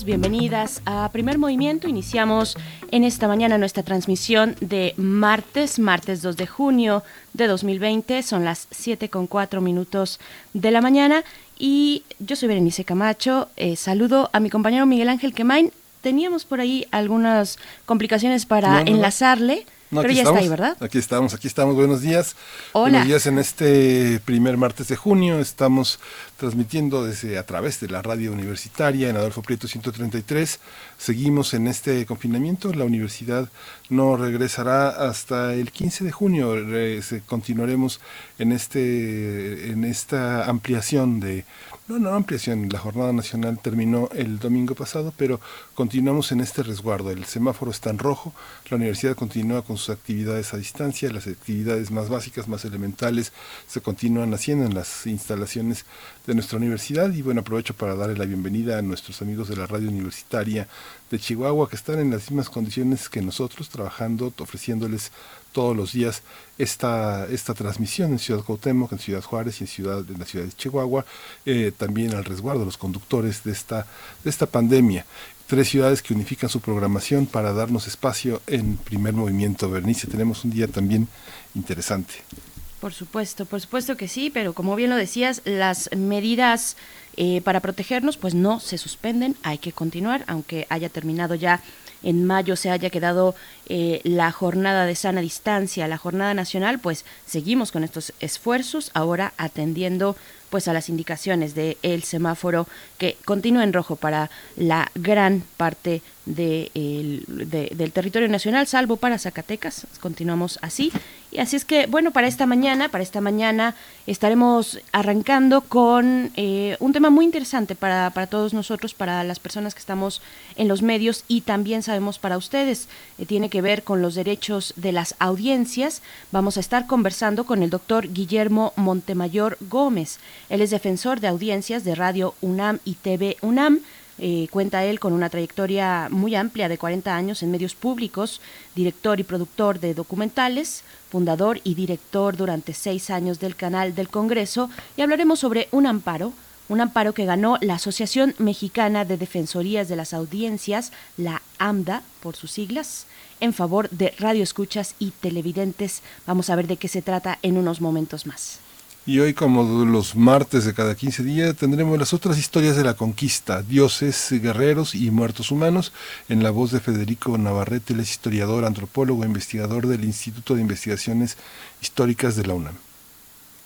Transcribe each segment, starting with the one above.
Bienvenidas a Primer Movimiento. Iniciamos en esta mañana nuestra transmisión de martes, martes 2 de junio de 2020. Son las 7 con 4 minutos de la mañana y yo soy Berenice Camacho. Eh, saludo a mi compañero Miguel Ángel Quemain. Teníamos por ahí algunas complicaciones para enlazarle. Pero ya está ahí, ¿verdad? Aquí estamos, aquí estamos. Buenos días. Hola. Buenos días en este primer martes de junio. Estamos transmitiendo desde a través de la radio universitaria en Adolfo Prieto 133. Seguimos en este confinamiento. La universidad no regresará hasta el 15 de junio. continuaremos en este en esta ampliación de no, no, ampliación. La jornada nacional terminó el domingo pasado, pero continuamos en este resguardo. El semáforo está en rojo, la universidad continúa con sus actividades a distancia, las actividades más básicas, más elementales, se continúan haciendo en las instalaciones de nuestra universidad. Y bueno, aprovecho para darle la bienvenida a nuestros amigos de la radio universitaria de Chihuahua, que están en las mismas condiciones que nosotros, trabajando, ofreciéndoles todos los días esta, esta transmisión en Ciudad Cuauhtémoc, en Ciudad Juárez y en, ciudad, la ciudad de Chihuahua, eh, también al resguardo de los conductores de esta, de esta pandemia. Tres ciudades que unifican su programación para darnos espacio en primer movimiento. Bernice, tenemos un día también interesante. Por supuesto, por supuesto que sí, pero como bien lo decías, las medidas eh, para protegernos pues no se suspenden, hay que continuar, aunque haya terminado ya en mayo se haya quedado eh, la jornada de sana distancia, la jornada nacional, pues seguimos con estos esfuerzos, ahora atendiendo pues a las indicaciones del el semáforo que continúa en rojo para la gran parte de, del territorio nacional, salvo para Zacatecas. Continuamos así. Y así es que, bueno, para esta mañana, para esta mañana estaremos arrancando con eh, un tema muy interesante para, para, todos nosotros, para las personas que estamos en los medios y también sabemos para ustedes. Eh, tiene que ver con los derechos de las audiencias. Vamos a estar conversando con el doctor Guillermo Montemayor Gómez. Él es defensor de audiencias de Radio UNAM y TV UNAM. Eh, cuenta él con una trayectoria muy amplia de 40 años en medios públicos, director y productor de documentales, fundador y director durante seis años del canal del Congreso, y hablaremos sobre un amparo, un amparo que ganó la Asociación Mexicana de Defensorías de las Audiencias, la AMDA por sus siglas, en favor de radioescuchas y televidentes. Vamos a ver de qué se trata en unos momentos más. Y hoy, como los martes de cada 15 días, tendremos las otras historias de la conquista, dioses, guerreros y muertos humanos, en la voz de Federico Navarrete, el historiador, antropólogo e investigador del Instituto de Investigaciones Históricas de la UNAM.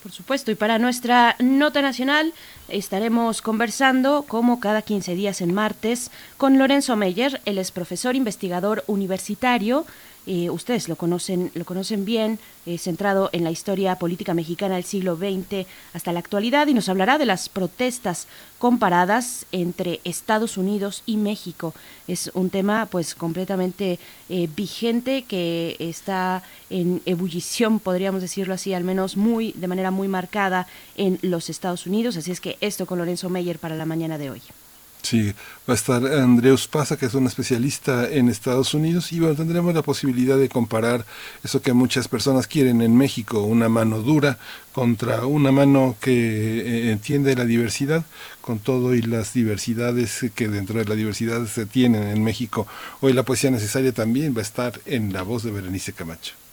Por supuesto, y para nuestra nota nacional estaremos conversando, como cada 15 días en martes, con Lorenzo Meyer, él es profesor investigador universitario, ustedes lo conocen, lo conocen bien, eh, centrado en la historia política mexicana del siglo XX hasta la actualidad y nos hablará de las protestas comparadas entre Estados Unidos y México. Es un tema pues completamente eh, vigente que está en ebullición, podríamos decirlo así, al menos muy de manera muy marcada en los Estados Unidos. Así es que esto con Lorenzo Meyer para la mañana de hoy. Sí, va a estar Andreus Pasa, que es un especialista en Entiendes Unidos, y bueno, tendremos la posibilidad de comparar eso que muchas personas quieren en México, una mano dura contra una mano que eh, entiende la diversidad, con todo y las diversidades que dentro de la diversidad se tienen en México. Hoy la poesía necesaria también va a estar en la voz de Berenice Camacho.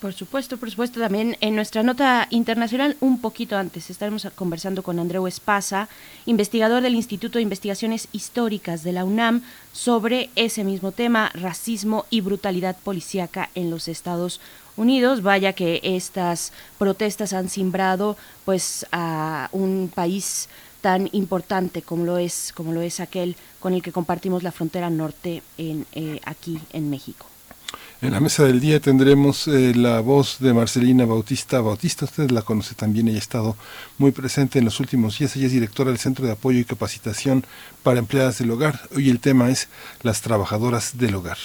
Por supuesto, por supuesto, también en nuestra nota internacional, un poquito antes, estaremos conversando con Andreu Espasa, investigador del Instituto de Investigaciones Históricas de la UNAM, sobre ese mismo tema, racismo y brutalidad policíaca en los Estados Unidos. Vaya que estas protestas han simbrado pues a un país tan importante como lo es, como lo es aquel con el que compartimos la frontera norte en, eh, aquí en México. En la mesa del día tendremos eh, la voz de Marcelina Bautista Bautista. Usted la conoce también, ella ha estado muy presente en los últimos días. Ella es directora del Centro de Apoyo y Capacitación para Empleadas del Hogar. Hoy el tema es las trabajadoras del hogar.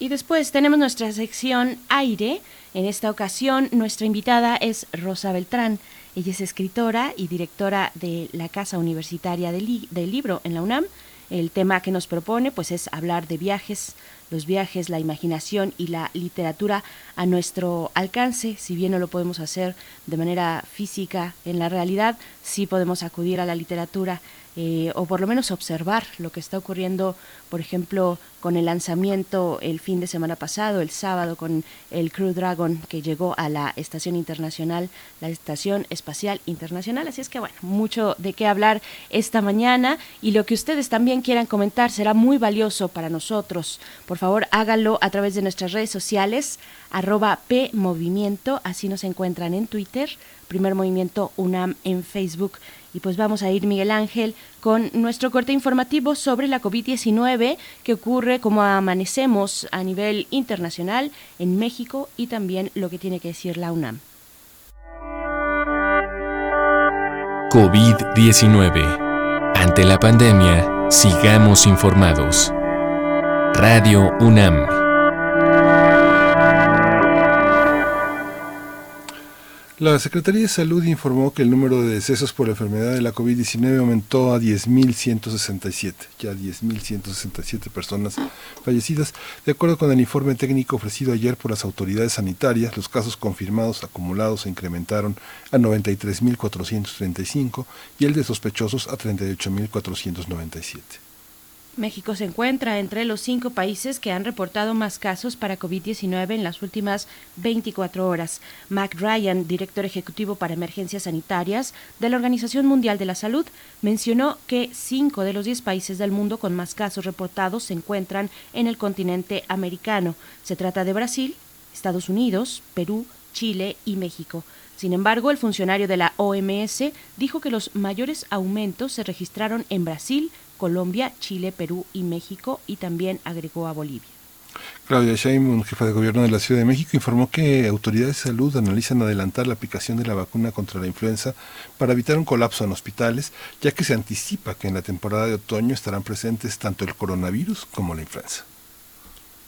Y después tenemos nuestra sección Aire. En esta ocasión nuestra invitada es Rosa Beltrán. Ella es escritora y directora de la Casa Universitaria del, del Libro en la UNAM. El tema que nos propone pues es hablar de viajes, los viajes, la imaginación y la literatura a nuestro alcance. Si bien no lo podemos hacer de manera física en la realidad, sí podemos acudir a la literatura eh, o por lo menos observar lo que está ocurriendo, por ejemplo, con el lanzamiento el fin de semana pasado, el sábado, con el Crew Dragon que llegó a la Estación Internacional, la Estación Espacial Internacional. Así es que, bueno, mucho de qué hablar esta mañana y lo que ustedes también quieran comentar será muy valioso para nosotros. Por favor, háganlo a través de nuestras redes sociales, arroba PMovimiento, así nos encuentran en Twitter, Primer Movimiento UNAM en Facebook y pues vamos a ir, Miguel Ángel, con nuestro corte informativo sobre la COVID-19 que ocurre como amanecemos a nivel internacional en México y también lo que tiene que decir la UNAM. COVID-19. Ante la pandemia, sigamos informados. Radio UNAM. La Secretaría de Salud informó que el número de decesos por la enfermedad de la COVID-19 aumentó a 10.167, ya 10.167 personas fallecidas. De acuerdo con el informe técnico ofrecido ayer por las autoridades sanitarias, los casos confirmados acumulados se incrementaron a 93.435 y el de sospechosos a 38.497. México se encuentra entre los cinco países que han reportado más casos para COVID-19 en las últimas 24 horas. Mac Ryan, director ejecutivo para emergencias sanitarias de la Organización Mundial de la Salud, mencionó que cinco de los diez países del mundo con más casos reportados se encuentran en el continente americano. Se trata de Brasil, Estados Unidos, Perú, Chile y México. Sin embargo, el funcionario de la OMS dijo que los mayores aumentos se registraron en Brasil, Colombia, Chile, Perú y México y también agregó a Bolivia. Claudia Sheinbaum, jefa de gobierno de la Ciudad de México, informó que autoridades de salud analizan adelantar la aplicación de la vacuna contra la influenza para evitar un colapso en hospitales, ya que se anticipa que en la temporada de otoño estarán presentes tanto el coronavirus como la influenza.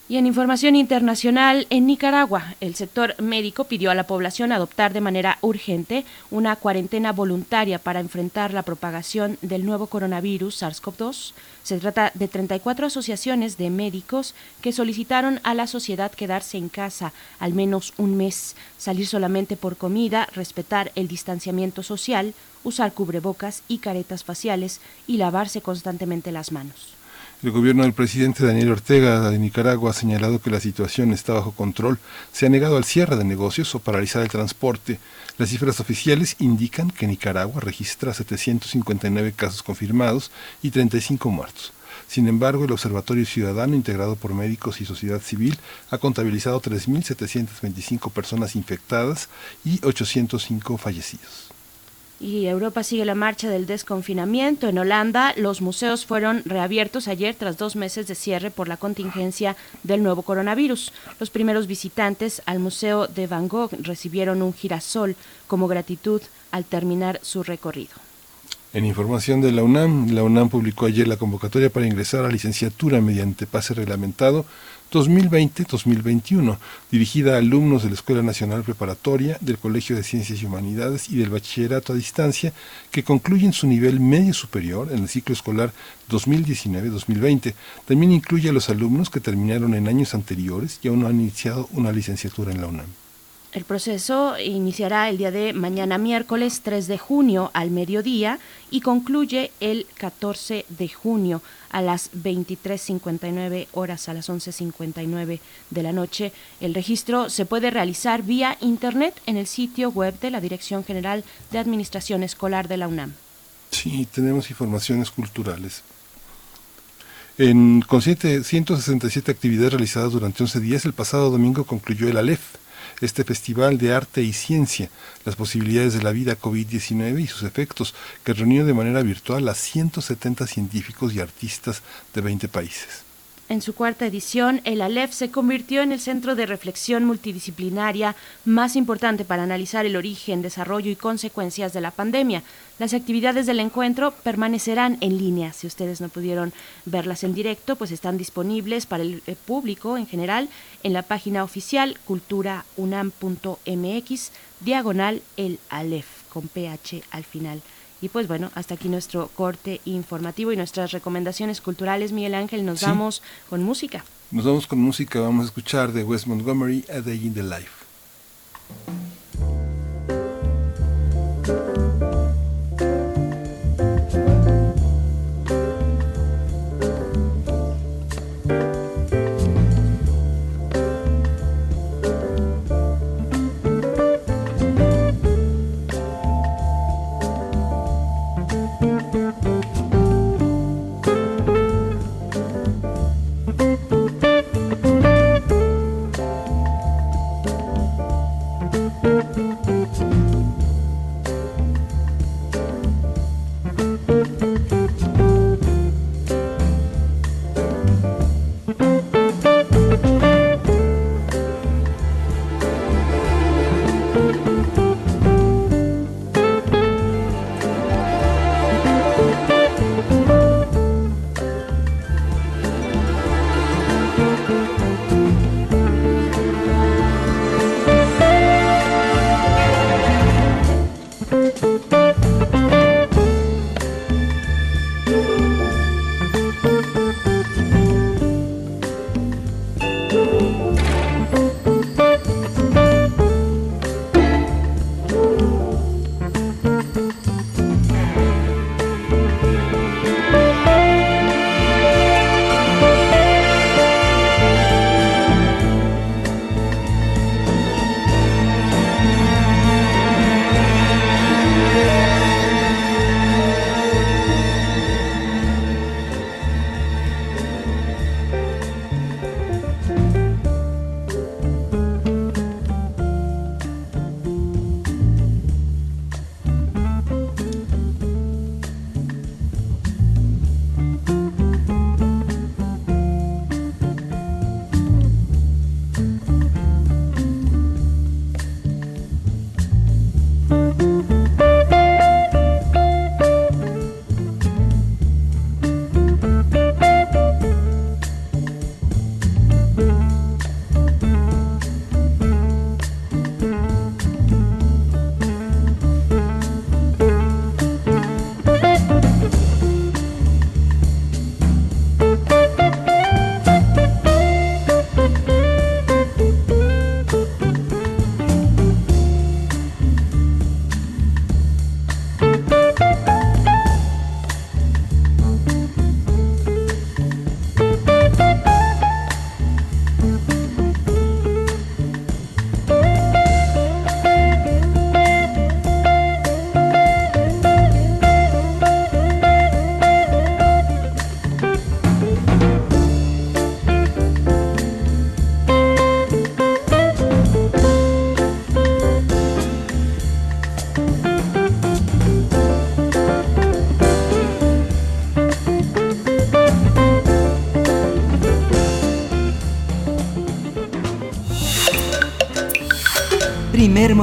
Y en información internacional, en Nicaragua, el sector médico pidió a la población adoptar de manera urgente una cuarentena voluntaria para enfrentar la propagación del nuevo coronavirus SARS-CoV-2. Se trata de 34 asociaciones de médicos que solicitaron a la sociedad quedarse en casa al menos un mes, salir solamente por comida, respetar el distanciamiento social, usar cubrebocas y caretas faciales y lavarse constantemente las manos. El gobierno del presidente Daniel Ortega de Nicaragua ha señalado que la situación está bajo control. Se ha negado al cierre de negocios o paralizar el transporte. Las cifras oficiales indican que Nicaragua registra 759 casos confirmados y 35 muertos. Sin embargo, el Observatorio Ciudadano, integrado por médicos y sociedad civil, ha contabilizado 3.725 personas infectadas y 805 fallecidos. Y Europa sigue la marcha del desconfinamiento. En Holanda, los museos fueron reabiertos ayer tras dos meses de cierre por la contingencia del nuevo coronavirus. Los primeros visitantes al Museo de Van Gogh recibieron un girasol como gratitud al terminar su recorrido. En información de la UNAM, la UNAM publicó ayer la convocatoria para ingresar a licenciatura mediante pase reglamentado 2020-2021, dirigida a alumnos de la Escuela Nacional Preparatoria, del Colegio de Ciencias y Humanidades y del Bachillerato a Distancia, que concluyen su nivel medio superior en el ciclo escolar 2019-2020. También incluye a los alumnos que terminaron en años anteriores y aún no han iniciado una licenciatura en la UNAM. El proceso iniciará el día de mañana miércoles 3 de junio al mediodía y concluye el 14 de junio a las 23.59 horas, a las 11.59 de la noche. El registro se puede realizar vía Internet en el sitio web de la Dirección General de Administración Escolar de la UNAM. Sí, tenemos informaciones culturales. En, con 167 actividades realizadas durante 11 días, el pasado domingo concluyó el ALEF, este Festival de Arte y Ciencia, las posibilidades de la vida COVID-19 y sus efectos, que reunió de manera virtual a 170 científicos y artistas de 20 países. En su cuarta edición, el Aleph se convirtió en el centro de reflexión multidisciplinaria más importante para analizar el origen, desarrollo y consecuencias de la pandemia. Las actividades del encuentro permanecerán en línea. Si ustedes no pudieron verlas en directo, pues están disponibles para el eh, público en general en la página oficial culturaunam.mx, diagonal el Aleph, con PH al final. Y pues bueno, hasta aquí nuestro corte informativo y nuestras recomendaciones culturales. Miguel Ángel, nos vamos con música. Nos vamos con música, vamos a escuchar de Wes Montgomery, A Day in the Life.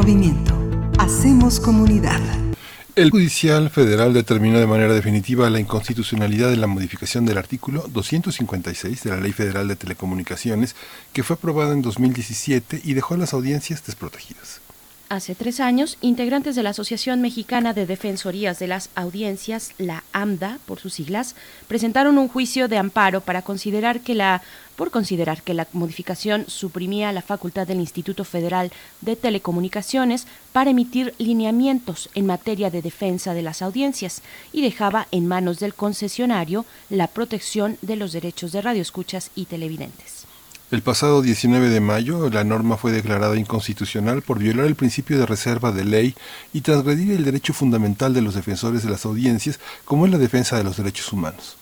Movimiento. Hacemos comunidad. El Judicial Federal determinó de manera definitiva la inconstitucionalidad de la modificación del artículo 256 de la Ley Federal de Telecomunicaciones, que fue aprobada en 2017 y dejó a las audiencias desprotegidas. Hace tres años, integrantes de la Asociación Mexicana de Defensorías de las Audiencias, la AMDA, por sus siglas, presentaron un juicio de amparo para considerar que la por considerar que la modificación suprimía la facultad del Instituto Federal de Telecomunicaciones para emitir lineamientos en materia de defensa de las audiencias y dejaba en manos del concesionario la protección de los derechos de radioescuchas y televidentes. El pasado 19 de mayo, la norma fue declarada inconstitucional por violar el principio de reserva de ley y transgredir el derecho fundamental de los defensores de las audiencias, como es la defensa de los derechos humanos.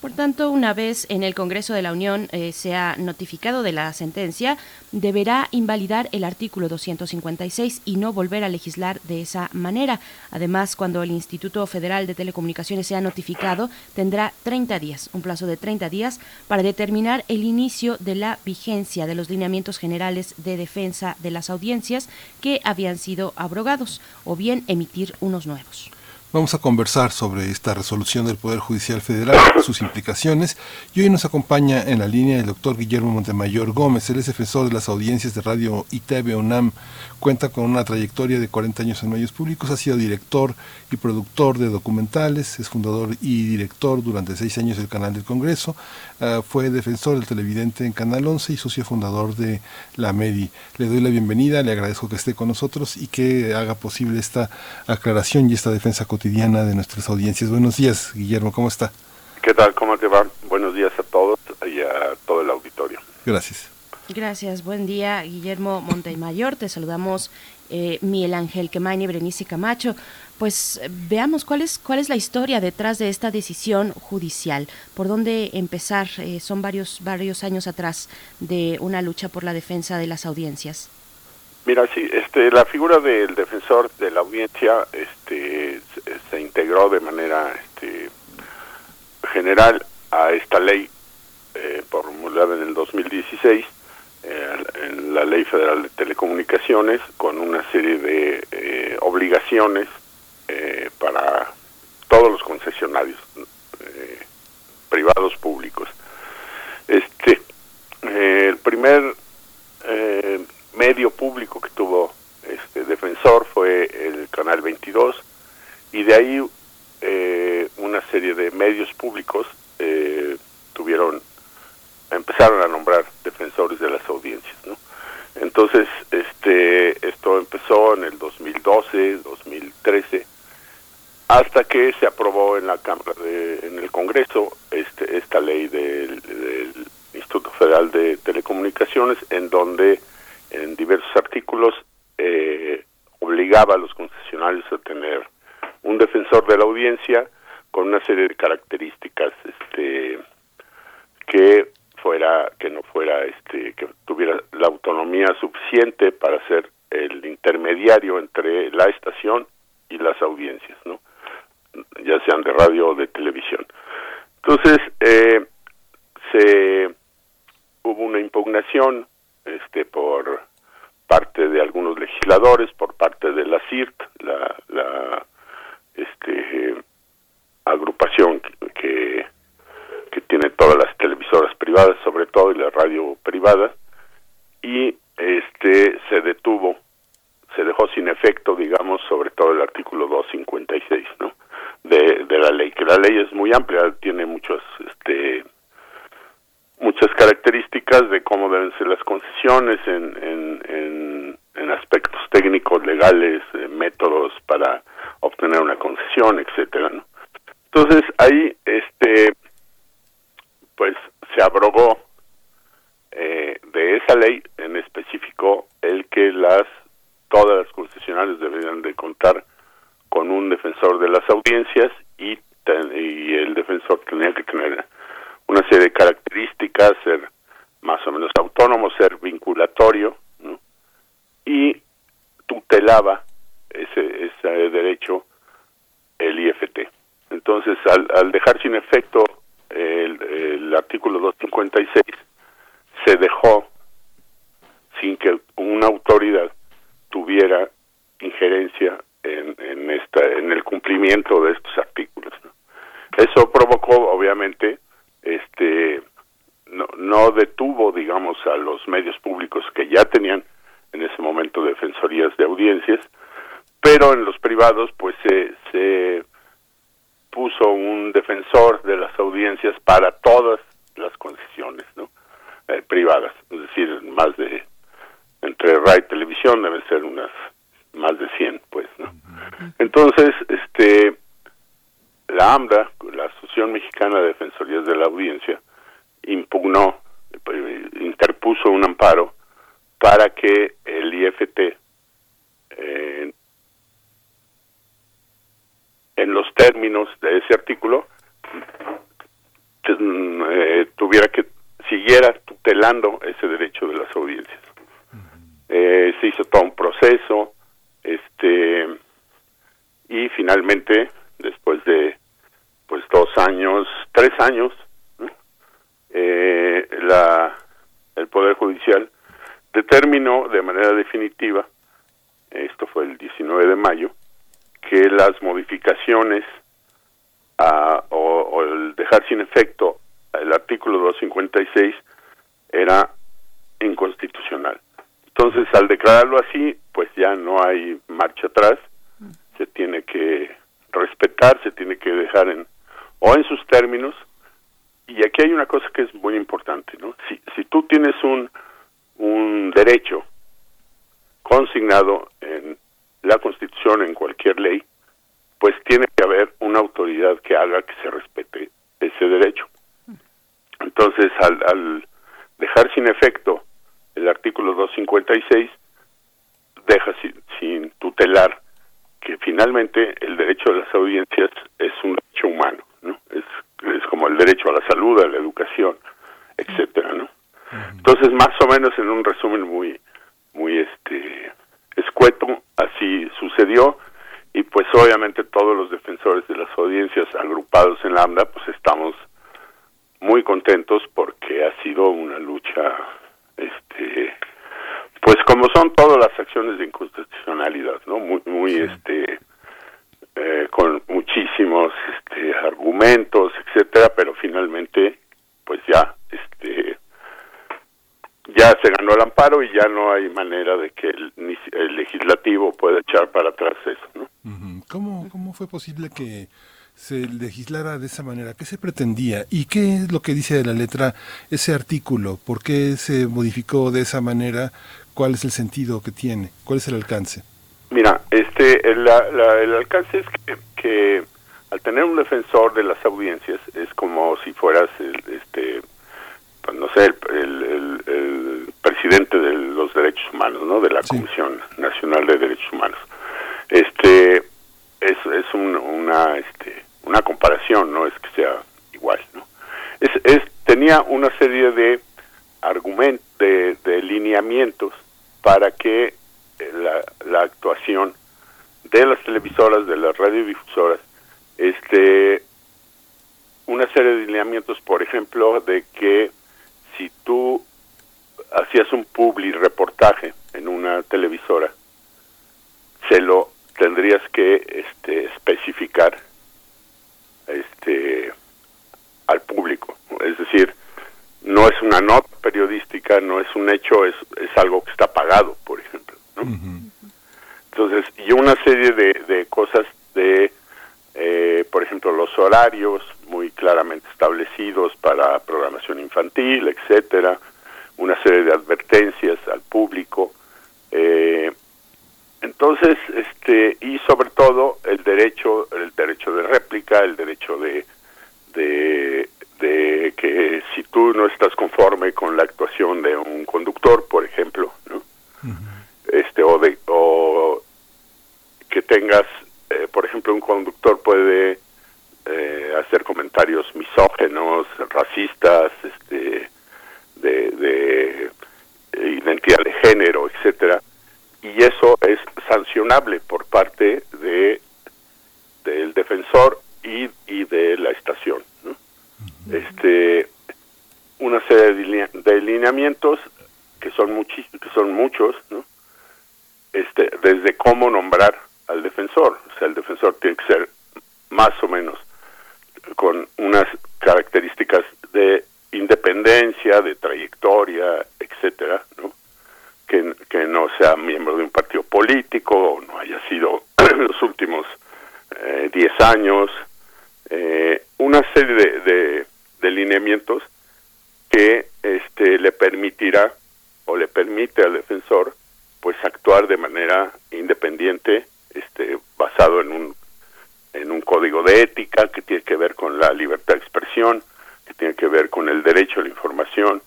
Por tanto, una vez en el Congreso de la Unión eh, sea notificado de la sentencia, deberá invalidar el artículo 256 y no volver a legislar de esa manera. Además, cuando el Instituto Federal de Telecomunicaciones sea notificado, tendrá 30 días, un plazo de 30 días, para determinar el inicio de la vigencia de los lineamientos generales de defensa de las audiencias que habían sido abrogados o bien emitir unos nuevos. Vamos a conversar sobre esta resolución del Poder Judicial Federal, sus implicaciones, y hoy nos acompaña en la línea el doctor Guillermo Montemayor Gómez, él es defensor de las audiencias de Radio y TV UNAM, cuenta con una trayectoria de 40 años en medios públicos, ha sido director y productor de documentales, es fundador y director durante seis años del Canal del Congreso, ah, fue defensor del televidente en Canal 11 y socio fundador de la MEDI. Le doy la bienvenida, le agradezco que esté con nosotros y que haga posible esta aclaración y esta defensa cotidiana de nuestras audiencias. Buenos días, Guillermo, ¿cómo está? ¿Qué tal? ¿Cómo te va? Buenos días a todos y a todo el auditorio. Gracias. Gracias, buen día, Guillermo Montemayor. Te saludamos eh, Miguel Ángel Quemain y Berenice Camacho. Pues veamos cuál es, cuál es la historia detrás de esta decisión judicial. ¿Por dónde empezar? Eh, son varios, varios años atrás de una lucha por la defensa de las audiencias. Mira, sí, este, la figura del defensor de la audiencia este, se, integró de manera este, general a esta ley eh, formulada en el 2016, eh, en la Ley Federal de Telecomunicaciones, con una serie de eh, obligaciones eh, para todos los concesionarios privados públicos. Este, el primer medio público que tuvo este defensor fue el Canal 22 y de ahí eh, una serie de medios públicos eh, tuvieron empezaron a nombrar defensores de las audiencias ¿no? entonces este esto empezó en el 2012 2013 hasta que se aprobó en la cámara de, en el Congreso este esta ley del, del Instituto Federal de Telecomunicaciones en donde en diversos artículos eh, obligaba a los concesionarios a tener un defensor de la audiencia con una serie de características este que fuera que no fuera este que tuviera la autonomía suficiente para ser el intermediario entre la estación y las audiencias no ya sean de radio o de televisión. Entonces eh, se hubo una impugnación este por parte de algunos legisladores, por parte de la CIRT, la, la este agrupación que, que tiene todas las televisoras privadas, sobre todo y la radio privada, y este se detuvo, se dejó sin efecto, digamos, sobre todo el artículo 256, ¿no? De, de la ley, que la ley es muy amplia, tiene muchos este muchas características de cómo deben ser las concesiones en, aspectos técnicos, legales, eh, métodos para obtener una concesión, etcétera, ¿no? Entonces ahí, este, pues se abrogó eh, de esa ley en específico el que las todas las concesionarias deberían de contar con un defensor de las audiencias y, el defensor tenía que tener una serie de características, ser más o menos autónomo, ser vinculatorio, y tutelaba ese, ese derecho el IFT. Entonces, al, dejar sin efecto el, el, artículo 256, se dejó sin que una autoridad tuviera injerencia en, en, esta, en el cumplimiento de estos artículos. Eso provocó, obviamente, este no, no detuvo, digamos, a los medios públicos que ya tenían en ese momento defensorías de audiencias, pero en los privados pues se, se puso un defensor de las audiencias para todas las concesiones ¿no? Eh, privadas, es decir, más de entre radio y televisión deben ser unas más de 100, pues, ¿no? Entonces, este la AMDA, la Asociación Mexicana de Defensorías de la Audiencia, impugnó, interpuso un amparo para que el IFT, eh, en los términos de ese artículo, eh, tuviera que siguiera tutelando ese derecho de las audiencias. Eh, se hizo todo un proceso, este, y finalmente, después de pues dos años, tres años, eh, la, el Poder Judicial determinó de manera definitiva, esto fue el 19 de mayo, que las modificaciones o, el dejar sin efecto el artículo 256 era inconstitucional. Entonces, al declararlo así, pues ya no hay marcha atrás, se tiene que respetar, se tiene que dejar en o en sus términos. Y aquí hay una cosa que es muy importante, ¿no? Si, si tú tienes un, un derecho consignado en la Constitución, en cualquier ley, pues tiene que haber una autoridad que haga que se respete ese derecho. Entonces, al, al dejar sin efecto el artículo 256, deja sin, sin tutelar que finalmente el derecho a las audiencias es un derecho humano, ¿no? Es, es como el derecho a la salud, a la educación, etcétera, ¿no? Entonces, más o menos en un resumen muy muy este escueto, así sucedió. Y pues obviamente todos los defensores de las audiencias agrupados en Lambda pues estamos muy contentos porque ha sido una lucha este pues como son todas las acciones de inconstitucionalidad no muy muy este eh, con muchísimos este argumentos etcétera pero finalmente pues ya este ya se ganó el amparo y ya no hay manera de que el, legislativo pueda echar para atrás eso no ¿Cómo, cómo fue posible que se legislara de esa manera? ¿Qué se pretendía? ¿Y qué es lo que dice de la letra ese artículo? ¿Por qué se modificó de esa manera? ¿Cuál es el sentido que tiene? ¿Cuál es el alcance? Mira, este, el, el alcance es que, que, al tener un defensor de las audiencias es como si fueras, el, este, pues no sé, el, el, presidente de los derechos humanos, ¿no? De la Comisión Nacional de Derechos Humanos. Este, es, es una, este, una comparación, no es que sea igual, ¿no? Es, es, tenía una serie de argumentos, de, de lineamientos para que eh, la, la actuación de las televisoras, de las radiodifusoras, este, una serie de lineamientos, por ejemplo, de que si tú hacías un public reportaje en una televisora, se lo tendrías que este, especificar este, al público. Es decir, no es una nota periodística, no es un hecho, es, es algo que está pagado, por ejemplo. Entonces, y una serie de, de cosas de, eh, por ejemplo, los horarios muy claramente establecidos para programación infantil, etcétera, una serie de advertencias al público, eh, entonces, este y sobre todo el derecho, el derecho de réplica, el derecho de, de, de que si tú no estás conforme con la actuación de un conductor, por ejemplo, ¿no? Este o de o que tengas, eh, por ejemplo, un conductor puede eh, hacer comentarios misógenos, racistas, este, de, de identidad de género, etcétera y eso es sancionable por parte de del defensor y, y de la estación este una serie de, lineamientos que son que son muchos ¿no? este desde cómo nombrar al defensor. O sea el defensor tiene que ser más o menos con unas características de independencia de trayectoria etcétera no que, no sea miembro de un partido político o no haya sido en los últimos 10 eh, años, eh, una serie de, de, lineamientos que este, le permitirá o le permite al defensor pues actuar de manera independiente, este, basado en un en un código de ética que tiene que ver con la libertad de expresión, que tiene que ver con el derecho a la información,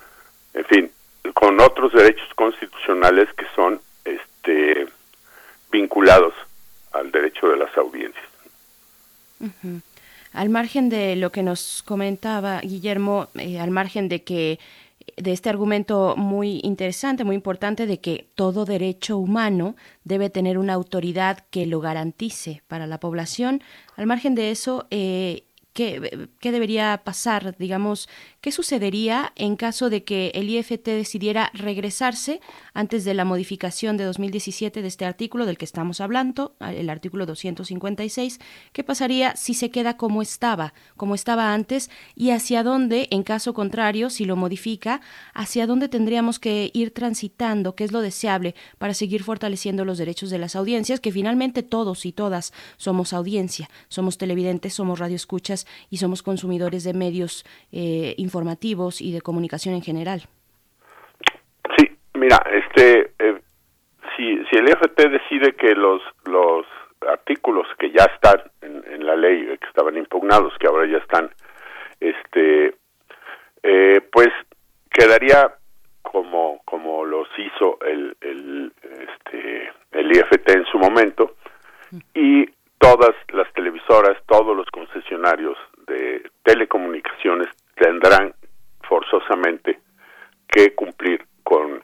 en fin, con otros derechos constitucionales que son este vinculados al derecho de las audiencias. Al margen de lo que nos comentaba Guillermo, eh, al margen de que de este argumento muy interesante, muy importante, de que todo derecho humano debe tener una autoridad que lo garantice para la población. Al margen de eso, eh, ¿qué, ¿qué, debería pasar? Digamos, ¿Qué sucedería en caso de que el IFT decidiera regresarse antes de la modificación de 2017 de este artículo del que estamos hablando, el artículo 256? ¿Qué pasaría si se queda como estaba, como estaba antes? ¿Y hacia dónde, en caso contrario, si lo modifica, hacia dónde tendríamos que ir transitando? ¿Qué es lo deseable para seguir fortaleciendo los derechos de las audiencias? Que finalmente todos y todas somos audiencia, somos televidentes, somos radioescuchas y somos consumidores de medios eh, informativos y de comunicación en general. Sí, mira, este, eh, si, si el IFT decide que los, los artículos que ya están en, la ley, que estaban impugnados, que ahora ya están, este, eh, pues quedaría como como los hizo el, el este el IFT en su momento y todas las televisoras, todos los concesionarios de telecomunicaciones tendrán forzosamente que cumplir con,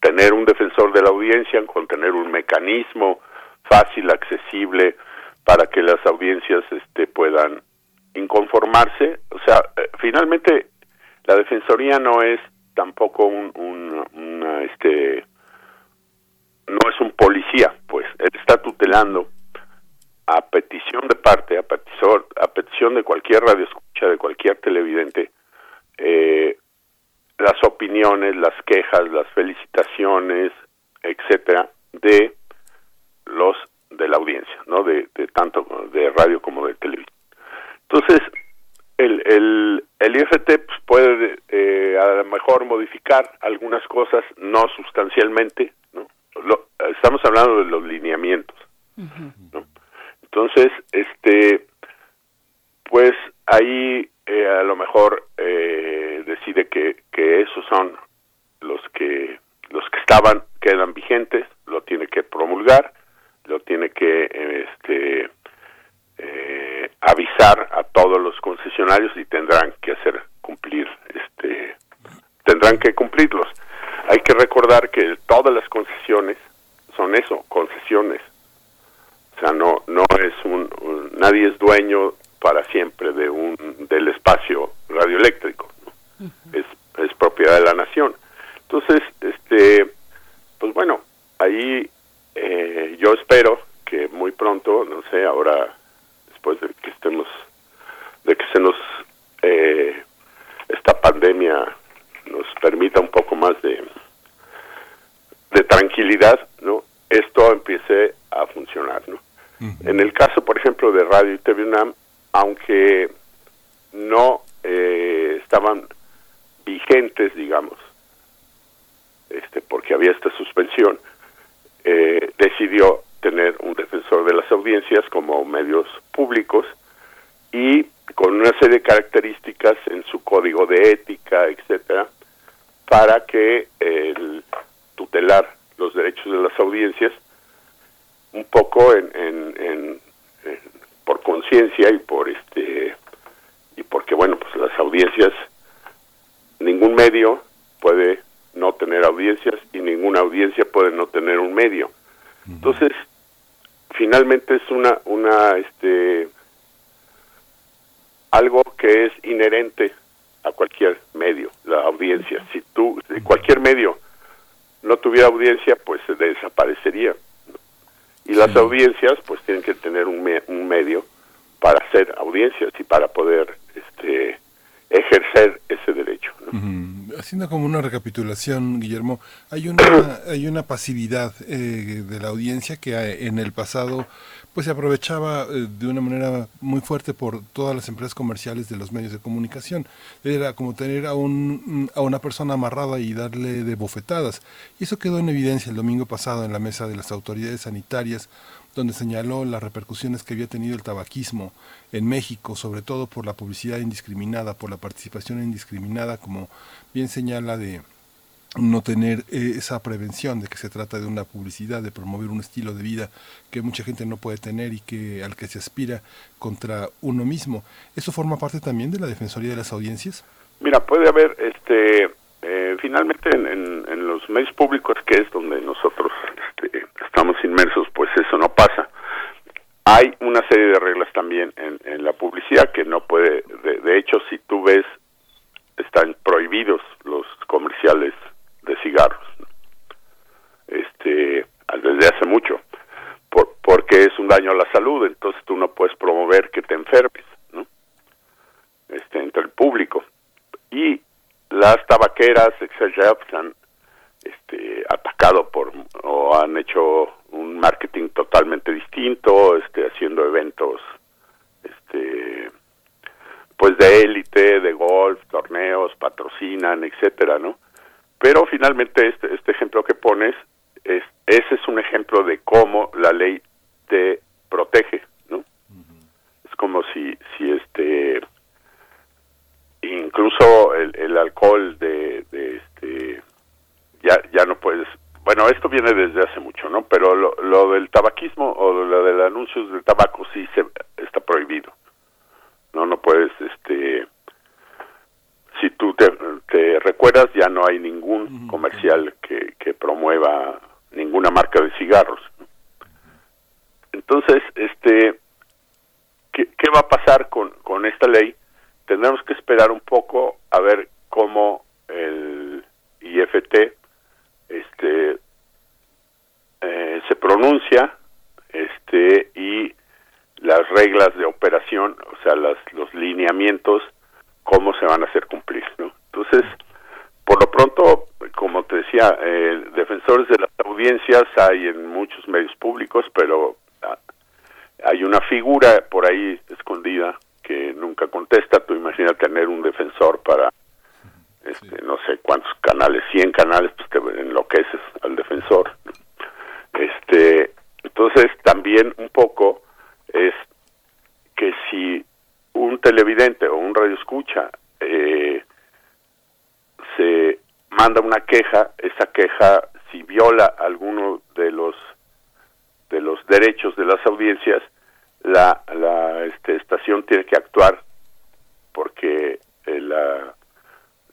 tener un defensor de la audiencia, con tener un mecanismo fácil, accesible, para que las audiencias este, puedan inconformarse. O sea, eh, finalmente la defensoría no es tampoco un, este no es un policía, pues está tutelando a petición de parte, a petición, a petición de cualquier radio escucha, de cualquier televidente, eh, las opiniones, las quejas, las felicitaciones, etcétera, de los de la audiencia, ¿no? De, tanto de radio como de televisión. Entonces, el, el, el IFT pues, puede eh, a lo mejor modificar algunas cosas, no sustancialmente, ¿no? estamos hablando de los lineamientos, ¿no? Entonces, este, pues ahí eh, a lo mejor eh, decide que, que esos son los que los que estaban quedan vigentes, lo tiene que promulgar, lo tiene que este eh, avisar a todos los concesionarios y tendrán que hacer cumplir este tendrán que cumplirlos. Hay que recordar que todas las concesiones son eso, concesiones o sea, no, no es un, nadie es dueño para siempre de un, del espacio radioeléctrico. es, es propiedad de la nación. Entonces, este, pues bueno, ahí eh, yo espero que muy pronto, no sé, ahora después de que estemos, de que se nos eh, esta pandemia nos permita un poco más de de tranquilidad, ¿no? Esto empiece a funcionar, ¿no? En el caso, por ejemplo, de Radio y TV UNAM, aunque no eh, estaban vigentes, digamos, este, porque había esta suspensión, eh, decidió tener un defensor de las audiencias como medios públicos y con una serie de características en su código de ética, etcétera, para que el tutelar los derechos de las audiencias un poco en, en, por conciencia y por este y porque bueno pues las audiencias ningún medio puede no tener audiencias y ninguna audiencia puede no tener un medio. Entonces finalmente es una una este algo que es inherente a cualquier medio la audiencia. Si tú cualquier medio no tuviera audiencia pues se desaparecería y las audiencias pues tienen que tener un, un medio para hacer audiencias y para poder este ejercer ese derecho. Haciendo como una recapitulación, Guillermo, hay una hay una pasividad eh, de la audiencia que en el pasado pues se aprovechaba eh, de una manera muy fuerte por todas las empresas comerciales de los medios de comunicación. Era como tener a, un, a una persona amarrada y darle de bofetadas. Y eso quedó en evidencia el domingo pasado en la mesa de las autoridades sanitarias, donde señaló las repercusiones que había tenido el tabaquismo en México, sobre todo por la publicidad indiscriminada, por la participación indiscriminada, como bien señala de no tener eh, esa prevención de que se trata de una publicidad, de promover un estilo de vida que mucha gente no puede tener y que al que se aspira contra uno mismo. ¿Eso forma parte también de la Defensoría de las Audiencias? Mira, puede haber, este, eh, finalmente en, los medios públicos, que es donde nosotros este, estamos inmersos, pues eso no pasa. Hay una serie de reglas también en, la publicidad que no puede, de, de hecho, si tú ves, están prohibidos los comerciales de cigarros. Este, desde hace mucho, por, porque es un daño a la salud, entonces tú no puedes promover que te enfermes, ¿no? Este, entre el público. Y las tabaqueras, etcétera, pues han este, atacado por o han hecho un marketing totalmente distinto, este, haciendo eventos, este, pues de élite, de golf, torneos, patrocinan, etcétera, ¿no? Pero finalmente este, este ejemplo que pones, es, ese es un ejemplo de cómo la ley te protege, ¿no? Es como si, si este, incluso el, el alcohol de, de, este, ya, ya no puedes, bueno, esto viene desde hace mucho, ¿no? Pero lo, lo del tabaquismo o lo del anuncio del tabaco sí se está prohibido. No, no puedes, este, si tú te, recuerdas, ya no hay ningún comercial que, que promueva ninguna marca de cigarros. Entonces, este, ¿qué, ¿qué, va a pasar con, con esta ley? Tendremos que esperar un poco a ver cómo el IFT este, eh, se pronuncia este, y las reglas de operación, o sea, las, los lineamientos cómo se van a hacer cumplir, ¿no? Entonces, por lo pronto, como te decía, eh, defensores de las audiencias hay en muchos medios públicos, pero ah, hay una figura por ahí escondida que nunca contesta. Tú imaginas tener un defensor para, este, no sé cuántos canales, 100 canales, pues te enloqueces al defensor. Este, entonces, también un poco es que si un televidente o un radio escucha eh, se manda una queja, esa queja si viola alguno de los de los derechos de las audiencias, la, la este, estación tiene que actuar porque eh, la,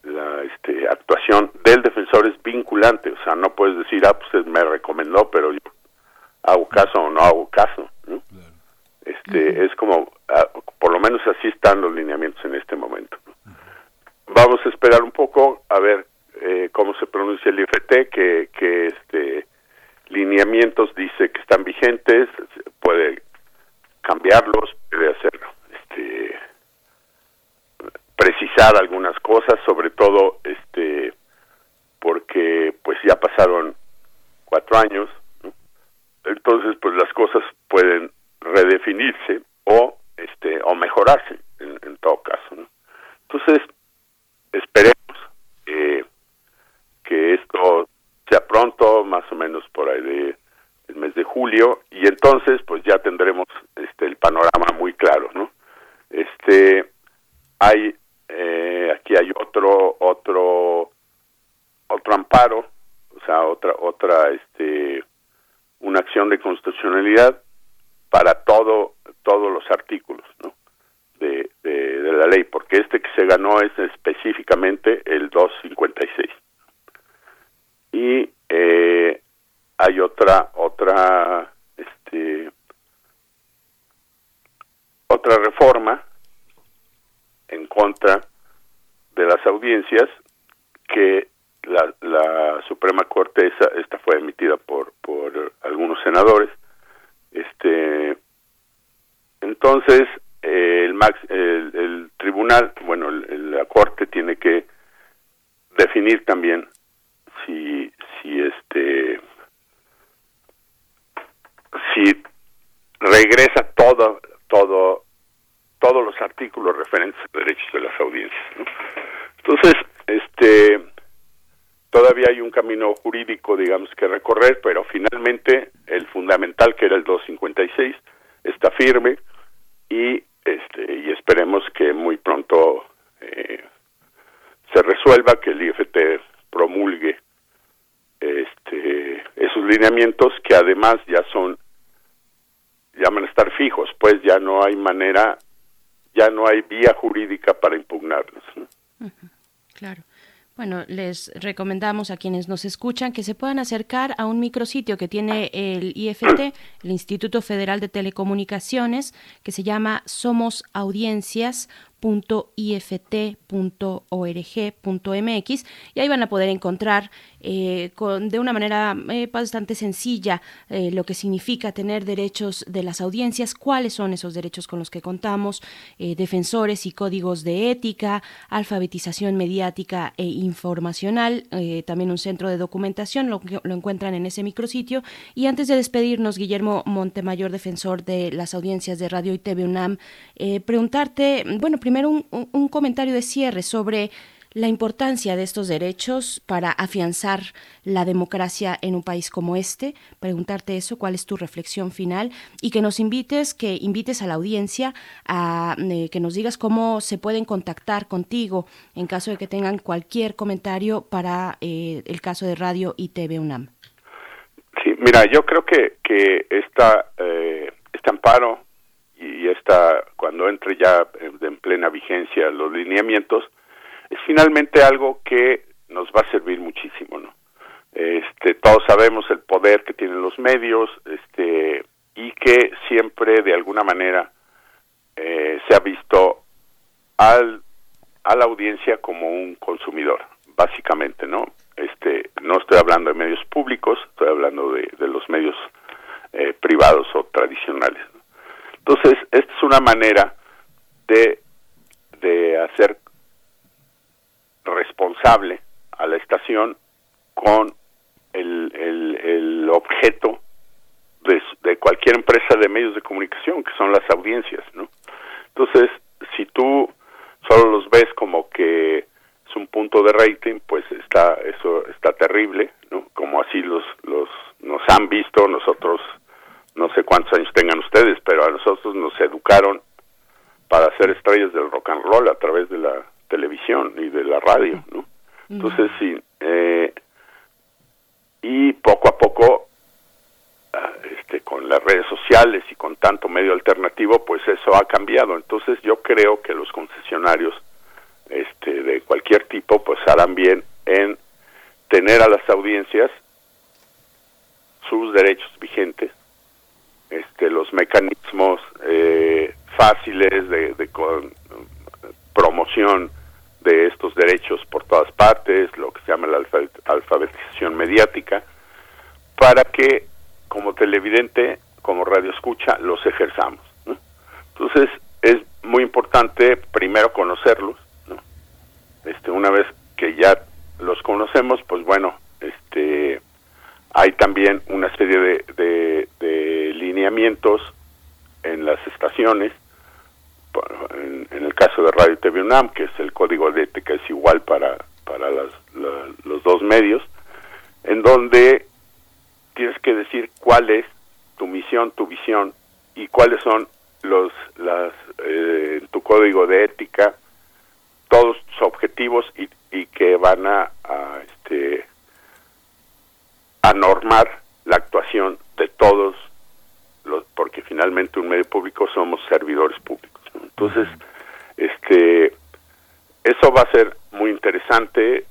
la este, actuación del defensor es vinculante, o sea, no puedes decir, ah, pues me recomendó, pero yo hago caso o no hago caso. ¿no? Este, Es como, ah, por lo menos así están los lineamientos en este momento. Vamos a esperar un poco a ver eh, cómo se pronuncia el IFT, que, que este lineamientos dice que están vigentes, puede cambiarlos, puede hacerlo. Este, precisar algunas cosas, sobre todo este porque pues ya pasaron cuatro años, entonces pues las cosas pueden redefinirse o este o mejorarse en, todo caso entonces esperemos que esto sea pronto más o menos por ahí de el mes de julio y entonces pues ya tendremos este el panorama muy claro no este hay eh, aquí hay otro otro otro amparo o sea otra otra este una acción de constitucionalidad para todo todos los artículos ¿no? de, de, la ley, porque este que se ganó es específicamente el 256. Y eh, hay otra otra este otra reforma en contra de las audiencias que la, la Suprema Corte esa, esta fue emitida por por algunos senadores este, entonces, el, max, el, tribunal, bueno, la corte tiene que definir también si, si este, si regresa todo, todo, todos los artículos referentes a derechos de las audiencias. Entonces, este, todavía hay un camino jurídico, digamos, que recorrer, pero finalmente el fundamental, que era el 256, está firme y este y esperemos que muy pronto eh, se resuelva, que el IFT promulgue lineamientos que además ya son llaman a estar fijos, pues ya no hay manera, ya no hay vía jurídica para impugnarlos. Claro. Bueno, les recomendamos a quienes nos escuchan que se puedan acercar a un micrositio que tiene el IFT, el Instituto Federal de Telecomunicaciones, que se llama Somos Audiencias .ift.org.mx y ahí van a poder encontrar eh, con, de una manera eh, bastante sencilla eh, lo que significa tener derechos de las audiencias, cuáles son esos derechos con los que contamos, defensores y códigos de ética, alfabetización mediática e informacional, también un centro de documentación, lo, lo encuentran en ese micrositio. Y antes de despedirnos, Guillermo Montemayor, defensor de las audiencias de Radio y TV UNAM, preguntarte, bueno, primero primero un, comentario de cierre sobre la importancia de estos derechos para afianzar la democracia en un país como este. Preguntarte eso, cuál es tu reflexión final y que nos invites, que invites a la audiencia a eh, que nos digas cómo se pueden contactar contigo en caso de que tengan cualquier comentario para eh, el caso de Radio y TV UNAM. Sí, mira, yo creo que, eh, este amparo y esta cuando entre ya en plena vigencia los lineamientos es finalmente algo que nos va a servir muchísimo no este todos sabemos el poder que tienen los medios este y que siempre de alguna manera eh, se ha visto al a la audiencia como un consumidor básicamente no este no estoy hablando de medios públicos estoy hablando de, los medios eh, privados o tradicionales entonces, esta es una manera de, de hacer responsable a la estación con el, el, objeto de, de, cualquier empresa de medios de comunicación, que son las audiencias, ¿no? Entonces, si tú solo los ves como que es un punto de rating, pues está eso está terrible, ¿no? Como así los los nos han visto nosotros no sé cuántos años tengan ustedes, pero a nosotros nos educaron para ser estrellas del rock and roll a través de la televisión y de la radio, ¿no? Entonces, sí, eh, y poco a poco, ah, este, con las redes sociales y con tanto medio alternativo, pues eso ha cambiado. Entonces, yo creo que los concesionarios este, de cualquier tipo, pues harán bien en tener a las audiencias sus derechos vigentes este, los mecanismos eh, fáciles de, promoción de estos derechos por todas partes, lo que se llama la alfabetización mediática, para que como televidente, como radio escucha, los ejerzamos. Entonces es muy importante primero conocerlos, este, una vez que ya los conocemos, pues bueno, este, hay también una serie de, lineamientos en las estaciones, en, el caso de Radio TV UNAM, que es el código de ética es igual para, para los dos medios, en donde tienes que decir cuál es tu misión, tu visión y cuáles son los las eh, tu código de ética todos tus objetivos y, y que van a, a este a normar la actuación de todos los porque finalmente un medio público somos servidores públicos entonces este eso va a ser muy interesante.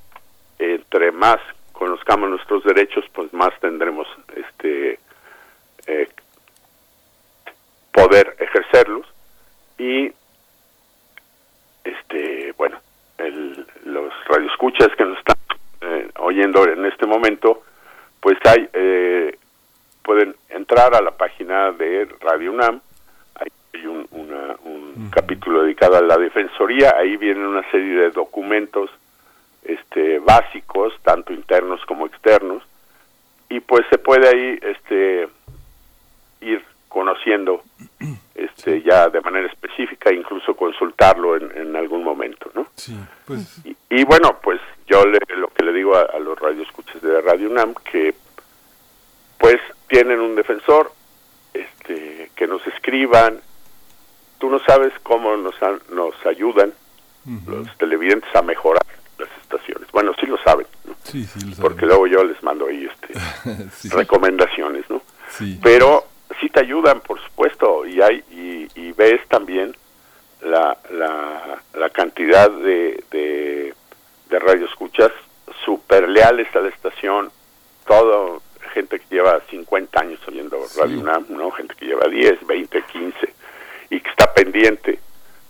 Entre más conozcamos nuestros derechos pues más tendremos este eh, poder ejercerlos. Y este bueno el, los radioescuchas que nos están eh, oyendo en este momento pues hay eh, pueden entrar a la página de Radio UNAM hay un, un capítulo dedicado a la defensoría ahí vienen una serie de documentos este básicos tanto internos como externos y pues se puede ahí este ir conociendo este ya de manera específica incluso consultarlo en, algún momento no sí, pues... y, bueno pues yo le, lo que le digo a, a los radioescuchas de Radio UNAM que pues tienen un defensor este que nos escriban. Tú no sabes cómo nos nos ayudan los televidentes a mejorar las estaciones. Bueno, sí lo saben, sí, sí lo saben. porque luego yo les mando ahí este, recomendaciones, ¿no? Pero sí te ayudan, por supuesto, y hay y, ves también la, la, cantidad de, de, de radioescuchas super leales a la estación, todo gente que lleva 50 años oyendo Radio UNAM, ¿no? gente que lleva 10, 20, 15 y que está pendiente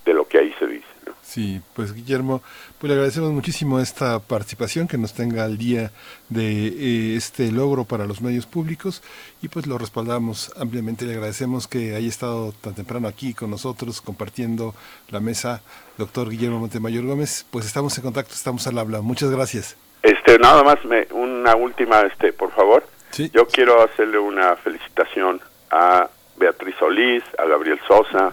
de lo que ahí se dice. Sí, pues Guillermo, pues le agradecemos muchísimo esta participación que nos tenga al día de eh, este logro para los medios públicos y pues lo respaldamos ampliamente. Le agradecemos que haya estado tan temprano aquí con nosotros compartiendo la mesa, doctor Guillermo Montemayor Gómez. Pues estamos en contacto, estamos al habla. Muchas gracias. Este, nada más me, una última, este, por favor. Yo quiero hacerle una felicitación a Beatriz Solís, a Gabriel Sosa,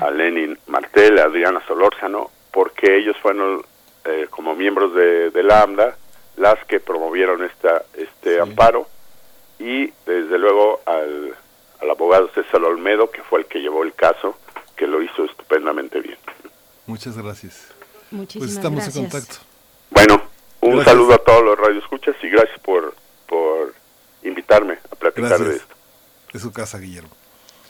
a Lenin Martel, a Adriana Solórzano, porque ellos fueron eh, como miembros de, de Lambda las que promovieron esta, este amparo y desde luego al, al abogado César Olmedo, que fue el que llevó el caso, que lo hizo estupendamente bien. Muchas gracias. Muchísimas pues estamos en contacto. Bueno, un saludo a todos los radioescuchas y gracias por, por invitarme a platicar de esto. De su casa, Guillermo.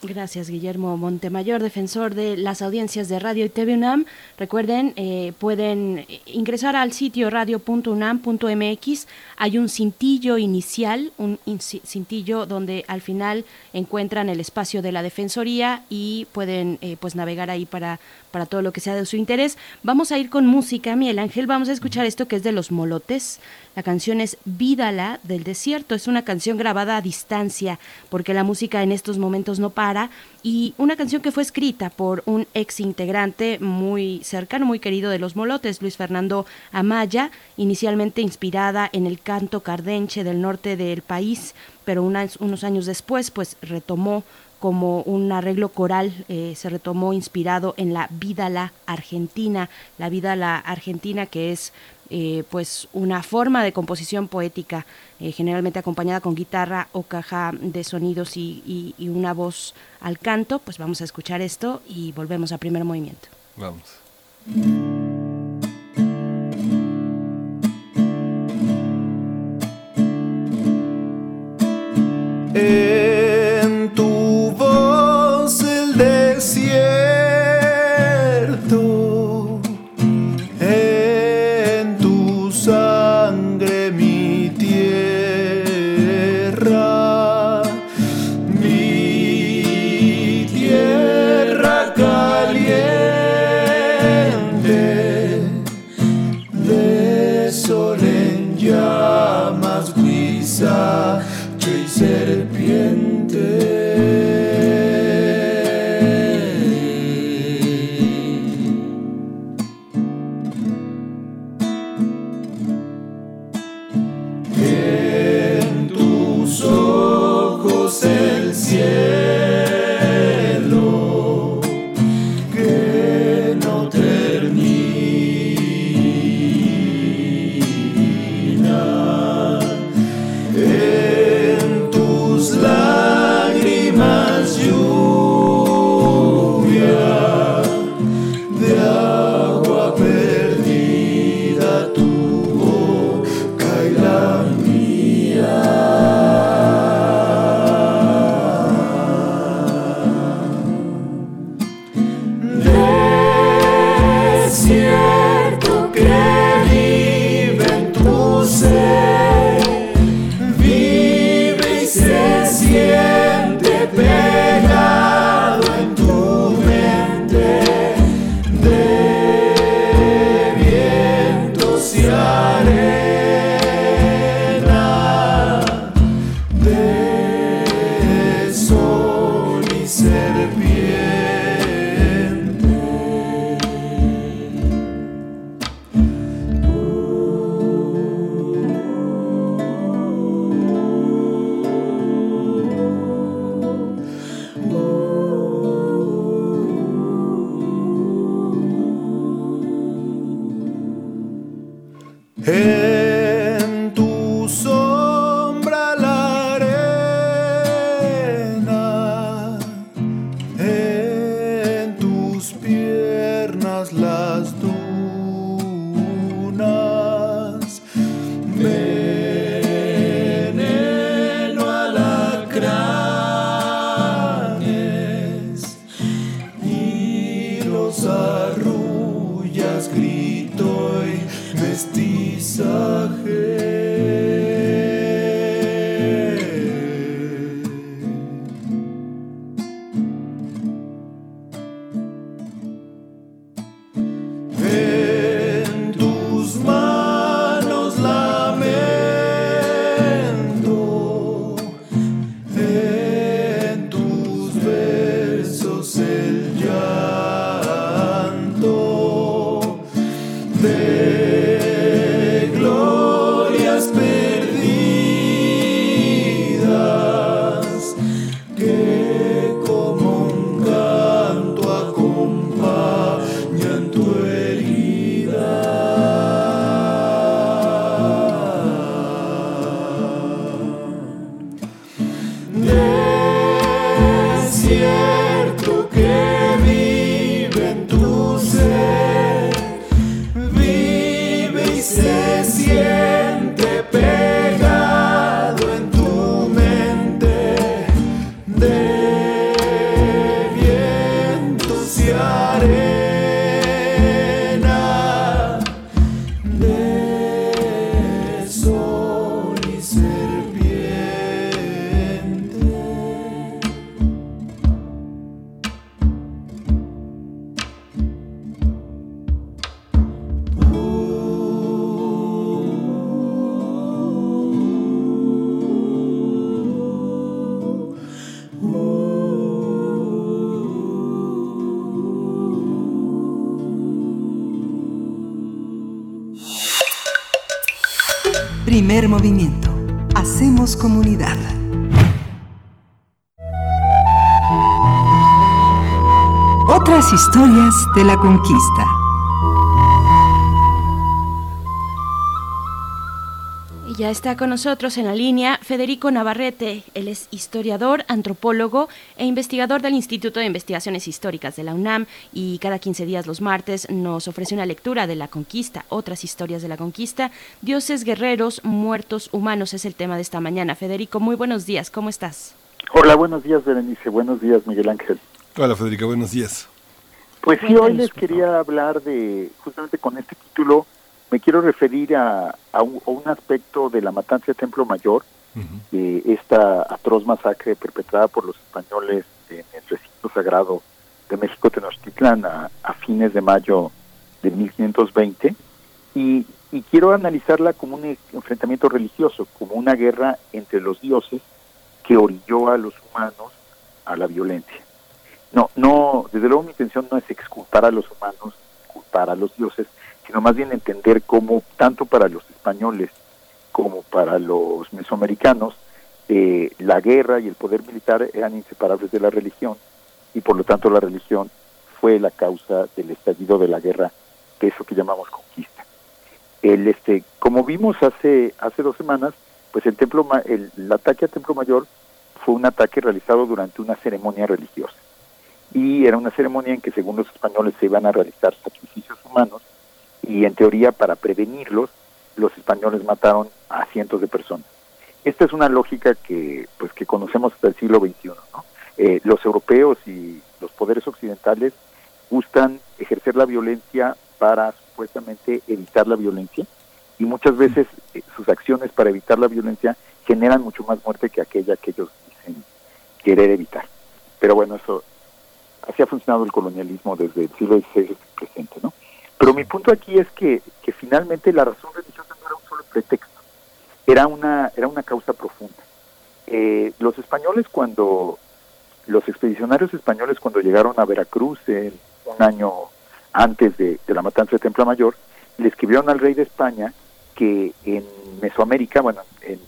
Gracias, Guillermo Montemayor, defensor de las audiencias de Radio y TV UNAM. Recuerden, eh, pueden ingresar al sitio radio.unam.mx. Hay un cintillo inicial, un cintillo donde al final encuentran el espacio de la Defensoría y pueden eh, pues navegar ahí para, para todo lo que sea de su interés. Vamos a ir con música, Miguel Ángel. Vamos a escuchar esto que es de los molotes. La canción es Vídala del desierto. Es una canción grabada a distancia porque la música en estos momentos no para. Y una canción que fue escrita por un ex integrante muy cercano, muy querido de los Molotes, Luis Fernando Amaya, inicialmente inspirada en el canto cardenche del norte del país, pero unos años después pues retomó como un arreglo coral, eh, se retomó inspirado en la vida la argentina, la vida la argentina que es eh, pues una forma de composición poética, eh, generalmente acompañada con guitarra o caja de sonidos y, y, una voz al canto, pues vamos a escuchar esto y volvemos a primer movimiento. Vamos. En de la conquista. Ya está con nosotros en la línea Federico Navarrete. Él es historiador, antropólogo e investigador del Instituto de Investigaciones Históricas de la UNAM y cada 15 días los martes nos ofrece una lectura de la conquista, otras historias de la conquista. Dioses guerreros, muertos humanos es el tema de esta mañana. Federico, muy buenos días, ¿cómo estás? Hola, buenos días, Berenice. Buenos días, Miguel Ángel. Hola, Federico, buenos días. Pues sí, hoy les quería hablar de, justamente con este título, me quiero referir a, un, aspecto de la matanza de Templo Mayor, de esta atroz masacre perpetrada por los españoles en el recinto sagrado de México Tenochtitlan a, fines de mayo de 1520 y, y quiero analizarla como un enfrentamiento religioso, como una guerra entre los dioses que orilló a los humanos a la violencia. No, no, desde luego mi intención no es exculpar a los humanos, culpar a los dioses, sino más bien entender cómo tanto para los españoles como para los mesoamericanos eh, la guerra y el poder militar eran inseparables de la religión y por lo tanto la religión fue la causa del estallido de la guerra de eso que llamamos conquista. El este como vimos hace hace dos semanas, pues el templo el, el ataque al templo mayor fue un ataque realizado durante una ceremonia religiosa y era una ceremonia en que según los españoles se iban a realizar sacrificios humanos y en teoría para prevenirlos los españoles mataron a cientos de personas. Esta es una lógica que pues que conocemos hasta el siglo XXI. Eh, los europeos y los poderes occidentales gustan ejercer la violencia para supuestamente evitar la violencia y muchas veces eh, sus acciones para evitar la violencia generan mucho más muerte que aquella que ellos dicen querer evitar. Pero bueno, eso así ha funcionado el colonialismo desde el siglo XVI presente, ¿no? Pero mi punto aquí es que, que finalmente la razón religiosa no era un solo pretexto, era una, era una causa profunda. Eh, los españoles cuando, los expedicionarios españoles cuando llegaron a Veracruz un año antes de, la matanza de Templo Mayor, le escribieron al rey de España que en Mesoamérica, bueno, en,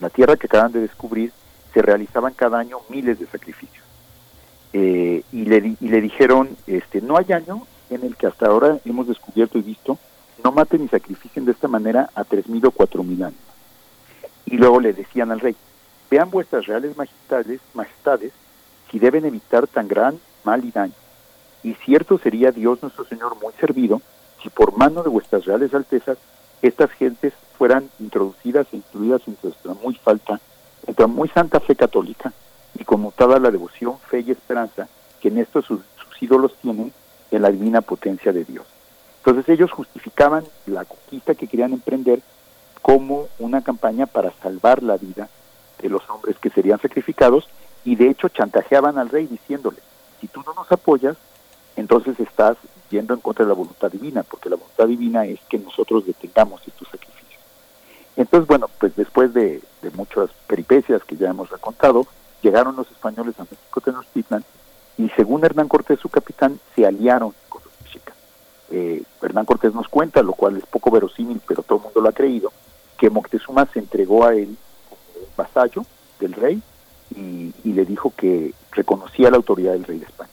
la tierra que acaban de descubrir, se realizaban cada año miles de sacrificios. Eh, y, le, y le dijeron, este, no hay año en el que hasta ahora hemos descubierto y visto, no maten ni sacrificen de esta manera a tres mil o cuatro mil años. Y luego le decían al rey, vean vuestras reales majestades, majestades si deben evitar tan gran mal y daño. Y cierto sería Dios nuestro Señor muy servido si por mano de vuestras reales altezas estas gentes fueran introducidas e incluidas en nuestra muy falta, nuestra muy santa fe católica y conmutada la devoción, fe y esperanza que en estos sus ídolos tienen de la divina potencia de Dios. Entonces ellos justificaban la conquista que querían emprender como una campaña para salvar la vida de los hombres que serían sacrificados y de hecho chantajeaban al rey diciéndole, si tú no nos apoyas, entonces estás yendo en contra de la voluntad divina, porque la voluntad divina es que nosotros detengamos estos sacrificios. Entonces, bueno, pues después de, muchas peripecias que ya hemos recontado, llegaron los españoles a México Tenochtitlan y según Hernán Cortés, su capitán, se aliaron con los mexicas. Eh, Hernán Cortés nos cuenta, lo cual es poco verosímil, pero todo el mundo lo ha creído, que Moctezuma se entregó a él como vasallo del rey y, le dijo que reconocía la autoridad del rey de España.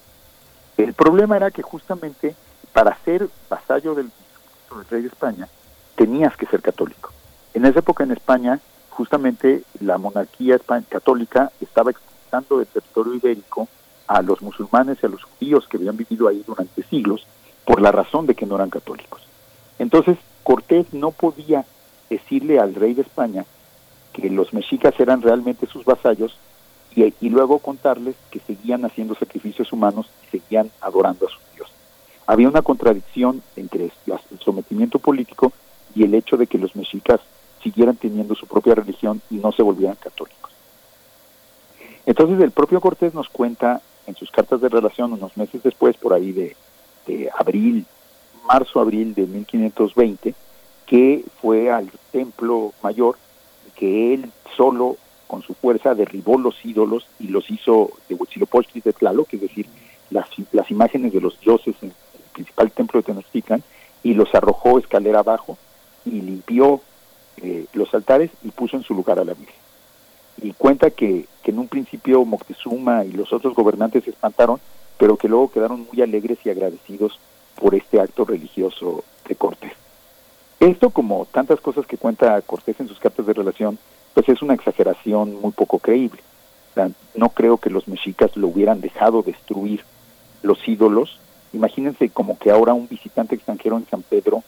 El problema era que justamente para ser vasallo del, del rey de España tenías que ser católico. En esa época en España, justamente la monarquía católica estaba expulsando del territorio ibérico a los musulmanes y a los judíos que habían vivido ahí durante siglos por la razón de que no eran católicos. Entonces, Cortés no podía decirle al rey de España que los mexicas eran realmente sus vasallos y, luego contarles que seguían haciendo sacrificios humanos y seguían adorando a sus dioses. Había una contradicción entre el sometimiento político y el hecho de que los mexicas siguieran teniendo su propia religión y no se volvieran católicos. Entonces el propio Cortés nos cuenta en sus cartas de relación unos meses después, por ahí de, abril, marzo-abril de 1520, que fue al templo mayor, que él solo con su fuerza derribó los ídolos y los hizo de Huitzilopochtli de Tlaloc, es decir, las, las imágenes de los dioses en el principal templo de Tenochtitlan, y los arrojó escalera abajo y limpió eh, los altares y puso en su lugar a la Virgen. Y cuenta que, que en un principio Moctezuma y los otros gobernantes se espantaron, pero que luego quedaron muy alegres y agradecidos por este acto religioso de Cortés. Esto, como tantas cosas que cuenta Cortés en sus cartas de relación, pues es una exageración muy poco creíble. no creo que los mexicas lo hubieran dejado destruir los ídolos. Imagínense como que ahora un visitante extranjero en San Pedro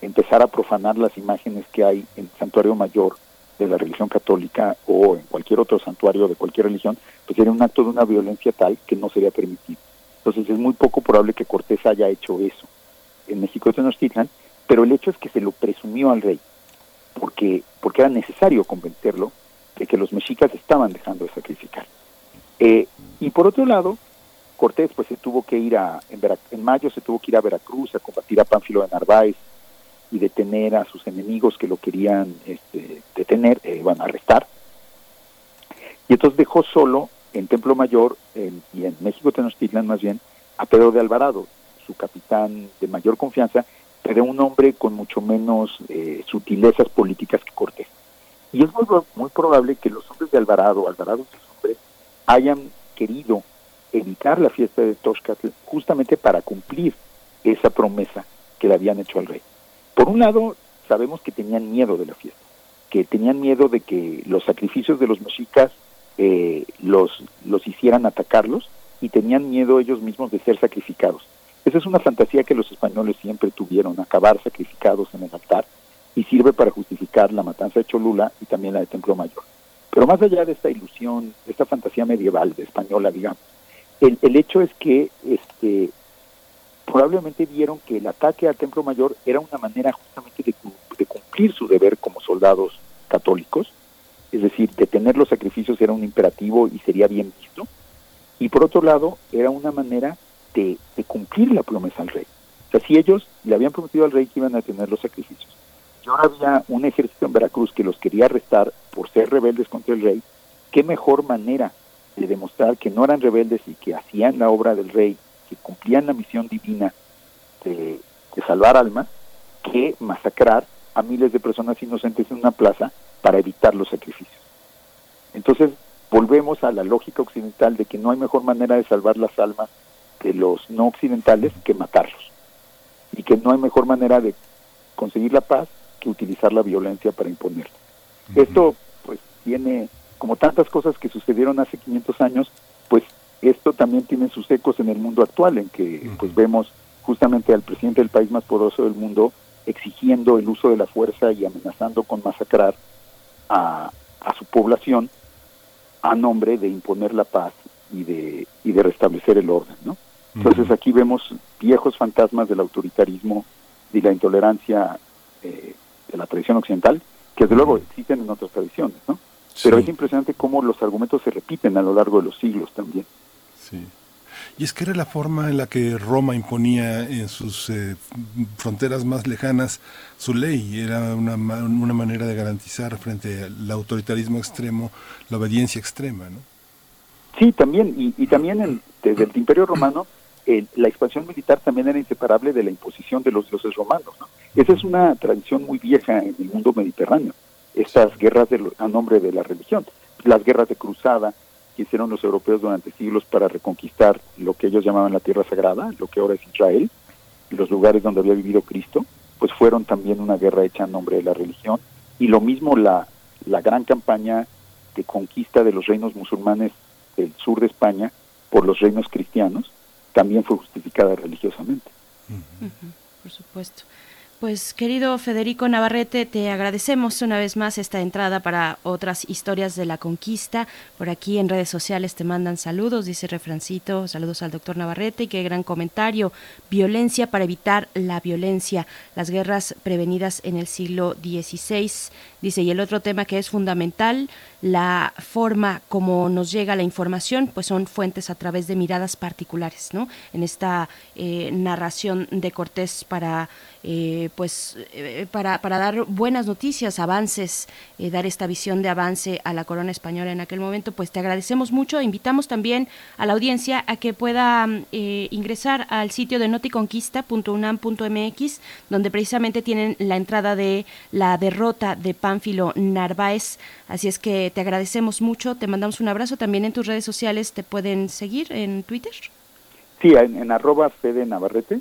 empezara a profanar las imágenes que hay en el santuario mayor de la religión católica o en cualquier otro santuario de cualquier religión, pues sería un acto de una violencia tal que no sería permitido. Entonces es muy poco probable que Cortés haya hecho eso en México de Tenochtitlan, pero el hecho es que se lo presumió al rey, porque, porque era necesario convencerlo de que los mexicas estaban dejando de sacrificar. Eh, y por otro lado, Cortés pues se tuvo que ir a, en, en, mayo se tuvo que ir a Veracruz a combatir a Pánfilo de Narváez y detener a sus enemigos que lo querían este, detener, eh, bueno, arrestar. Y entonces dejó solo en Templo Mayor y en México Tenochtitlan más bien a Pedro de Alvarado, su capitán de mayor confianza, pero un hombre con mucho menos eh, sutilezas políticas que Cortés. Y es muy, muy probable que los hombres de Alvarado, Alvarado y sus hombres, hayan querido evitar la fiesta de Toxcatl justamente para cumplir esa promesa que le habían hecho al rey. Por un lado, sabemos que tenían miedo de la fiesta, que tenían miedo de que los sacrificios de los mexicas eh, los, los hicieran atacarlos y tenían miedo ellos mismos de ser sacrificados. Esa es una fantasía que los españoles siempre tuvieron, acabar sacrificados en el altar, y sirve para justificar la matanza de Cholula y también la de Templo Mayor. Pero más allá de esta ilusión, esta fantasía medieval de española, digamos, el, el hecho es que este, probablemente vieron que el ataque al Templo Mayor era una manera justamente de, de cumplir su deber como soldados católicos, es decir, detener los sacrificios era un imperativo y sería bien visto, y por otro lado era una manera de, cumplir la promesa al rey. O sea, si ellos le habían prometido al rey que iban a tener los sacrificios, y ahora había un ejército en Veracruz que los quería arrestar por ser rebeldes contra el rey, qué mejor manera de demostrar que no eran rebeldes y que hacían la obra del rey, que cumplían la misión divina de, de salvar almas, que masacrar a miles de personas inocentes en una plaza para evitar los sacrificios. Entonces, volvemos a la lógica occidental de que no hay mejor manera de salvar las almas de los no occidentales que matarlos. Y que no hay mejor manera de conseguir la paz que utilizar la violencia para imponerla. Esto, pues, tiene, como tantas cosas que sucedieron hace 500 años, esto también tiene sus ecos en el mundo actual, en que pues vemos justamente al presidente del país más poderoso del mundo exigiendo el uso de la fuerza y amenazando con masacrar a, a su población a nombre de imponer la paz y de, y de restablecer el orden, ¿no? Entonces aquí vemos viejos fantasmas del autoritarismo y la intolerancia eh, de la tradición occidental, que desde luego existen en otras tradiciones, ¿no? Pero es impresionante cómo los argumentos se repiten a lo largo de los siglos también. Sí. Y es que era la forma en la que Roma imponía en sus eh, fronteras más lejanas su ley. Era una, una manera de garantizar frente al autoritarismo extremo la obediencia extrema, ¿no? Sí, también. Y, y también desde el Imperio Romano la expansión militar también era inseparable de la imposición de los dioses romanos. Esa es una tradición muy vieja en el mundo mediterráneo, estas guerras a nombre de la religión, las guerras de cruzada que hicieron los europeos durante siglos para reconquistar lo que ellos llamaban la tierra sagrada, lo que ahora es Israel, y los lugares donde había vivido Cristo, pues fueron también una guerra hecha a nombre de la religión, y lo mismo la, la gran campaña de conquista de los reinos musulmanes del sur de España por los reinos cristianos, también fue justificada religiosamente. por supuesto. Pues querido Federico Navarrete, te agradecemos una vez más esta entrada para otras historias de la conquista. Por aquí en redes sociales te mandan saludos, dice Refrancito, saludos al doctor Navarrete, y qué gran comentario. Violencia para evitar la violencia, las guerras prevenidas en el siglo XVI. Dice, y el otro tema que es fundamental, la forma como nos llega la información, pues son fuentes a través de miradas particulares, ¿no? En esta eh, narración de Cortés para... Eh, pues para, para, dar buenas noticias, avances, dar esta visión de avance a la corona española en aquel momento, pues te agradecemos mucho. Invitamos también a la audiencia a que pueda ingresar al sitio de noticonquista.unam.mx, donde precisamente tienen la entrada de la derrota de Pánfilo Narváez. Así es que te agradecemos mucho, te mandamos un abrazo. También en tus redes sociales te pueden seguir en Twitter. Sí, en, arroba Fede Navarrete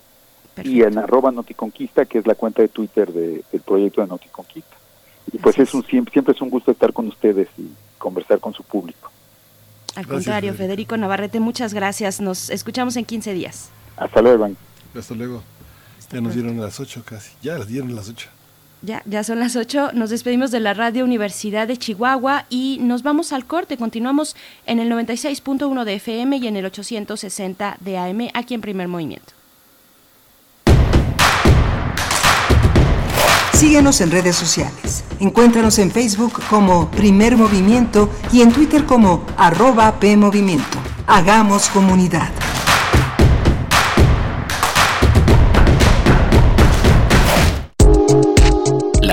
y en arroba Noticonquista, que es la cuenta de Twitter del proyecto de Noticonquista. Y pues es un, siempre, siempre es un gusto estar con ustedes y conversar con su público. Al contrario, Federico Navarrete, muchas gracias. Nos escuchamos en 15 días. Hasta luego, Hasta luego. ya nos dieron las 8 casi. Ya las dieron las 8. Ya, ya son las 8. Nos despedimos de la Radio Universidad de Chihuahua y nos vamos al corte. Continuamos en el 96.1 de FM y en el 860 de AM aquí en Primer Movimiento. Síguenos en redes sociales. Encuéntranos en Facebook como Primer Movimiento y en Twitter como arroba PMovimiento. Hagamos comunidad.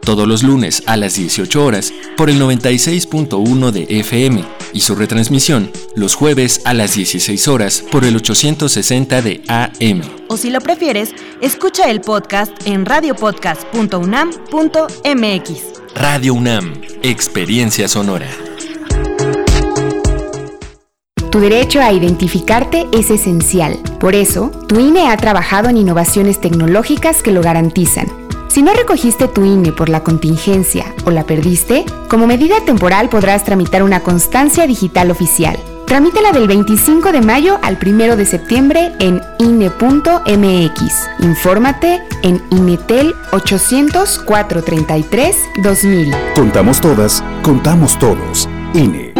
Todos los lunes a las 18 horas por el 96.1 de FM y su retransmisión los jueves a las 16 horas por el 860 de AM. O si lo prefieres, escucha el podcast en radiopodcast.unam.mx. Radio UNAM, Experiencia Sonora. Tu derecho a identificarte es esencial. Por eso, tu INE ha trabajado en innovaciones tecnológicas que lo garantizan si no recogiste tu INE por la contingencia o la perdiste, como medida temporal podrás tramitar una constancia digital oficial. Tramítala del 25 de mayo al 1 de septiembre en INE.mx. Infórmate en INETEL 800-433-2000. Contamos todas, contamos todos. INE.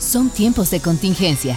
Son tiempos de contingencia.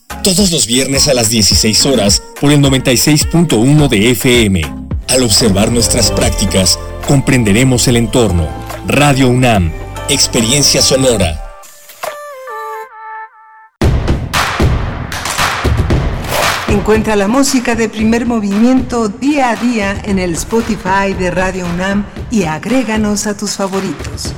todos los viernes a las 16 horas por el 96.1 de FM. Al observar nuestras prácticas, comprenderemos el entorno. Radio UNAM, Experiencia Sonora. Encuentra la música de primer movimiento día a día en el Spotify de Radio UNAM y agréganos a tus favoritos.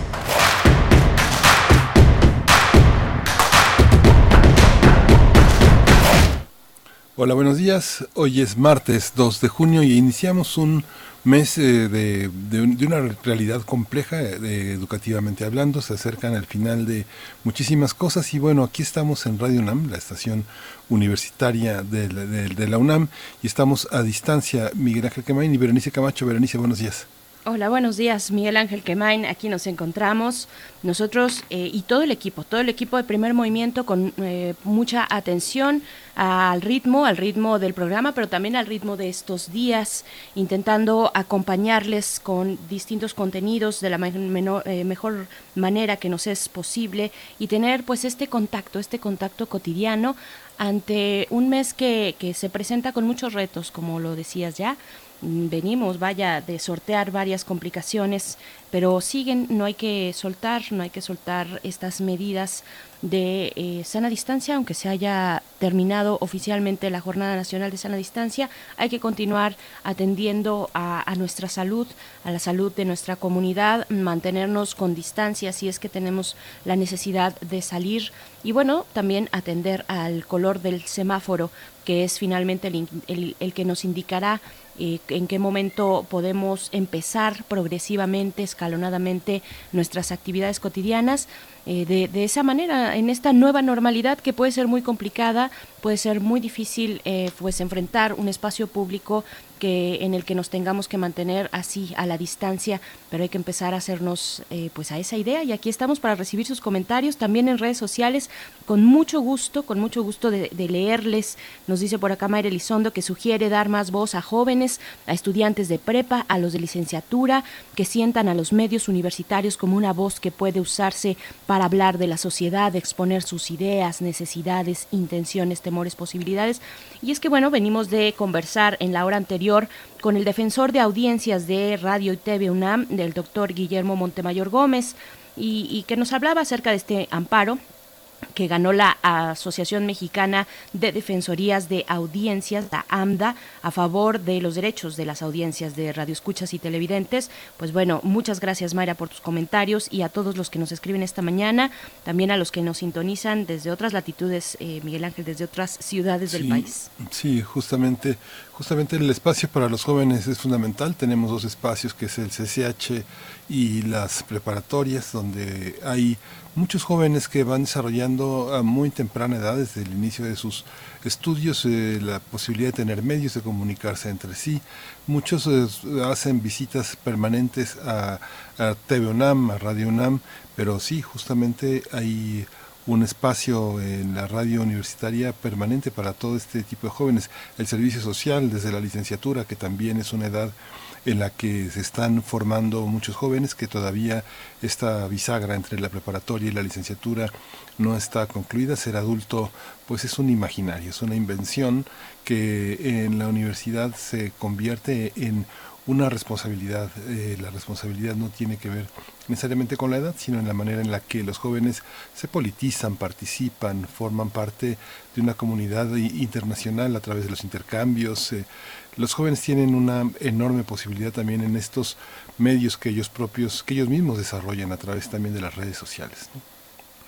Hola, buenos días. Hoy es martes 2 de junio y iniciamos un mes eh, de, una realidad compleja eh, educativamente hablando, se acercan al final de muchísimas cosas y bueno, aquí estamos en Radio UNAM, la estación universitaria de, la UNAM y estamos a distancia Miguel Ángel Quemain y Berenice Camacho. Berenice, buenos días. Hola, buenos días, Miguel Ángel Quemain. Aquí nos encontramos nosotros eh, y todo el equipo, todo el equipo de primer movimiento con eh, mucha atención al ritmo, al ritmo del programa, pero también al ritmo de estos días, intentando acompañarles con distintos contenidos de la eh, mejor manera que nos es posible y tener pues este contacto, este contacto cotidiano ante un mes que, que se presenta con muchos retos, como lo decías ya venimos, vaya, de sortear varias complicaciones, pero siguen, no hay que soltar, no hay que soltar estas medidas de eh, sana distancia, aunque se haya terminado oficialmente la Jornada Nacional de Sana Distancia, hay que continuar atendiendo a, a, nuestra salud, a la salud de nuestra comunidad, mantenernos con distancia si es que tenemos la necesidad de salir y bueno, también atender al color del semáforo, que es finalmente el, el, el que nos indicará en qué momento podemos empezar progresivamente, escalonadamente nuestras actividades cotidianas. Eh, de, de, esa manera, en esta nueva normalidad que puede ser muy complicada, puede ser muy difícil eh, pues enfrentar un espacio público en el que nos tengamos que mantener así a la distancia, pero hay que empezar a hacernos eh, pues a esa idea y aquí estamos para recibir sus comentarios también en redes sociales con mucho gusto, con mucho gusto de, de leerles. Nos dice por acá Mayra Elizondo que sugiere dar más voz a jóvenes, a estudiantes de prepa, a los de licenciatura, que sientan a los medios universitarios como una voz que puede usarse para hablar de la sociedad, exponer sus ideas, necesidades, intenciones, temores, posibilidades. Y es que bueno, venimos de conversar en la hora anterior con el defensor de audiencias de Radio y TV UNAM, del doctor Guillermo Montemayor Gómez, y, y que nos hablaba acerca de este amparo que ganó la Asociación Mexicana de Defensorías de Audiencias, la AMDA, a favor de los derechos de las audiencias de radioescuchas y televidentes. Pues bueno, muchas gracias Mayra por tus comentarios y a todos los que nos escriben esta mañana, también a los que nos sintonizan desde otras latitudes, eh, Miguel Ángel, desde otras ciudades del sí, país. Sí, justamente, justamente el espacio para los jóvenes es fundamental. Tenemos dos espacios que es el CCH y las preparatorias, donde hay muchos jóvenes que van desarrollando a muy temprana edad, desde el inicio de sus estudios, eh, la posibilidad de tener medios de comunicarse entre sí. Muchos eh, hacen visitas permanentes a, a TV UNAM, a Radio UNAM, pero sí, justamente hay un espacio en la radio universitaria permanente para todo este tipo de jóvenes. El servicio social desde la licenciatura, que también es una edad en la que se están formando muchos jóvenes que todavía esta bisagra entre la preparatoria y la licenciatura no está concluida. Ser adulto pues es un imaginario, es una invención que en la universidad se convierte en una responsabilidad. Eh, la responsabilidad no tiene que ver necesariamente con la edad, sino en la manera en la que los jóvenes se politizan, participan, forman parte de una comunidad internacional a través de los intercambios. Eh, los jóvenes tienen una enorme posibilidad también en estos medios que ellos propios, que ellos mismos desarrollan a través también de las redes sociales. ¿no?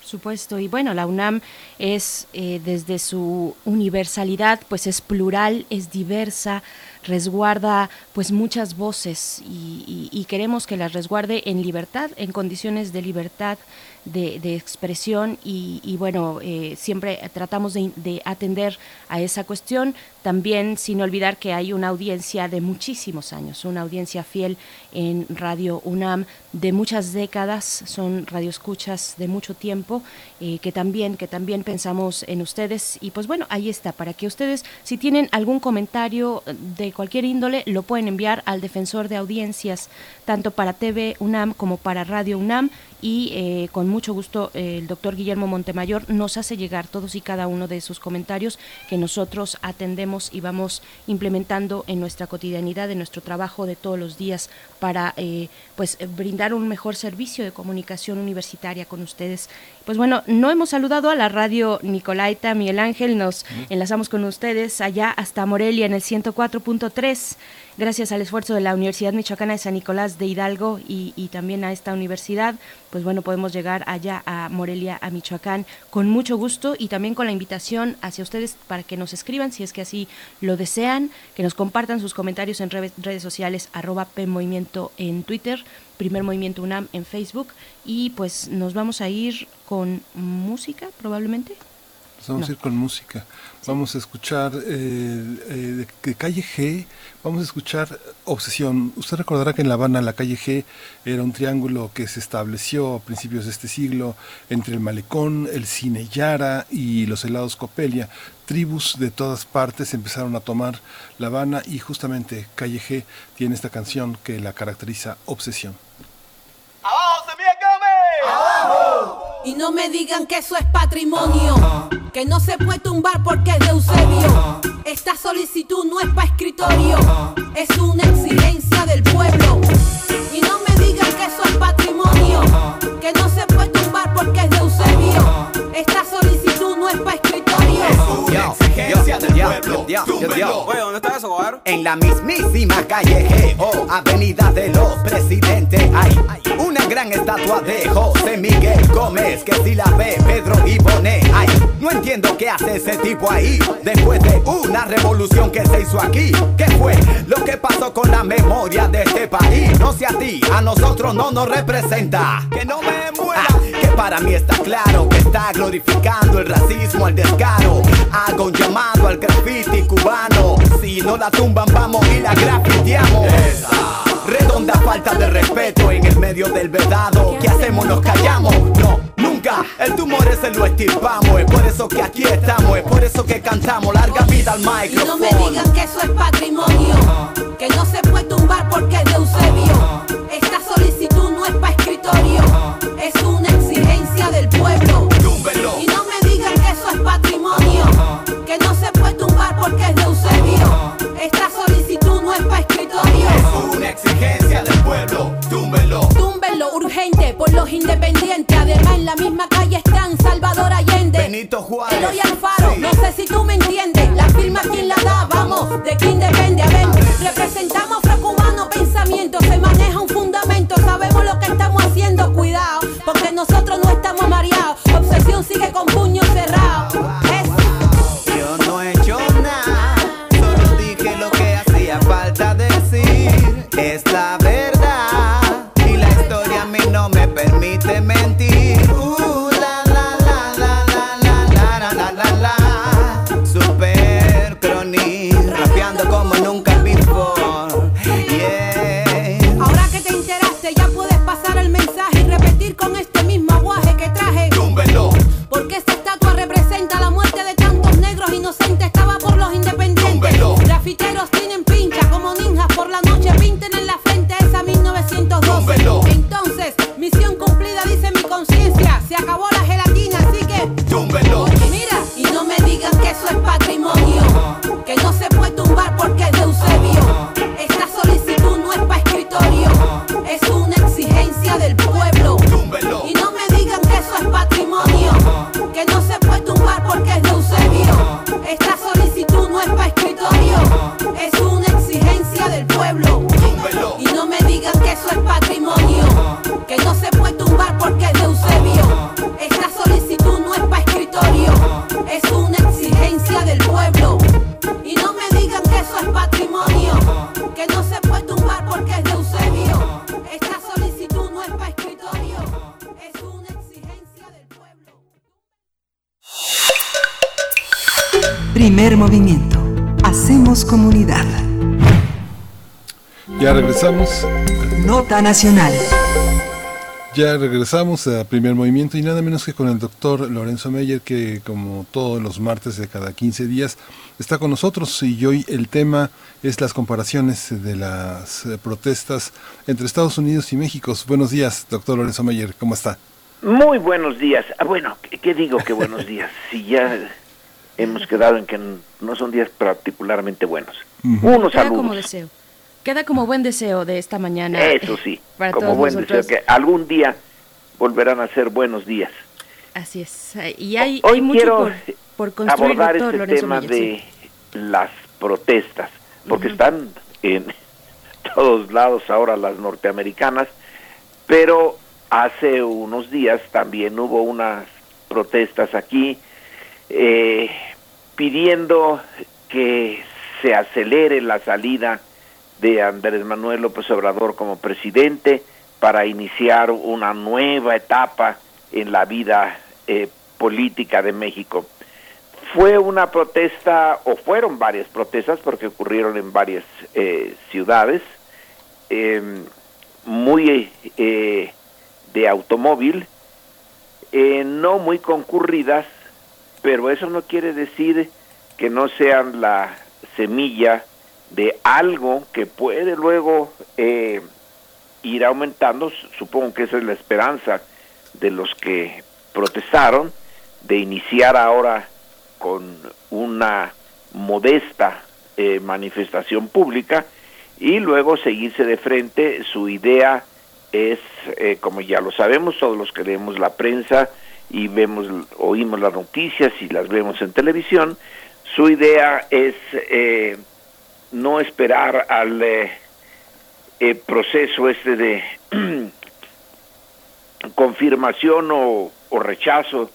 Supuesto, y bueno, la UNAM es eh, desde su universalidad, pues es plural, es diversa, resguarda pues muchas voces y, y, y queremos que las resguarde en libertad, en condiciones de libertad de, de expresión y, y bueno, eh, siempre tratamos de, de, atender a esa cuestión. También sin olvidar que hay una audiencia de muchísimos años, una audiencia fiel en Radio UNAM de muchas décadas, son radioescuchas de mucho tiempo, eh, que también, que también pensamos en ustedes. Y pues bueno, ahí está, para que ustedes, si tienen algún comentario de cualquier índole, lo pueden enviar al defensor de audiencias, tanto para TV UNAM como para Radio UNAM y eh, con mucho gusto eh, el doctor Guillermo Montemayor. Nos hace llegar todos y cada uno de sus comentarios que nosotros atendemos y vamos implementando en nuestra cotidianidad, en nuestro trabajo de todos los días para eh, pues brindar un mejor servicio de comunicación universitaria con ustedes. Pues bueno, no hemos saludado a la radio Nicolaita, Miguel Ángel, nos enlazamos con ustedes allá hasta Morelia en el 104.3 gracias al esfuerzo de la Universidad Michoacana de San Nicolás de Hidalgo y, y, también a esta universidad, pues bueno, podemos llegar allá a Morelia, a Michoacán, con mucho gusto y también con la invitación hacia ustedes para que nos escriban, si es que así lo desean, que nos compartan sus comentarios en redes, redes sociales, arroba PMovimiento en Twitter, Primer Movimiento UNAM en Facebook y pues nos vamos a ir con música probablemente. Vamos no. a ir con música. Vamos a escuchar eh, eh, de Calle G, vamos a escuchar Obsesión. Usted recordará que en La Habana la Calle G era un triángulo que se estableció a principios de este siglo entre el Malecón, el Cine Yara y los helados Copelia. Tribus de todas partes empezaron a tomar La Habana y justamente Calle G tiene esta canción que la caracteriza Obsesión. ¡Abajo, Semilla Game! ¡Abajo! Y no me digan que eso es patrimonio, que no se puede tumbar porque es de Eusebio. Esta solicitud no es para escritorio, es una exigencia del pueblo. Y no me digan que eso es patrimonio, que no se puede tumbar porque es de Eusebio. Esta solicitud ¿dónde está eso, En la mismísima calle Geo, avenida de los presidentes, hay una gran estatua de José Miguel Gómez, que si la ve Pedro y Bonet, ay, no entiendo qué hace ese tipo ahí, después de una revolución que se hizo aquí. ¿Qué fue lo que pasó con la memoria de este país? No sé a ti, a nosotros no nos representa. Que no me muera. Ah, para mí está claro que está glorificando el racismo, el descaro. Hago un llamado al graffiti cubano. Si no la tumban, vamos y la grafiteamos. Redonda falta de respeto en el medio del vedado. ¿Qué hacemos? Nos callamos. No, nunca. El tumor ese lo estirpamos. Es por eso que aquí estamos. Es por eso que cantamos. Larga vida al micrófono. Y no me digan que eso es patrimonio. Que no se puede tumbar porque es de Eusebio. Esta solicitud no es para escritorio. Es una del pueblo. Y no me digan que eso es patrimonio. Que no se puede tumbar porque es de Eusebio. Esta solicitud no es para escritorio. Es una exigencia del pueblo. Túmbelo. Túmbelo urgente por los independientes. Además, en la misma calle están Salvador Allende. Benito Juárez. Eloy Alfaro. No sé si tú me entiendes. La firma, ¿quién la da? Vamos, de quién depende. A ver, nacional. Ya regresamos a primer movimiento y nada menos que con el doctor Lorenzo Meyer, que como todos los martes de cada 15 días está con nosotros y hoy el tema es las comparaciones de las protestas entre Estados Unidos y México. Buenos días, doctor Lorenzo Meyer, ¿cómo está? Muy buenos días. Ah, bueno, ¿qué, qué digo que buenos días? Si ya hemos quedado en que no son días particularmente buenos. Unos Queda saludos. como deseo. Queda como buen deseo de esta mañana. Eso sí, para como todos buen nosotros. deseo que algún día volverán a ser buenos días. Así es. Y hay, Hoy hay mucho quiero por, por construir, abordar doctor este Lorenzo tema de sí. las protestas, porque están en todos lados ahora las norteamericanas, pero hace unos días también hubo unas protestas aquí eh, pidiendo que se acelere la salida de Andrés Manuel López Obrador como presidente para iniciar una nueva etapa en la vida eh, política de México. Fue una protesta, o fueron varias protestas, porque ocurrieron en varias eh, ciudades, eh, muy de automóvil, eh, no muy concurridas, pero eso no quiere decir que no sean la semilla de algo que puede luego eh, ir aumentando. Supongo que esa es la esperanza de los que protestaron, de iniciar ahora con una modesta eh, manifestación pública y luego seguirse de frente. Su idea es, eh, como ya lo sabemos, todos los que leemos la prensa y vemos, oímos las noticias y las vemos en televisión, Su idea es eh, no esperar al eh, proceso este de confirmación o, o rechazo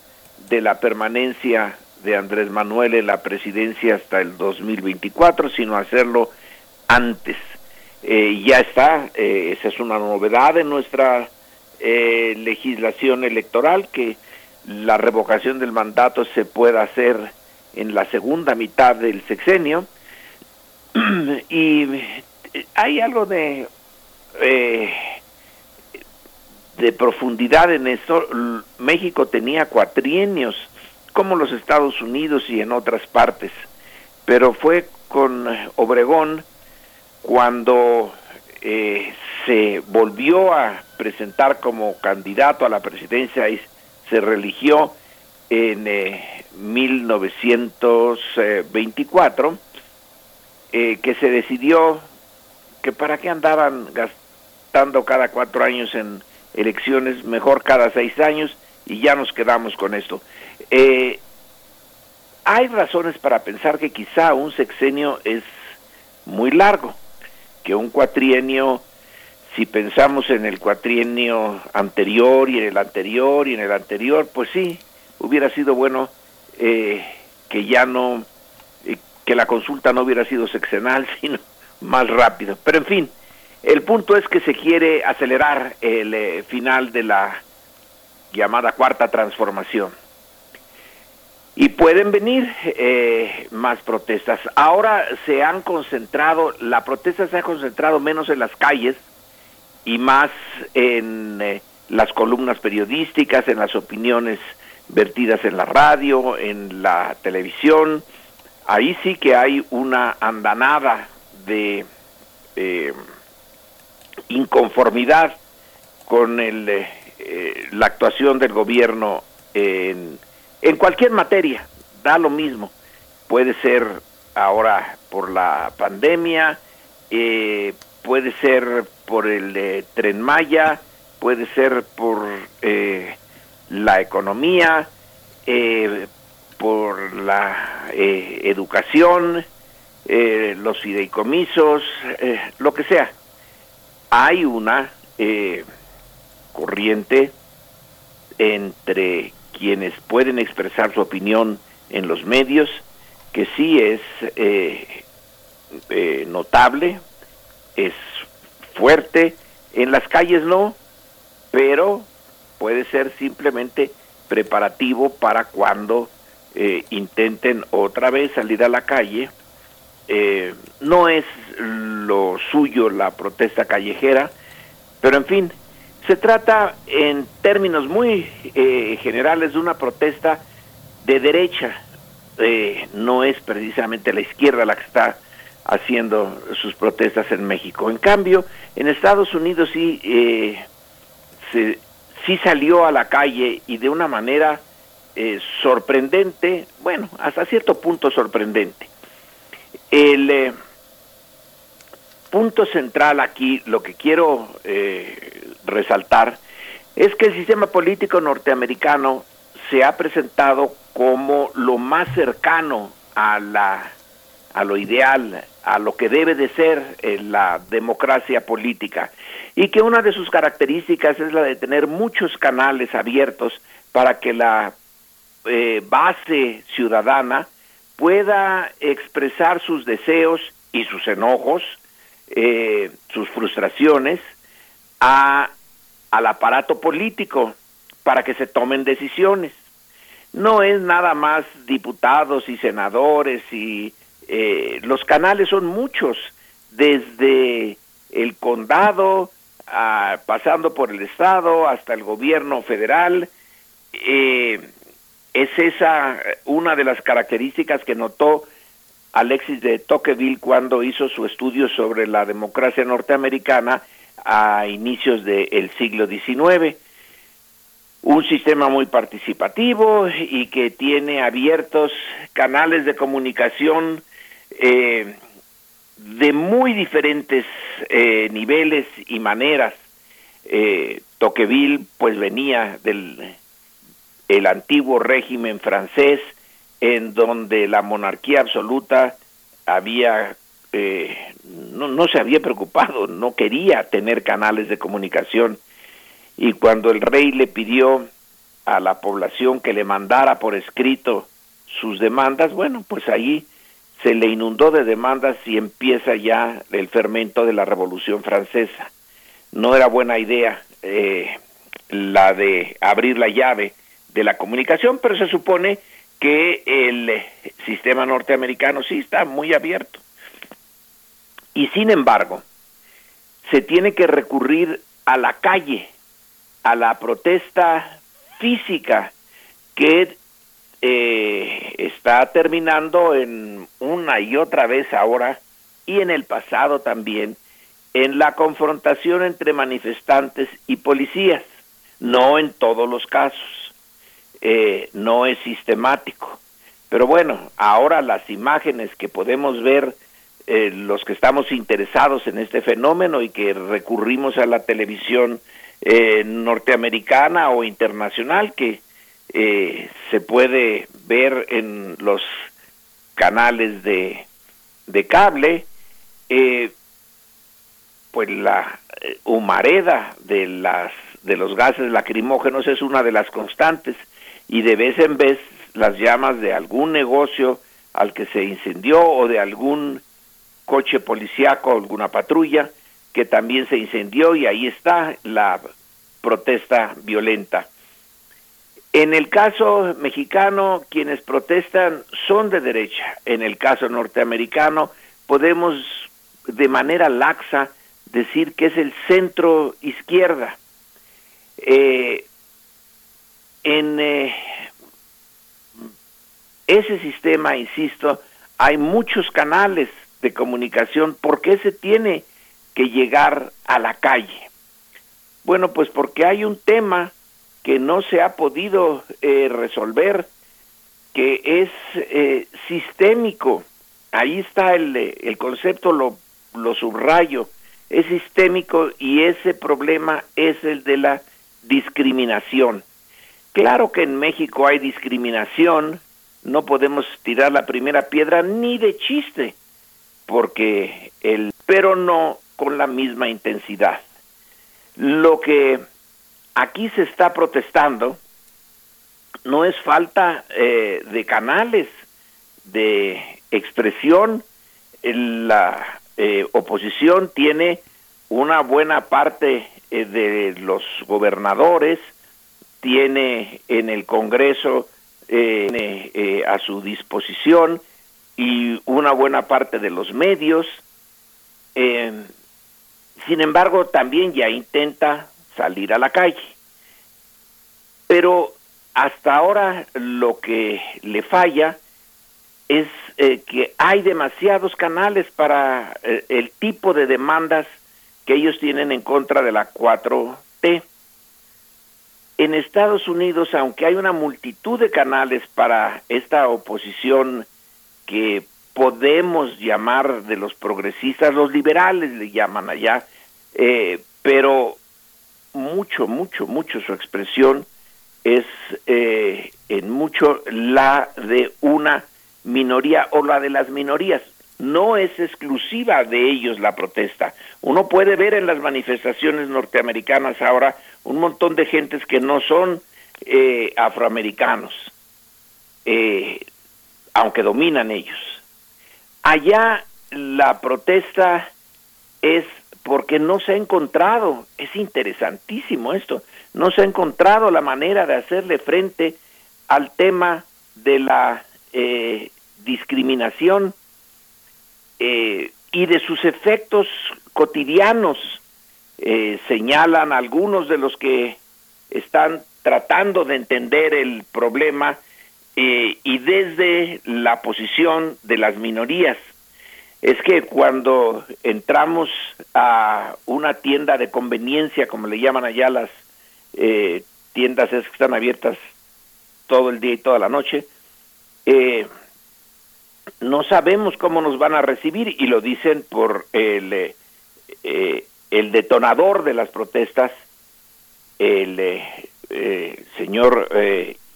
de la permanencia de Andrés Manuel en la presidencia hasta el 2024, sino hacerlo antes. Eh, ya está, eh, esa es una novedad en nuestra eh, legislación electoral, que la revocación del mandato se pueda hacer en la segunda mitad del sexenio. y hay algo de, de profundidad en esto. México tenía cuatrienios, como los Estados Unidos y en otras partes, pero fue con Obregón cuando eh, se volvió a presentar como candidato a la presidencia y se religió en 1924, eh, que se decidió que para qué andaban gastando cada cuatro años en elecciones, mejor cada seis años, y ya nos quedamos con esto. Eh, hay razones para pensar que quizá un sexenio es muy largo que un cuatrienio, si pensamos en el cuatrienio anterior y en el anterior y en el anterior, pues sí, hubiera sido bueno eh, que ya no, que la consulta no hubiera sido sexenal, sino más rápido. Pero en fin, el punto es que se quiere acelerar el eh, final de la llamada cuarta transformación y pueden venir eh, más protestas. Ahora se han concentrado, la protesta se ha concentrado menos en las calles y más en eh, las columnas periodísticas, en las opiniones vertidas en la radio, en la televisión. Ahí sí que hay una andanada de eh, inconformidad con el, la actuación del gobierno en en cualquier materia, da lo mismo. Puede ser ahora por la pandemia, eh, puede ser por el eh, tren Maya, puede ser por eh, la economía, por la educación, los fideicomisos, lo que sea. Hay una corriente entre quienes pueden expresar su opinión en los medios, que sí es eh, eh, notable, es fuerte, en las calles no, pero puede ser simplemente preparativo para cuando eh, intenten otra vez salir a la calle. no es lo suyo la protesta callejera, pero en fin, se trata, en términos muy eh, generales, de una protesta de derecha. Eh, no es precisamente la izquierda la que está haciendo sus protestas en México. En cambio, en Estados Unidos sí, eh, sí salió a la calle y de una manera sorprendente, bueno, hasta cierto punto sorprendente. El punto central aquí, lo que quiero resaltar es que el sistema político norteamericano se ha presentado como lo más cercano a la a lo ideal, a lo que debe de ser eh, la democracia política y que una de sus características es la de tener muchos canales abiertos para que la eh, base ciudadana pueda expresar sus deseos y sus enojos, eh, sus frustraciones, a, al aparato político para que se tomen decisiones. No es nada más diputados y senadores y eh, los canales son muchos, desde el condado, pasando por el estado hasta el gobierno federal. Eh, es esa una de las características que notó Alexis de Tocqueville cuando hizo su estudio sobre la democracia norteamericana a inicios del siglo XIX. Un sistema muy participativo y que tiene abiertos canales de comunicación eh, de muy diferentes eh, niveles y maneras. Eh, Tocqueville pues venía del el antiguo régimen francés en donde la monarquía absoluta había eh, no, no se había preocupado, no quería tener canales de comunicación y cuando el rey le pidió a la población que le mandara por escrito sus demandas, bueno, pues ahí se le inundó de demandas y empieza ya el fermento de la Revolución Francesa. No era buena idea eh, la de abrir la llave de la comunicación, pero se supone que el sistema norteamericano sí está muy abierto. Y sin embargo, se tiene que recurrir a la calle, a la protesta física que eh, está terminando en una y otra vez ahora y en el pasado también en la confrontación entre manifestantes y policías, no en todos los casos, eh, no es sistemático. Pero bueno, ahora las imágenes que podemos ver eh, los que estamos interesados en este fenómeno y que recurrimos a la televisión eh, norteamericana o internacional que eh, se puede ver en los canales de, de cable, pues la humareda de las de los gases lacrimógenos es una de las constantes y de vez en vez las llamas de algún negocio al que se incendió o de algún coche policíaco, alguna patrulla que también se incendió y ahí está la protesta violenta. En el caso mexicano, quienes protestan son de derecha. En el caso norteamericano, podemos de manera laxa decir que es el centro izquierda. Eh, en eh, ese sistema, insisto, hay muchos canales de comunicación, ¿por qué se tiene que llegar a la calle? Bueno, pues porque hay un tema que no se ha podido eh, resolver, que es eh, sistémico. Ahí está el, el concepto, lo, lo subrayo, es sistémico y ese problema es el de la discriminación. Claro que en México hay discriminación, no podemos tirar la primera piedra ni de chiste, porque el pero no con la misma intensidad. Lo que aquí se está protestando no es falta eh, de canales de expresión. La eh, oposición tiene una buena parte eh, de los gobernadores, tiene en el Congreso a su disposición y una buena parte de los medios. Eh, sin embargo, también ya intenta salir a la calle. Pero hasta ahora lo que le falla es eh, que hay demasiados canales para eh, el tipo de demandas que ellos tienen en contra de la 4T. En Estados Unidos, aunque hay una multitud de canales para esta oposición que podemos llamar de los progresistas, los liberales le llaman allá, eh, pero mucho, mucho, mucho su expresión es eh, en mucho la de una minoría o la de las minorías. No es exclusiva de ellos la protesta. Uno puede ver en las manifestaciones norteamericanas ahora un montón de gentes que no son eh, afroamericanos. Eh, aunque dominan ellos. Allá la protesta es porque no se ha encontrado, es interesantísimo esto, no se ha encontrado la manera de hacerle frente al tema de la eh, discriminación eh, y de sus efectos cotidianos. Eh, señalan algunos de los que están tratando de entender el problema eh, y desde la posición de las minorías. Es que cuando entramos a una tienda de conveniencia, como le llaman allá las eh, tiendas es que están abiertas todo el día y toda la noche, eh, no sabemos cómo nos van a recibir y lo dicen por el, el detonador de las protestas, el señor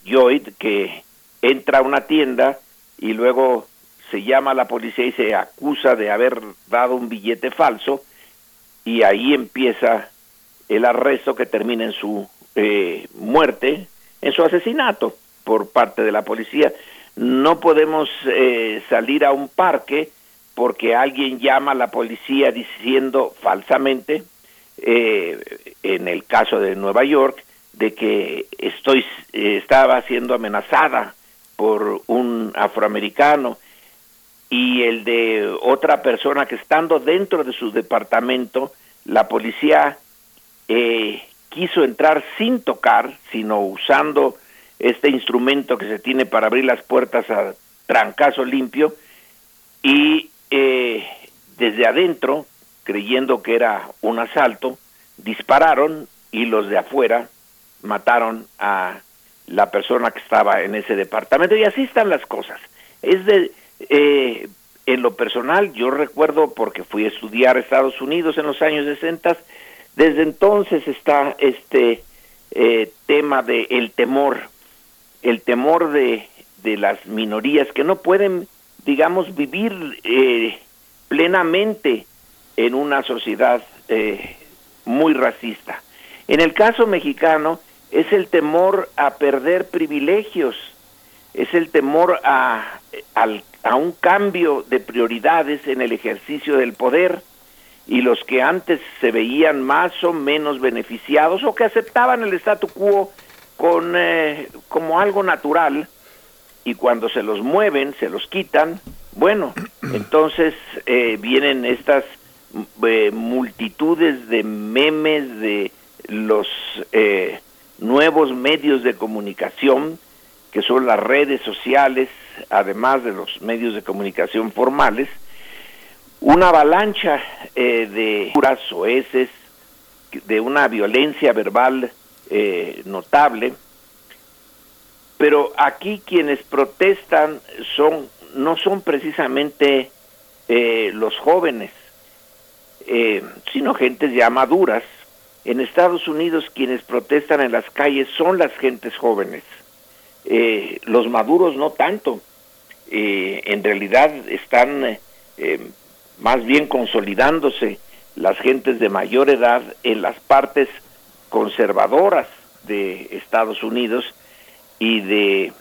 Lloyd, que entra a una tienda y luego se llama a la policía y se acusa de haber dado un billete falso y ahí empieza el arresto que termina en su eh, muerte, en su asesinato por parte de la policía. No podemos eh, salir a un parque porque alguien llama a la policía diciendo falsamente, eh, en el caso de Nueva York, de que estoy estaba siendo amenazada por un afroamericano y el de otra persona que estando dentro de su departamento, la policía eh, quiso entrar sin tocar, sino usando este instrumento que se tiene para abrir las puertas a trancazo limpio y eh, desde adentro, creyendo que era un asalto, dispararon y los de afuera mataron a la persona que estaba en ese departamento y así están las cosas. Es de eh, en lo personal, yo recuerdo porque fui a estudiar Estados Unidos en los años 60, desde entonces está este eh, tema de el temor, el temor de, de las minorías que no pueden, digamos, vivir eh, plenamente en una sociedad eh, muy racista. En el caso mexicano es el temor a perder privilegios, es el temor a, al a un cambio de prioridades en el ejercicio del poder y los que antes se veían más o menos beneficiados o que aceptaban el statu quo con eh, como algo natural y cuando se los mueven se los quitan bueno entonces eh, vienen estas eh, multitudes de memes de los nuevos medios de comunicación que son las redes sociales además de los medios de comunicación formales, una avalancha eh, de puras oeces, de una violencia verbal eh, notable, pero aquí quienes protestan son no son precisamente eh, los jóvenes, sino gentes ya maduras. En Estados Unidos quienes protestan en las calles son las gentes jóvenes eh, los maduros no tanto. Eh, en realidad están eh, más bien consolidándose las gentes de mayor edad en las partes conservadoras de Estados Unidos y de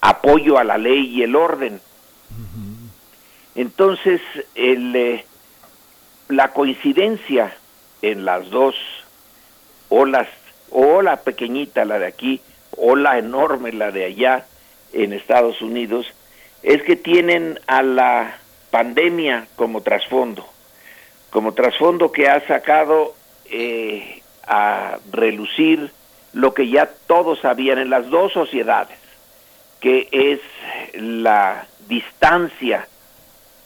apoyo a la ley y el orden. Entonces, el, la coincidencia en las dos olas, o la pequeñita, la de aquí, ola enorme, la de allá en Estados Unidos, es que tienen a la pandemia como trasfondo, como trasfondo que ha sacado eh, a relucir lo que ya todos sabían en las dos sociedades, que es la distancia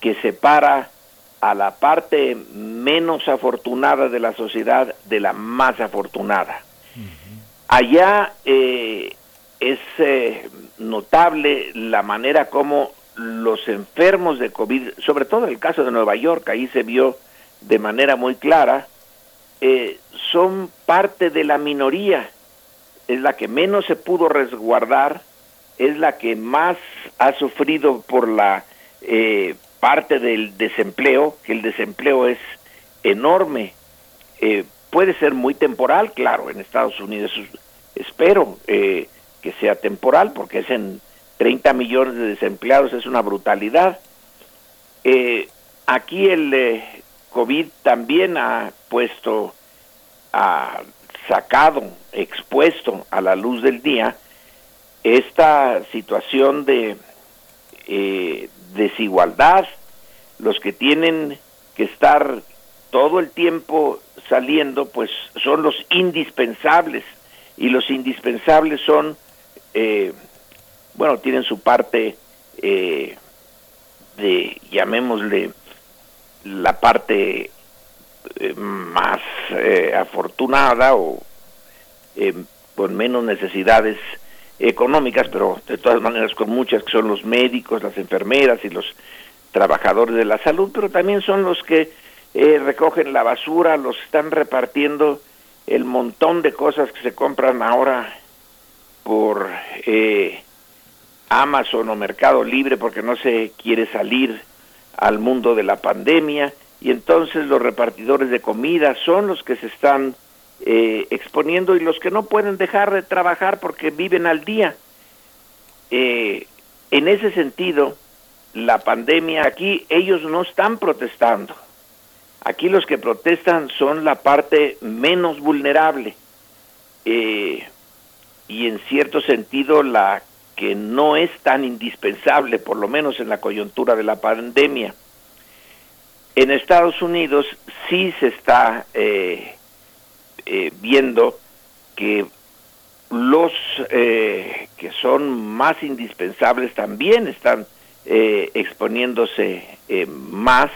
que separa a la parte menos afortunada de la sociedad de la más afortunada. Allá eh, es eh, notable la manera como los enfermos de COVID, sobre todo en el caso de Nueva York, ahí se vio de manera muy clara, eh, son parte de la minoría, es la que menos se pudo resguardar, es la que más ha sufrido por la parte del desempleo, que el desempleo es enorme. puede ser muy temporal, claro, en Estados Unidos espero eh, que sea temporal, porque es en 30 millones de desempleados, es una brutalidad. Eh, aquí el eh, COVID también ha puesto, ha sacado, expuesto a la luz del día esta situación de desigualdad, los que tienen que estar todo el tiempo saliendo, pues son los indispensables y los indispensables son, eh, bueno, tienen su parte eh, de, llamémosle, la parte eh, más afortunada o con menos necesidades económicas, pero de todas maneras con muchas, que son los médicos, las enfermeras y los trabajadores de la salud, pero también son los que recogen la basura, los están repartiendo el montón de cosas que se compran ahora por eh, Amazon o Mercado Libre porque no se quiere salir al mundo de la pandemia y entonces los repartidores de comida son los que se están eh, exponiendo y los que no pueden dejar de trabajar porque viven al día. Eh, en ese sentido, la pandemia aquí, ellos no están protestando. Aquí los que protestan son la parte menos vulnerable eh, y en cierto sentido la que no es tan indispensable, por lo menos en la coyuntura de la pandemia. En Estados Unidos sí se está eh, eh, viendo que los eh, que son más indispensables también están exponiéndose más,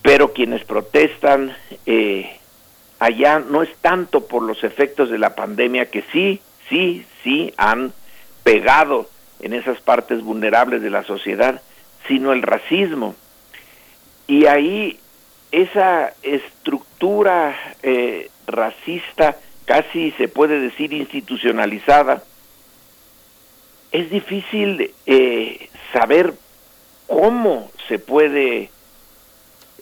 pero quienes protestan allá no es tanto por los efectos de la pandemia que sí, sí, sí han pegado en esas partes vulnerables de la sociedad, sino el racismo. Y ahí esa estructura eh, racista, casi se puede decir institucionalizada, es difícil eh, saber cómo se puede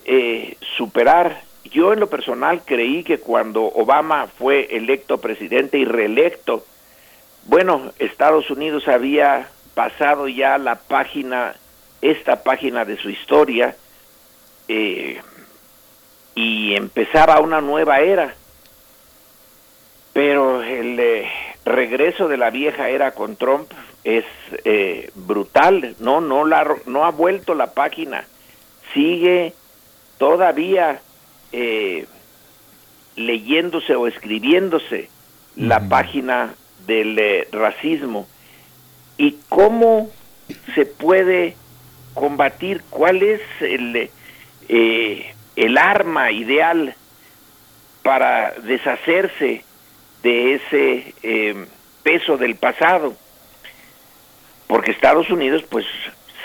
eh, superar. Yo en lo personal creí que cuando Obama fue electo presidente y reelecto, bueno, Estados Unidos había pasado ya la página, esta página de su historia, eh, y empezaba una nueva era. Pero el eh, regreso de la vieja era con Trump es eh, brutal, no, no, la, no ha vuelto la página, sigue todavía leyéndose o escribiéndose la página del racismo. Y cómo se puede combatir, cuál es el, eh, el arma ideal para deshacerse de ese eh, peso del pasado. Porque Estados Unidos pues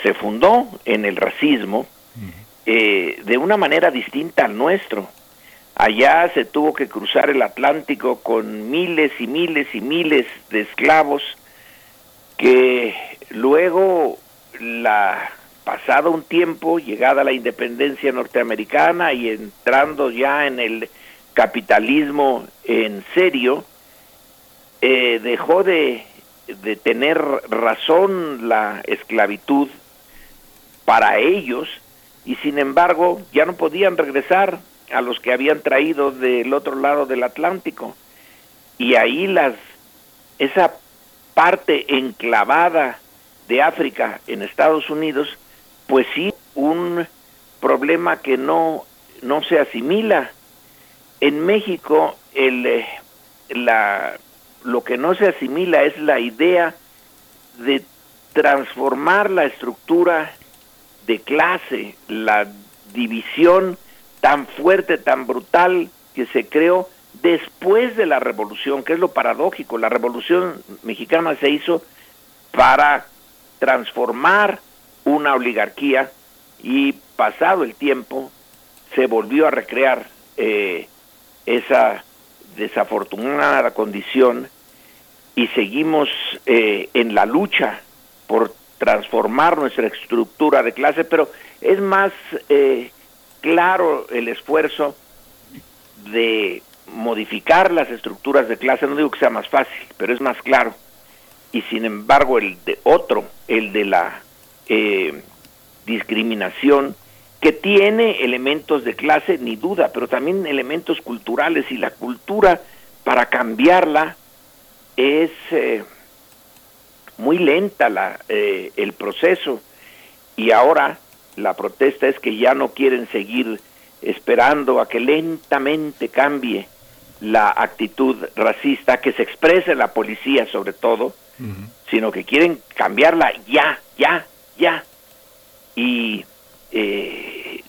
se fundó en el racismo de una manera distinta al nuestro. Allá se tuvo que cruzar el Atlántico con miles y miles y miles de esclavos que luego la pasado un tiempo, llegada la independencia norteamericana y entrando ya en el capitalismo en serio, eh, dejó de, de tener razón la esclavitud para ellos y sin embargo ya no podían regresar a los que habían traído del otro lado del Atlántico. Y ahí las esa parte enclavada de África en Estados Unidos, pues sí, un problema que no, no se asimila. En México, el, eh, la, lo que no se asimila es la idea de transformar la estructura de clase, la división tan fuerte, tan brutal que se creó después de la revolución, que es lo paradójico. La revolución mexicana se hizo para transformar una oligarquía y pasado el tiempo se volvió a recrear eh, esa desafortunada condición y seguimos eh, en la lucha por transformar nuestra estructura de clase, pero es más eh, claro el esfuerzo de modificar las estructuras de clase, no digo que sea más fácil, pero es más claro. Y sin embargo el de otro, el de la eh, discriminación, que tiene elementos de clase, ni duda, pero también elementos culturales y la cultura para cambiarla es eh, muy lenta la, eh, el proceso. Y ahora la protesta es que ya no quieren seguir esperando a que lentamente cambie la actitud racista que se expresa en la policía sobre todo, sino que quieren cambiarla ya, ya, ya. Y eh,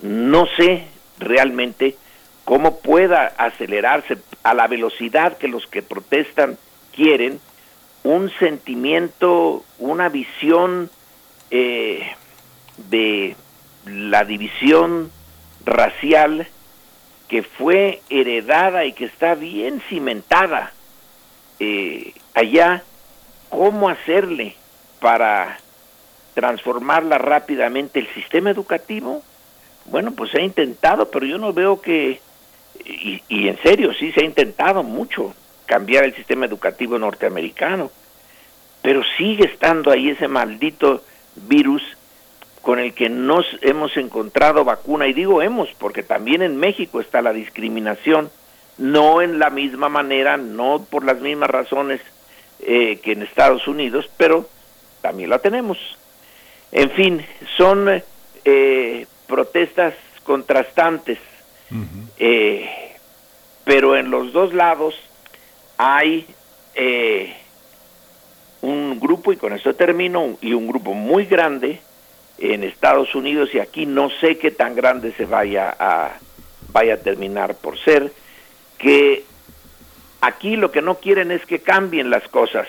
no sé realmente cómo pueda acelerarse a la velocidad que los que protestan quieren un sentimiento, una visión eh, de la división racial que fue heredada y que está bien cimentada eh, allá cómo hacerle para transformarla rápidamente el sistema educativo. Bueno, pues se ha intentado, pero yo no veo que, y, en serio, sí se ha intentado mucho cambiar el sistema educativo norteamericano, pero sigue estando ahí ese maldito virus con el que nos hemos encontrado vacuna, y digo hemos, porque también en México está la discriminación, no en la misma manera, no por las mismas razones eh, que en Estados Unidos, pero también la tenemos. En fin, son eh, protestas contrastantes, eh, pero en los dos lados hay un grupo, y con esto termino, y un grupo muy grande en Estados Unidos, y aquí no sé qué tan grande se vaya a, vaya a terminar por ser, que aquí lo que no quieren es que cambien las cosas.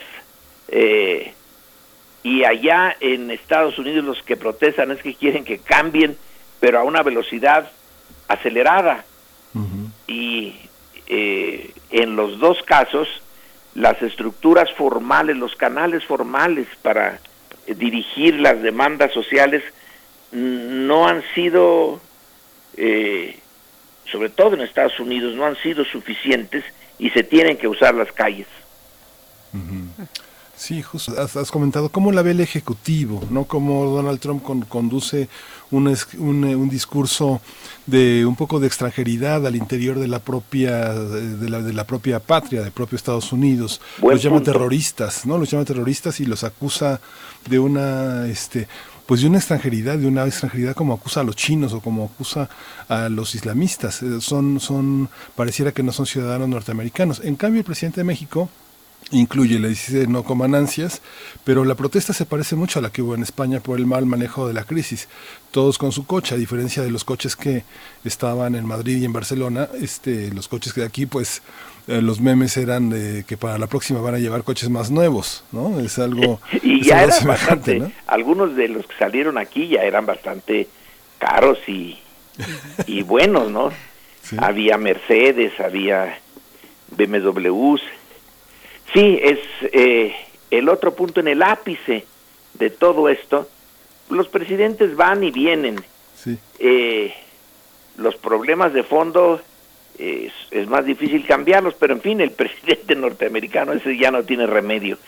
Eh, y allá en Estados Unidos los que protestan es que quieren que cambien, pero a una velocidad acelerada. Y eh, en los dos casos, las estructuras formales, los canales formales para dirigir las demandas sociales no han sido, eh, sobre todo en Estados Unidos, no han sido suficientes y se tienen que usar las calles. Sí, justo, has, comentado cómo la ve el Ejecutivo, ¿no? Cómo Donald Trump conduce un, un, discurso de un poco de extranjeridad al interior de la propia de la, de la propia patria, del propio Estados Unidos. los llama terroristas, ¿no? Los llama terroristas y los acusa de una este pues de una extranjeridad, de una extranjeridad como acusa a los chinos o como acusa a los islamistas. Eh, son, son, pareciera que no son ciudadanos norteamericanos. En cambio, el presidente de México incluye, le dice no coman ansias, pero la protesta se parece mucho a la que hubo en España por el mal manejo de la crisis. Todos con su coche, a diferencia de los coches que estaban en Madrid y en Barcelona, este, los coches que de aquí, pues eh, los memes eran de que para la próxima van a llevar coches más nuevos, ¿no? Es algo... y ya eran bastante, algunos de los que salieron aquí ya eran bastante caros y, y buenos, ¿no? Había Mercedes, había BMWs, Sí, es eh, el otro punto en el ápice de todo esto. Los presidentes van y vienen. Eh, los problemas de fondo es, más difícil cambiarlos, pero en fin, el presidente norteamericano ese ya no tiene remedio.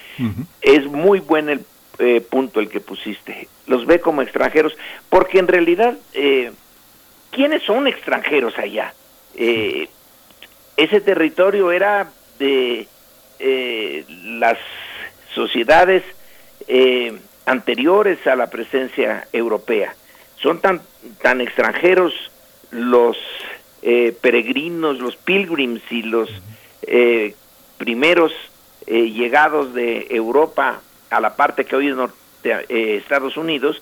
Es muy buen el eh, punto el que pusiste. Los ve como extranjeros, porque en realidad, ¿quiénes son extranjeros allá? ese territorio era de eh, las sociedades eh, anteriores a la presencia europea. Son tan, tan extranjeros los eh, peregrinos, los pilgrims y los primeros llegados de Europa a la parte que hoy es Estados Unidos,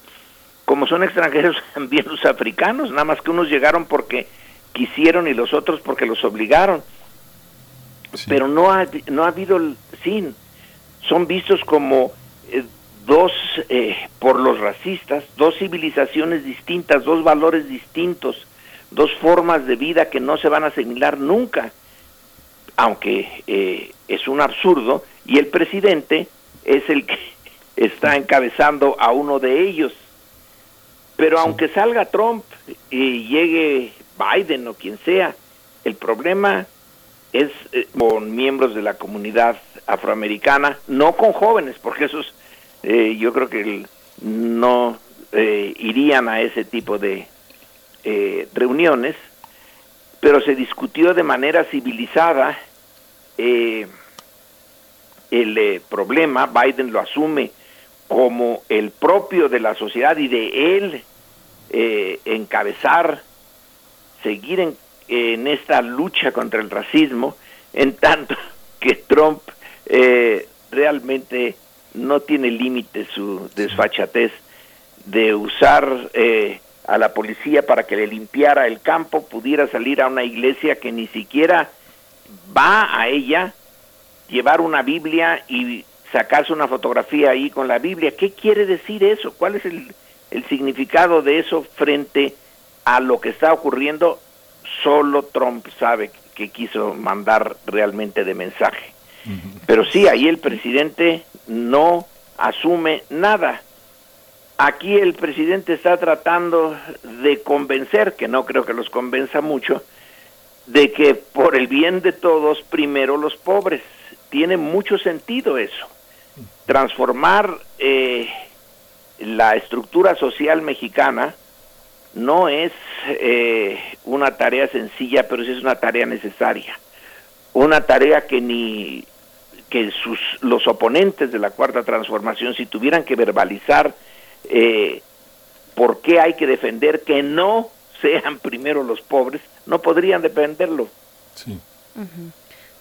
como son extranjeros también los africanos, nada más que unos llegaron porque quisieron y los otros porque los obligaron pero no ha, no ha habido, sí, son vistos como eh, dos, eh, por los racistas, dos civilizaciones distintas, dos valores distintos, dos formas de vida que no se van a asimilar nunca, aunque eh, es un absurdo, y el presidente es el que está encabezando a uno de ellos. Pero aunque salga Trump y llegue Biden o quien sea, el problema es eh, con miembros de la comunidad afroamericana, no con jóvenes, porque esos eh, yo creo que no eh, irían a ese tipo de reuniones, pero se discutió de manera civilizada el problema, Biden lo asume como el propio de la sociedad y de él encabezar, seguir en, en esta lucha contra el racismo, en tanto que Trump eh, realmente no tiene límite su desfachatez de usar eh, a la policía para que le limpiara el campo, pudiera salir a una iglesia que ni siquiera va a ella, llevar una Biblia y sacarse una fotografía ahí con la Biblia. ¿Qué quiere decir eso? ¿Cuál es el, el significado de eso frente a lo que está ocurriendo solo Trump sabe que quiso mandar realmente de mensaje. Pero sí, ahí el presidente no asume nada. Aquí el presidente está tratando de convencer, que no creo que los convenza mucho, de que por el bien de todos, primero los pobres. Tiene mucho sentido eso. Transformar eh, la estructura social mexicana no es eh, una tarea sencilla, pero sí es una tarea necesaria. Una tarea que ni que sus, los oponentes de la cuarta transformación, si tuvieran que verbalizar eh, por qué hay que defender que no sean primero los pobres, no podrían defenderlo. Sí.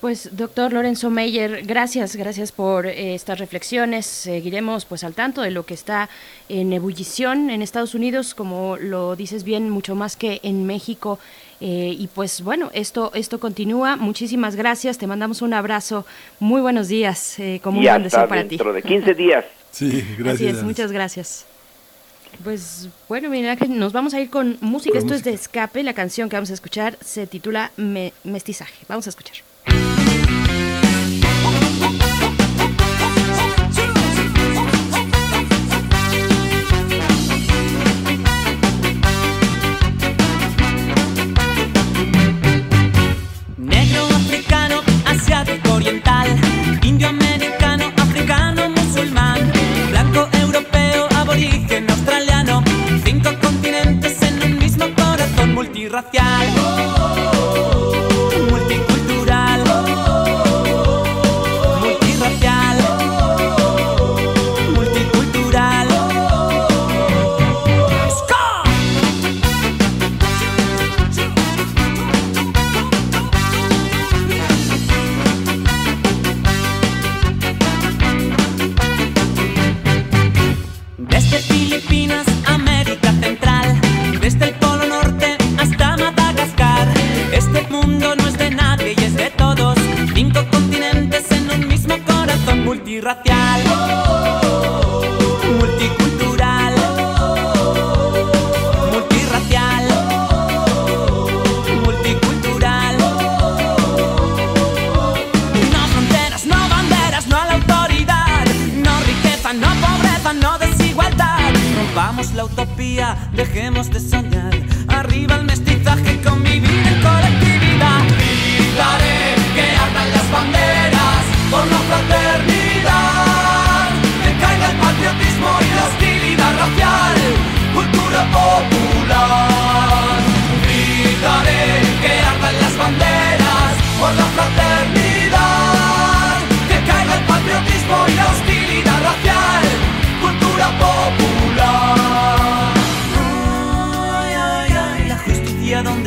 Pues doctor Lorenzo Meyer, gracias, gracias por eh, estas reflexiones. Seguiremos pues al tanto de lo que está en ebullición en Estados Unidos, como lo dices bien, mucho más que en México. Eh, y pues bueno, esto esto continúa. Muchísimas gracias. Te mandamos un abrazo. Muy buenos días. Eh, como un buen deseo para ti. Dentro de 15 días. sí, gracias. muchas gracias. Pues bueno, mira que nos vamos a ir con música. Esto es de escape. La canción que vamos a escuchar se titula Mestizaje. Vamos a escuchar. Multirracial. Multirracial, multicultural, multirracial, multicultural. No fronteras, no banderas, no a la autoridad, no riqueza, no pobreza, no desigualdad. Rompamos la utopía, dejemos de soñar. Arriba el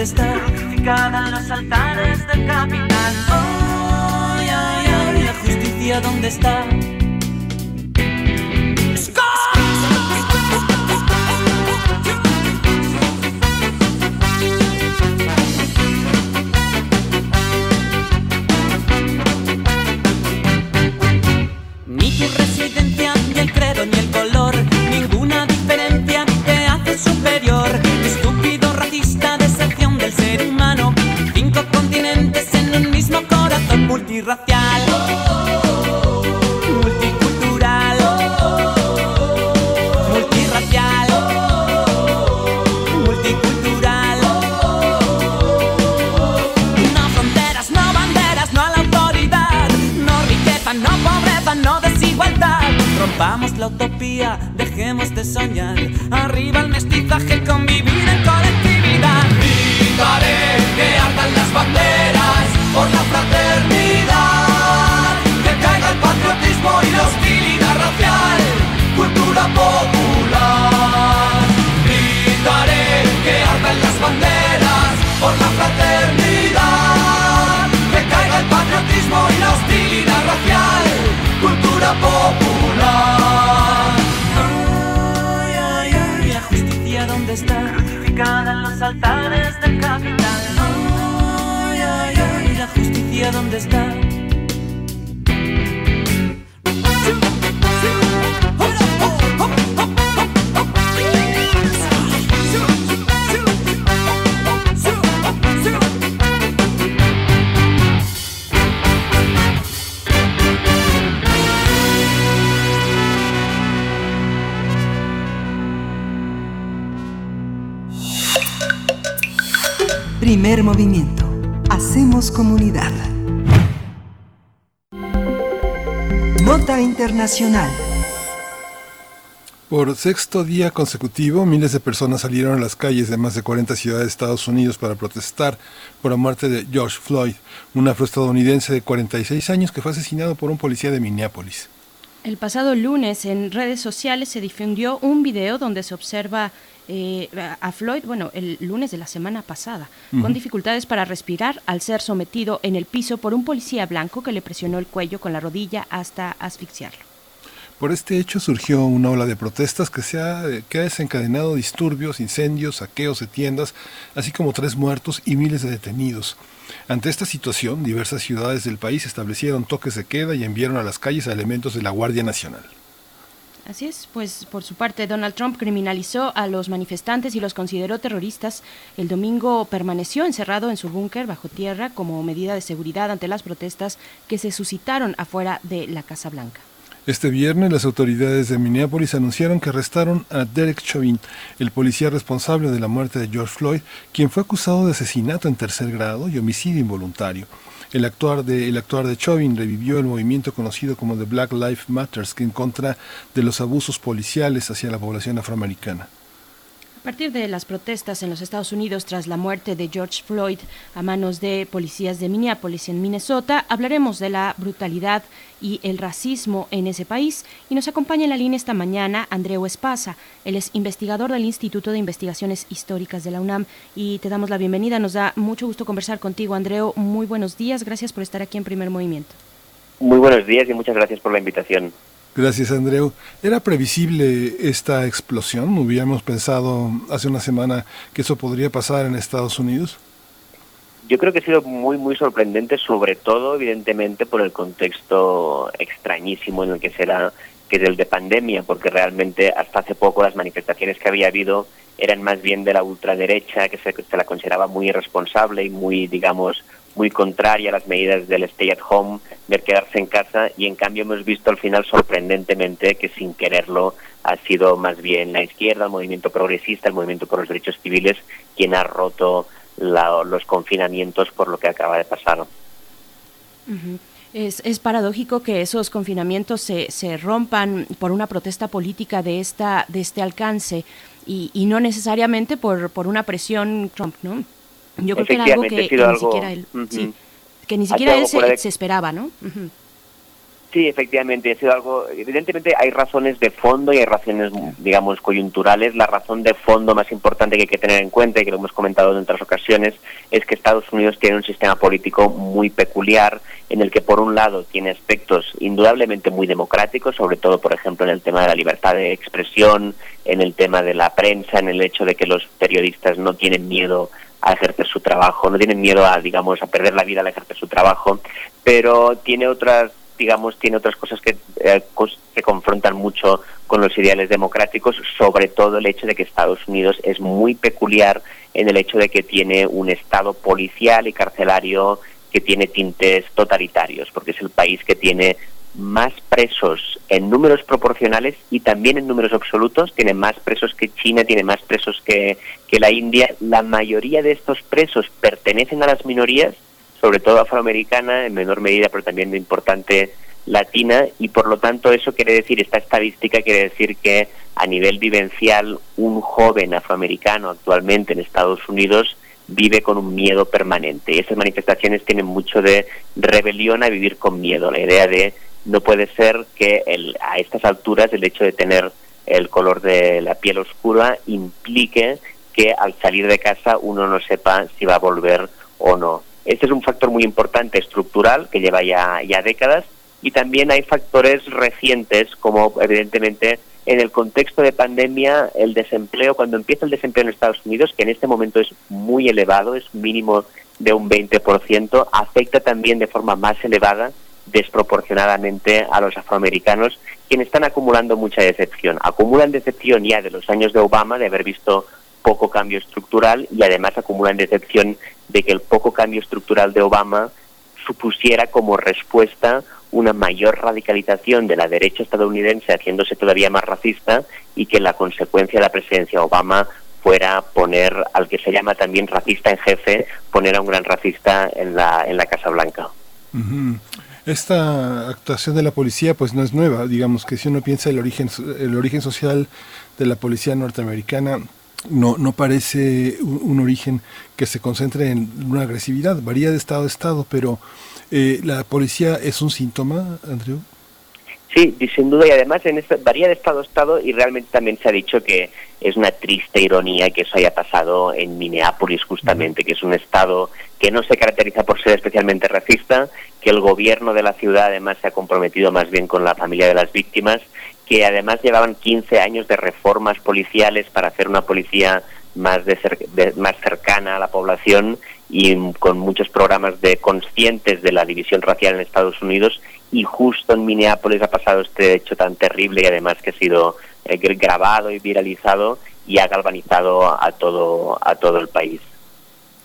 está, crucificada en los altares del capital. Ay, ay, ay, la justicia dónde está. Primer movimiento. Hacemos comunidad. Nota Internacional. Por sexto día consecutivo, miles de personas salieron a las calles de más de 40 ciudades de Estados Unidos para protestar por la muerte de George Floyd, un afroestadounidense de 46 años que fue asesinado por un policía de Minneapolis. El pasado lunes en redes sociales se difundió un video donde se observa eh, a Floyd, bueno, el lunes de la semana pasada, con dificultades para respirar al ser sometido en el piso por un policía blanco que le presionó el cuello con la rodilla hasta asfixiarlo. Por este hecho surgió una ola de protestas que, se ha, que ha desencadenado disturbios, incendios, saqueos de tiendas, así como tres muertos y miles de detenidos. Ante esta situación, diversas ciudades del país establecieron toques de queda y enviaron a las calles a elementos de la Guardia Nacional. Así es, pues por su parte Donald Trump criminalizó a los manifestantes y los consideró terroristas. El domingo permaneció encerrado en su búnker bajo tierra como medida de seguridad ante las protestas que se suscitaron afuera de la Casa Blanca. Este viernes las autoridades de Minneapolis anunciaron que arrestaron a Derek Chauvin, el policía responsable de la muerte de George Floyd, quien fue acusado de asesinato en tercer grado y homicidio involuntario. El actuar de, el actuar de Chauvin revivió el movimiento conocido como The Black Lives Matter, que en contra de los abusos policiales hacia la población afroamericana. A partir de las protestas en los Estados Unidos tras la muerte de George Floyd a manos de policías de Minneapolis en Minnesota, hablaremos de la brutalidad y el racismo en ese país y nos acompaña en la línea esta mañana Andreu Espasa. Él es investigador del Instituto de Investigaciones Históricas de la UNAM y te damos la bienvenida. Nos da mucho gusto conversar contigo, Andreu. Muy buenos días. Gracias por estar aquí en Primer Movimiento. Muy buenos días y muchas gracias por la invitación. Gracias, Andreu. ¿Era previsible esta explosión? ¿Hubiéramos pensado hace una semana que eso podría pasar en Estados Unidos? Yo creo que ha sido muy, muy sorprendente, sobre todo, evidentemente, por el contexto extrañísimo en el que será, que es el de pandemia, porque realmente hasta hace poco las manifestaciones que había habido eran más bien de la ultraderecha, que se, se la consideraba muy irresponsable y muy, digamos, muy contraria a las medidas del stay at home, de quedarse en casa, y en cambio hemos visto al final sorprendentemente que sin quererlo ha sido más bien la izquierda, el movimiento progresista, el movimiento por los derechos civiles, quien ha roto los confinamientos por lo que acaba de pasar. Es, es, paradójico que esos confinamientos se, se rompan por una protesta política de esta de este alcance y, y no necesariamente por, por una presión Trump, ¿no? Yo creo que era algo que, ni siquiera él, sí, que ni siquiera él se, se, esperaba, ¿no? Sí, efectivamente, ha sido algo. Evidentemente hay razones de fondo y hay razones, digamos, coyunturales. La razón de fondo más importante que hay que tener en cuenta, y que lo hemos comentado en otras ocasiones, es que Estados Unidos tiene un sistema político muy peculiar, en el que, por un lado, tiene aspectos indudablemente muy democráticos, sobre todo, por ejemplo, en el tema de la libertad de expresión, en el tema de la prensa, en el hecho de que los periodistas no tienen miedo a ejercer su trabajo, no tienen miedo a, digamos, a perder la vida al ejercer su trabajo, pero tiene otras, digamos, tiene otras cosas que eh, se confrontan mucho con los ideales democráticos, sobre todo el hecho de que Estados Unidos es muy peculiar en el hecho de que tiene un estado policial y carcelario que tiene tintes totalitarios, porque es el país que tiene más presos en números proporcionales y también en números absolutos. Tiene más presos que China, tiene más presos que, que la India. La mayoría de estos presos pertenecen a las minorías, sobre todo afroamericana, en menor medida, pero también de importante latina, y por lo tanto eso quiere decir, esta estadística quiere decir que a nivel vivencial un joven afroamericano actualmente en Estados Unidos vive con un miedo permanente. Y esas manifestaciones tienen mucho de rebelión a vivir con miedo, la idea de no puede ser que el, a estas alturas el hecho de tener el color de la piel oscura implique que al salir de casa uno no sepa si va a volver o no. Este es un factor muy importante estructural que lleva ya, ya décadas y también hay factores recientes como evidentemente en el contexto de pandemia el desempleo, cuando empieza el desempleo en Estados Unidos, que en este momento es muy elevado, es mínimo de un 20%, afecta también de forma más elevada desproporcionadamente a los afroamericanos, quienes están acumulando mucha decepción. Acumulan decepción ya de los años de Obama, de haber visto poco cambio estructural, y además acumulan decepción de que el poco cambio estructural de Obama supusiera como respuesta una mayor radicalización de la derecha estadounidense haciéndose todavía más racista y que la consecuencia de la presidencia Obama fuera poner al que se llama también racista en jefe, poner a un gran racista en la, en la Casa Blanca. Esta actuación de la policía pues no es nueva, digamos que si uno piensa el origen, el origen social de la policía norteamericana, no, no parece un, origen que se concentre en una agresividad, varía de estado a estado, pero eh, ¿la policía es un síntoma, Andrew? Sí, sin duda, y además en este, varía de estado a estado y realmente también se ha dicho que es una triste ironía que eso haya pasado en Minneapolis justamente, que es un estado que no se caracteriza por ser especialmente racista, que el gobierno de la ciudad además se ha comprometido más bien con la familia de las víctimas, que además llevaban 15 años de reformas policiales para hacer una policía más, de, más cercana a la población y con muchos programas de conscientes de la división racial en Estados Unidos y justo en Minneapolis ha pasado este hecho tan terrible y además que ha sido eh, grabado y viralizado y ha galvanizado a todo a todo el país.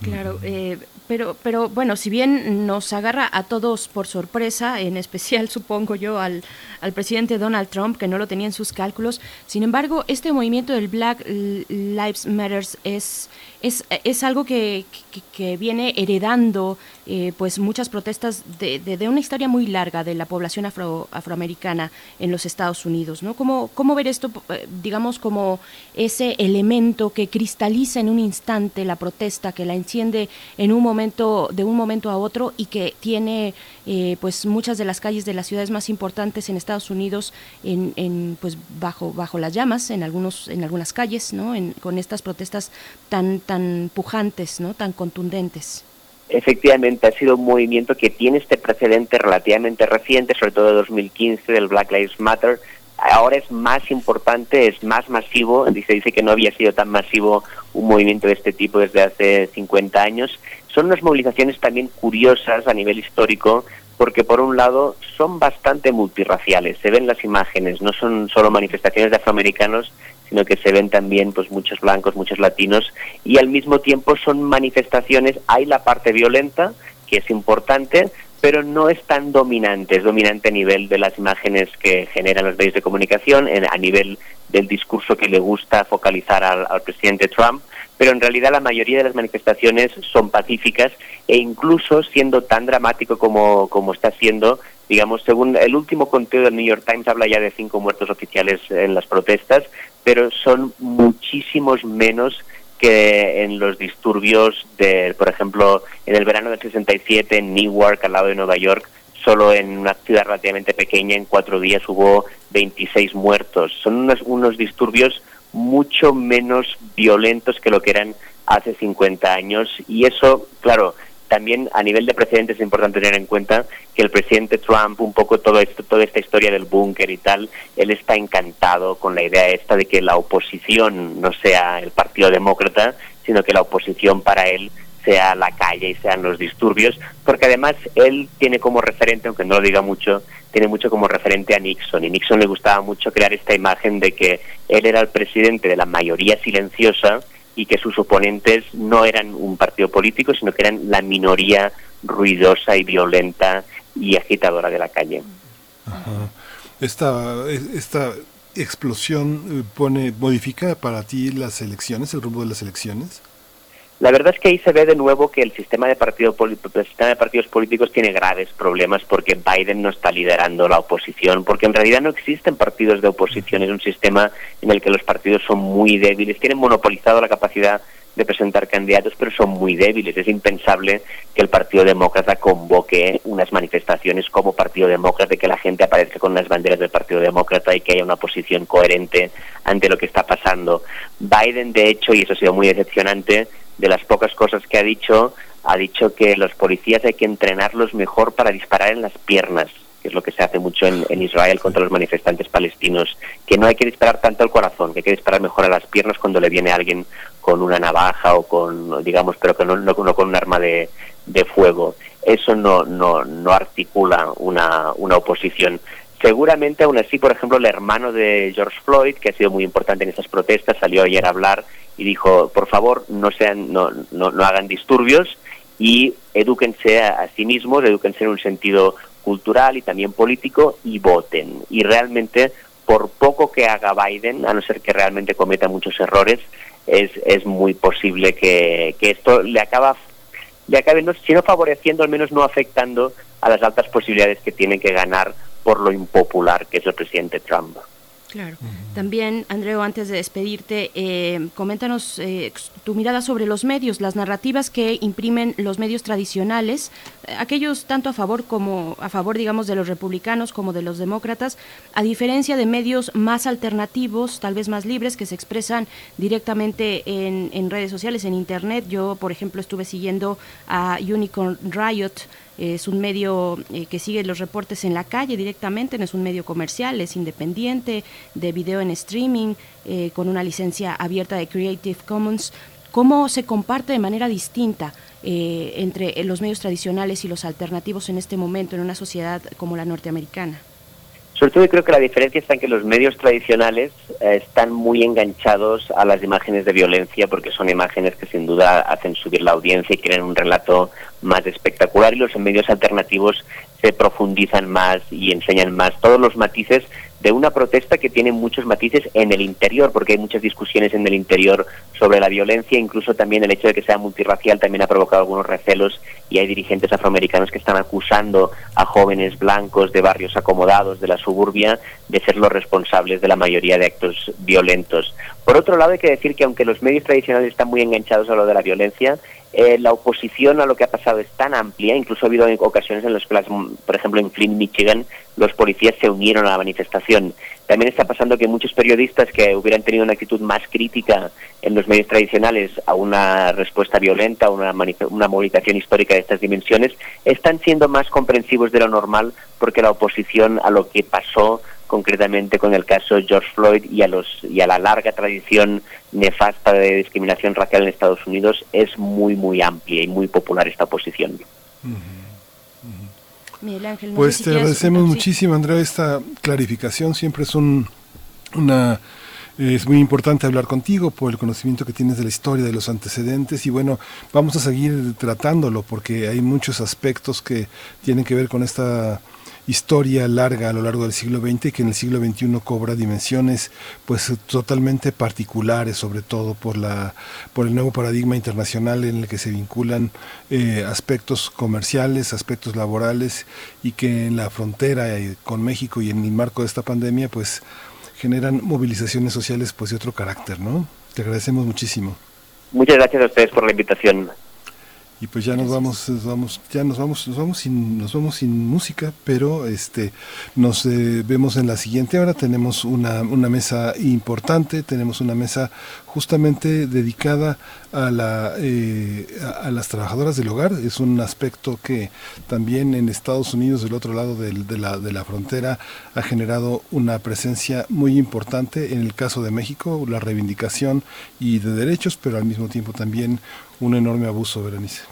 Claro, eh, pero, pero bueno, si bien nos agarra a todos por sorpresa, en especial supongo yo al, al presidente Donald Trump, que no lo tenía en sus cálculos, sin embargo, este movimiento del Black Lives Matter es, es, es algo que, que, viene heredando eh, pues muchas protestas de, de, una historia muy larga de la población afro, afroamericana en los Estados Unidos. ¿no? ¿Cómo, ¿Cómo ver esto, eh, digamos, como ese elemento que cristaliza en un instante la protesta, que la enciende en un momento de un momento a otro y que tiene eh, pues muchas de las calles de las ciudades más importantes en Estados Unidos en, pues bajo bajo las llamas en algunos en algunas calles no con estas protestas tan tan pujantes no tan contundentes Efectivamente, ha sido un movimiento que tiene este precedente relativamente reciente, sobre todo de 2015, del Black Lives Matter. Ahora es más importante, es más masivo. Se dice que no había sido tan masivo un movimiento de este tipo desde hace 50 años son unas movilizaciones también curiosas a nivel histórico porque por un lado son bastante multirraciales, se ven las imágenes, no son solo manifestaciones de afroamericanos, sino que se ven también pues muchos blancos, muchos latinos y al mismo tiempo son manifestaciones, hay la parte violenta que es importante, pero no es tan dominante, es dominante a nivel de las imágenes que generan los medios de comunicación, a nivel del discurso que le gusta focalizar al presidente Trump pero en realidad la mayoría de las manifestaciones son pacíficas e incluso siendo tan dramático como, como está siendo, digamos, según el último conteo del New York Times habla ya de cinco muertos oficiales en las protestas, pero son muchísimos menos que en los disturbios de, por ejemplo, en el verano del 67 en Newark, al lado de Nueva York, solo en una ciudad relativamente pequeña, en cuatro días hubo 26 muertos. Son unos, unos disturbios mucho menos violentos que lo que eran hace 50 años y eso, claro, también a nivel de precedentes es importante tener en cuenta que el presidente Trump, un poco esto, toda esta historia del búnker y tal, él está encantado con la idea esta de que la oposición no sea el Partido Demócrata, sino que la oposición para él sea la calle y sean los disturbios, porque además él tiene como referente, aunque no lo diga mucho, tiene mucho como referente a Nixon, y Nixon le gustaba mucho crear esta imagen de que él era el presidente de la mayoría silenciosa y que sus oponentes no eran un partido político, sino que eran la minoría ruidosa y violenta y agitadora de la calle. Esta, esta explosión eh, pone modifica para ti las elecciones, el rumbo de las elecciones. La verdad es que ahí se ve de nuevo que el sistema de, partido, el sistema de partidos políticos tiene graves problemas porque Biden no está liderando la oposición, porque en realidad no existen partidos de oposición, es un sistema en el que los partidos son muy débiles, tienen monopolizado la capacidad de presentar candidatos, pero son muy débiles. Es impensable que el Partido Demócrata convoque unas manifestaciones como Partido Demócrata, que la gente aparezca con las banderas del Partido Demócrata y que haya una posición coherente ante lo que está pasando. Biden, de hecho, y eso ha sido muy decepcionante, de las pocas cosas que ha dicho, ha dicho que los policías hay que entrenarlos mejor para disparar en las piernas, que es lo que se hace mucho en, Israel contra los manifestantes palestinos, que no hay que disparar tanto al corazón, que hay que disparar mejor a las piernas cuando le viene alguien con una navaja o con, digamos, pero que no, no, con un arma de, de fuego. Eso no, no, no articula una, una oposición. Seguramente, aún así, por ejemplo, el hermano de George Floyd, que ha sido muy importante en estas protestas, salió ayer a hablar y dijo, por favor, no, sean, no, no, hagan disturbios y edúquense a, sí mismos, edúquense en un sentido cultural y también político y voten. Y realmente, por poco que haga Biden, a no ser que realmente cometa muchos errores, es, es muy posible que, que esto le acaba le acabe, no, si no favoreciendo, al menos no afectando a las altas posibilidades que tiene que ganar por lo impopular que es el presidente Trump. Claro. También, Andreo, antes de despedirte, eh, coméntanos eh, tu mirada sobre los medios, las narrativas que imprimen los medios tradicionales, eh, aquellos tanto a favor como a favor, digamos, de los republicanos como de los demócratas, a diferencia de medios más alternativos, tal vez más libres, que se expresan directamente en, en redes sociales, en Internet. Yo, por ejemplo, estuve siguiendo a Unicorn Riot, es un medio eh, que sigue los reportes en la calle directamente, no es un medio comercial, es independiente, de video en streaming, eh, con una licencia abierta de Creative Commons. ¿Cómo se comparte de manera distinta eh, entre los medios tradicionales y los alternativos en este momento en una sociedad como la norteamericana? Sobre todo creo que la diferencia está en que los medios tradicionales eh, están muy enganchados a las imágenes de violencia porque son imágenes que sin duda hacen subir la audiencia y crean un relato más espectacular y los medios alternativos se profundizan más y enseñan más. Todos los matices de una protesta que tiene muchos matices en el interior, porque hay muchas discusiones en el interior sobre la violencia, incluso también el hecho de que sea multirracial también ha provocado algunos recelos y hay dirigentes afroamericanos que están acusando a jóvenes blancos de barrios acomodados de la suburbia de ser los responsables de la mayoría de actos violentos. Por otro lado, hay que decir que aunque los medios tradicionales están muy enganchados a lo de la violencia, eh, la oposición a lo que ha pasado es tan amplia, incluso ha habido ocasiones en las que, por ejemplo, en Flint, Michigan, los policías se unieron a la manifestación. También está pasando que muchos periodistas que hubieran tenido una actitud más crítica en los medios tradicionales a una respuesta violenta, a una, una movilización histórica de estas dimensiones, están siendo más comprensivos de lo normal porque la oposición a lo que pasó concretamente con el caso George Floyd y a, los, y a la larga tradición nefasta de discriminación racial en Estados Unidos, es muy, muy amplia y muy popular esta oposición. pues te agradecemos muchísimo, Andrea, esta clarificación. Siempre es un, una es muy importante hablar contigo por el conocimiento que tienes de la historia, de los antecedentes y bueno, vamos a seguir tratándolo porque hay muchos aspectos que tienen que ver con esta historia larga a lo largo del siglo XX que en el siglo XXI cobra dimensiones pues totalmente particulares, sobre todo por la por el nuevo paradigma internacional en el que se vinculan eh, aspectos comerciales, aspectos laborales y que en la frontera eh, con México y en el marco de esta pandemia pues generan movilizaciones sociales pues de otro carácter, ¿no? Te agradecemos muchísimo. Muchas gracias a ustedes por la invitación y pues ya nos vamos, vamos, ya nos vamos, nos vamos sin, nos vamos sin música, pero este, nos eh, vemos en la siguiente hora. Tenemos una, una mesa importante, tenemos una mesa justamente dedicada a la eh, a, las trabajadoras del hogar. Es un aspecto que también en Estados Unidos, del otro lado de, la, de la frontera, ha generado una presencia muy importante. En el caso de México, la reivindicación y de derechos, pero al mismo tiempo también un enorme abuso, Berenice.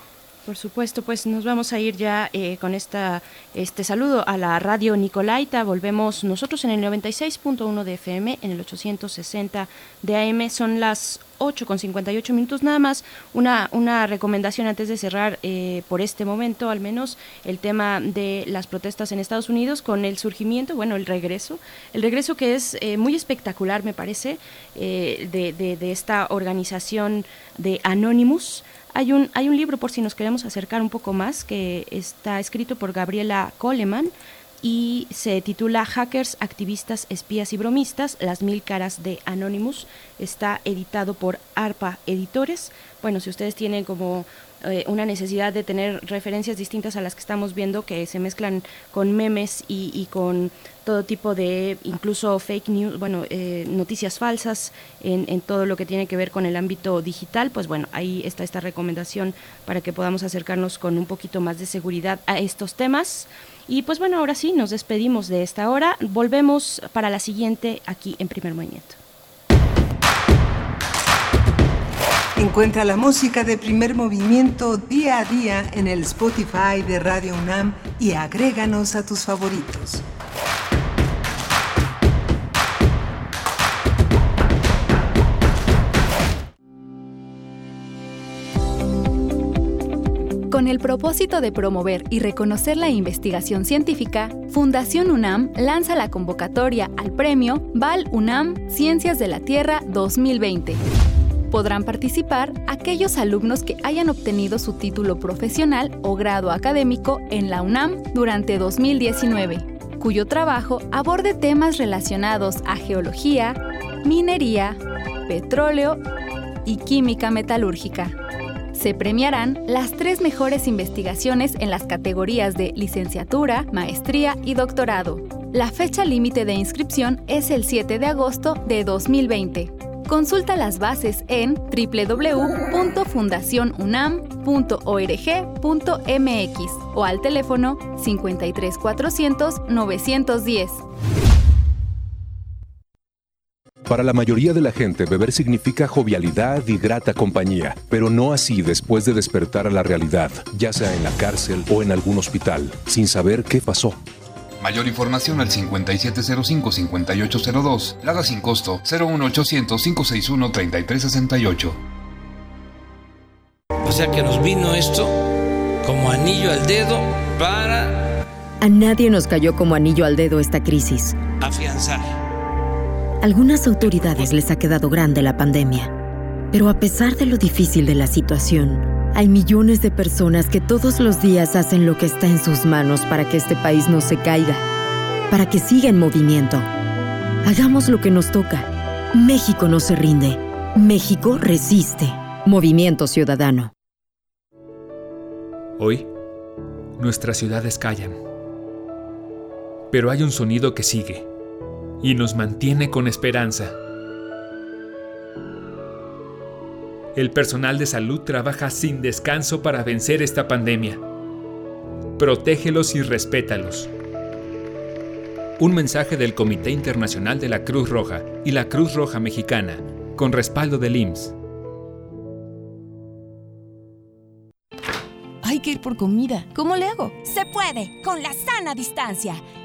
Por supuesto, pues nos vamos a ir ya eh, con esta este saludo a la radio Nicolaita. Volvemos nosotros en el 96.1 de FM, en el 860 de AM. Son las 8 con 58 minutos nada más. Una, una recomendación antes de cerrar eh, por este momento, al menos, el tema de las protestas en Estados Unidos con el surgimiento, bueno, el regreso. El regreso que es eh, muy espectacular, me parece, de, de, de esta organización de Anonymous. Hay un, hay un libro, por si nos queremos acercar un poco más, que está escrito por Gabriela Coleman y se titula Hackers, Activistas, Espías y Bromistas, las mil caras de Anonymous. Está editado por ARPA Editores. Bueno, si ustedes tienen como eh, una necesidad de tener referencias distintas a las que estamos viendo, que se mezclan con memes y, con todo tipo de, incluso fake news, bueno, eh, noticias falsas en, en, todo lo que tiene que ver con el ámbito digital, pues bueno, ahí está esta recomendación para que podamos acercarnos con un poquito más de seguridad a estos temas. Y pues bueno, ahora sí, nos despedimos de esta hora. Volvemos para la siguiente aquí en primer movimiento. Encuentra la música de primer movimiento día a día en el Spotify de Radio UNAM y agréganos a tus favoritos. Con el propósito de promover y reconocer la investigación científica, Fundación UNAM lanza la convocatoria al premio Val UNAM Ciencias de la Tierra 2020 Podrán participar aquellos alumnos que hayan obtenido su título profesional o grado académico en la UNAM durante 2019, cuyo trabajo aborde temas relacionados a geología, minería, petróleo y química metalúrgica. Se premiarán las tres mejores investigaciones en las categorías de licenciatura, maestría y doctorado. La fecha límite de inscripción es el 7 de agosto de 2020. Consulta las bases en www.fundacionunam.org.mx o al teléfono 53400 910. Para la mayoría de la gente, beber significa jovialidad y grata compañía, pero no así después de despertar a la realidad, ya sea en la cárcel o en algún hospital, sin saber qué pasó. Mayor información al 5705-5802. Lada sin costo 01800-561-3368. O sea que nos vino esto como anillo al dedo para... A nadie nos cayó como anillo al dedo esta crisis. Afianzar. Algunas autoridades les ha quedado grande la pandemia. Pero a pesar de lo difícil de la situación, hay millones de personas que todos los días hacen lo que está en sus manos para que este país no se caiga, para que siga en movimiento. Hagamos lo que nos toca. México no se rinde. México resiste. Movimiento Ciudadano. Hoy, nuestras ciudades callan. Pero hay un sonido que sigue y nos mantiene con esperanza. El personal de salud trabaja sin descanso para vencer esta pandemia. Protégelos y respétalos. Un mensaje del Comité Internacional de la Cruz Roja y la Cruz Roja Mexicana, con respaldo del IMSS. Hay que ir por comida. ¿Cómo le hago? Se puede, con la sana distancia.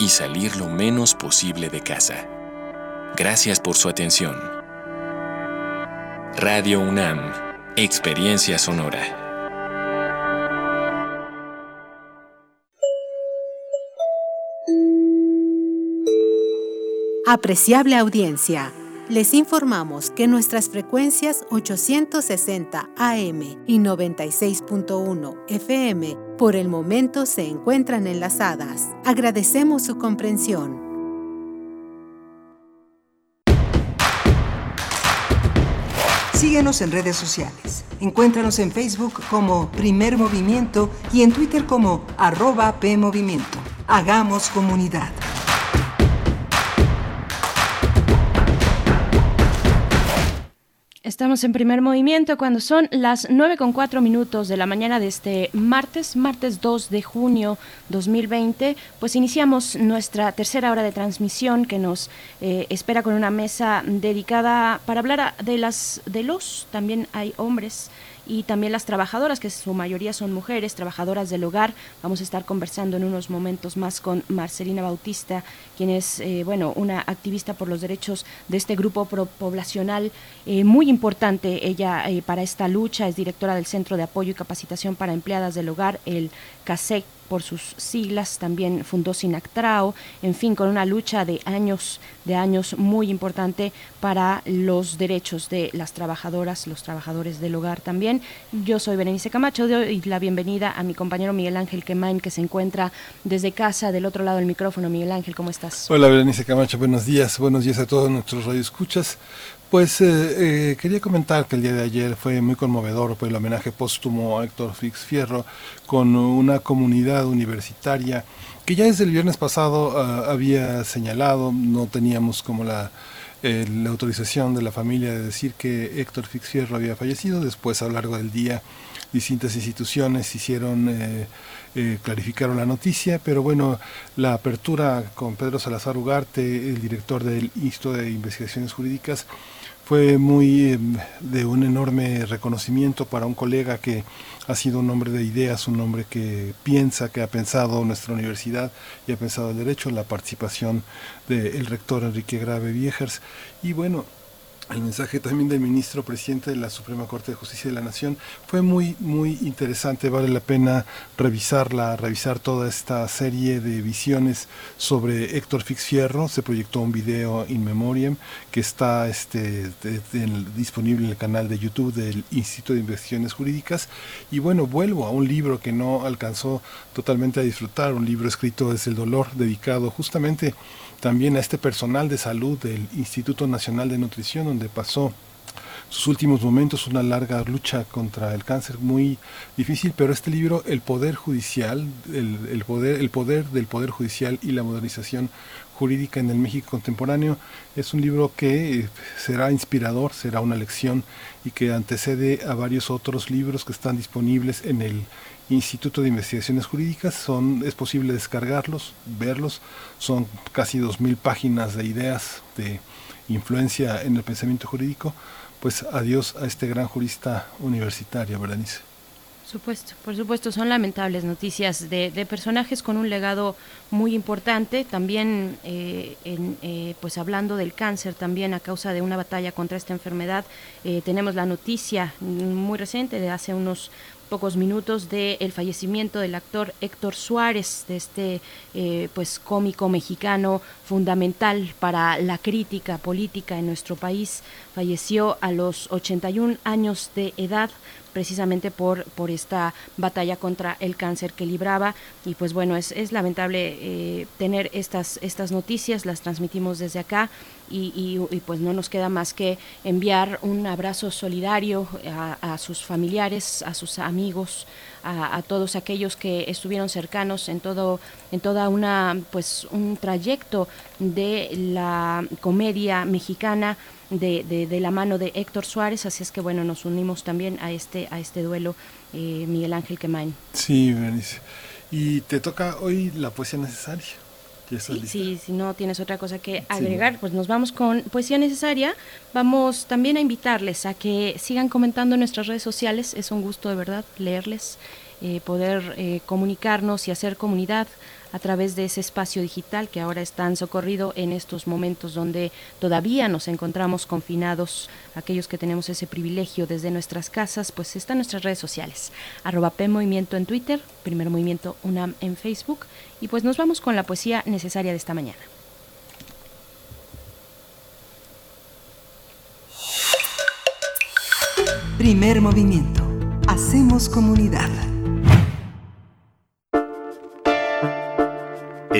y salir lo menos posible de casa. Gracias por su atención. Radio UNAM, Experiencia Sonora. Apreciable audiencia, les informamos que nuestras frecuencias 860 AM y 96.1 FM por el momento se encuentran enlazadas. Agradecemos su comprensión. Síguenos en redes sociales. Encuéntranos en Facebook como Primer Movimiento y en Twitter como arroba PMovimiento. Hagamos comunidad. Estamos en primer movimiento cuando son las 9 con 4 minutos de la mañana de este martes, martes 2 de junio 2020. Pues iniciamos nuestra tercera hora de transmisión que nos eh, espera con una mesa dedicada para hablar de las de los, también hay hombres y también las trabajadoras, que su mayoría son mujeres, trabajadoras del hogar. Vamos a estar conversando en unos momentos más con Marcelina Bautista, quien es, eh, bueno, una activista por los derechos de este grupo poblacional eh, muy importante. Ella eh, para esta lucha es directora del Centro de Apoyo y Capacitación para Empleadas del Hogar, el CASEC por sus siglas, también fundó Sinactrao, en fin, con una lucha de años, de años muy importante para los derechos de las trabajadoras, los trabajadores del hogar también. Yo soy Berenice Camacho, doy la bienvenida a mi compañero Miguel Ángel Quemain, que se encuentra desde casa, del otro lado del micrófono. Miguel Ángel, ¿cómo estás? Hola Berenice Camacho, buenos días, buenos días a todos nuestros radioescuchas Pues eh, eh, quería comentar que el día de ayer fue muy conmovedor por el homenaje póstumo a Héctor Fix Fierro con una comunidad universitaria que ya desde el viernes pasado ah, había señalado, no teníamos como la, eh, la autorización de la familia de decir que Héctor Fix Fierro había fallecido, después a lo largo del día distintas instituciones hicieron eh, clarificaron la noticia, pero bueno, la apertura con Pedro Salazar Ugarte, el director del Instituto de Investigaciones Jurídicas, fue muy em, de un enorme reconocimiento para un colega que ha sido un hombre de ideas, un hombre que piensa, que ha pensado nuestra universidad y ha pensado el derecho, la participación del rector Enrique Grave Viejers. Y bueno, el mensaje también del ministro presidente de la Suprema Corte de Justicia de la Nación. Fue muy muy interesante vale la pena revisarla revisar toda esta serie de visiones sobre Héctor Fierro. Se proyectó un video in memoriam que está este disponible en el canal de YouTube del Instituto de Investigaciones Jurídicas. Y bueno vuelvo a un libro que no alcanzó totalmente a disfrutar un libro escrito desde el dolor dedicado justamente también a este personal de salud del Instituto Nacional de Nutrición, donde pasó sus últimos momentos, una larga lucha contra el cáncer muy difícil, pero este libro, El Poder Judicial, el, poder, el poder del Poder Judicial y la modernización jurídica en el México contemporáneo, es un libro que eh, será inspirador, será una lección y que antecede a varios otros libros que están disponibles en el Instituto de Investigaciones Jurídicas. Son, es posible descargarlos, verlos. Son casi dos mil páginas de ideas de influencia en el pensamiento jurídico. Pues adiós a este gran jurista universitario, Berenice. Supuesto, por supuesto, son lamentables noticias de, personajes con un legado muy importante. También, eh, eh, pues hablando del cáncer, también a causa de una batalla contra esta enfermedad, eh, tenemos la noticia muy reciente de hace unos pocos minutos del fallecimiento del actor Héctor Suárez, de este eh, pues cómico mexicano fundamental para la crítica política en nuestro país. Falleció a los 81 años de edad precisamente por, por esta batalla contra el cáncer que libraba. Y pues bueno, es, es lamentable eh, tener estas, estas noticias, las transmitimos desde acá y, y, pues no nos queda más que enviar un abrazo solidario a, sus familiares, a sus amigos, a, a, todos aquellos que estuvieron cercanos en todo en toda una pues un trayecto de la comedia mexicana de, de, la mano de Héctor Suárez, así es que bueno, nos unimos también a este, a este duelo, eh, Miguel Ángel Quemain. Sí, Berenice. Y te toca hoy la poesía necesaria. Sí, sí, si no tienes otra cosa que agregar, pues nos vamos con poesía necesaria. Vamos también a invitarles a que sigan comentando en nuestras redes sociales. Es un gusto de verdad leerles, eh, poder eh, comunicarnos y hacer comunidad a través de ese espacio digital que ahora es tan socorrido en estos momentos donde todavía nos encontramos confinados, aquellos que tenemos ese privilegio desde nuestras casas, pues están nuestras redes sociales, arroba P Movimiento en Twitter, Primer Movimiento UNAM en Facebook, y pues nos vamos con la poesía necesaria de esta mañana. Primer movimiento. Hacemos comunidad.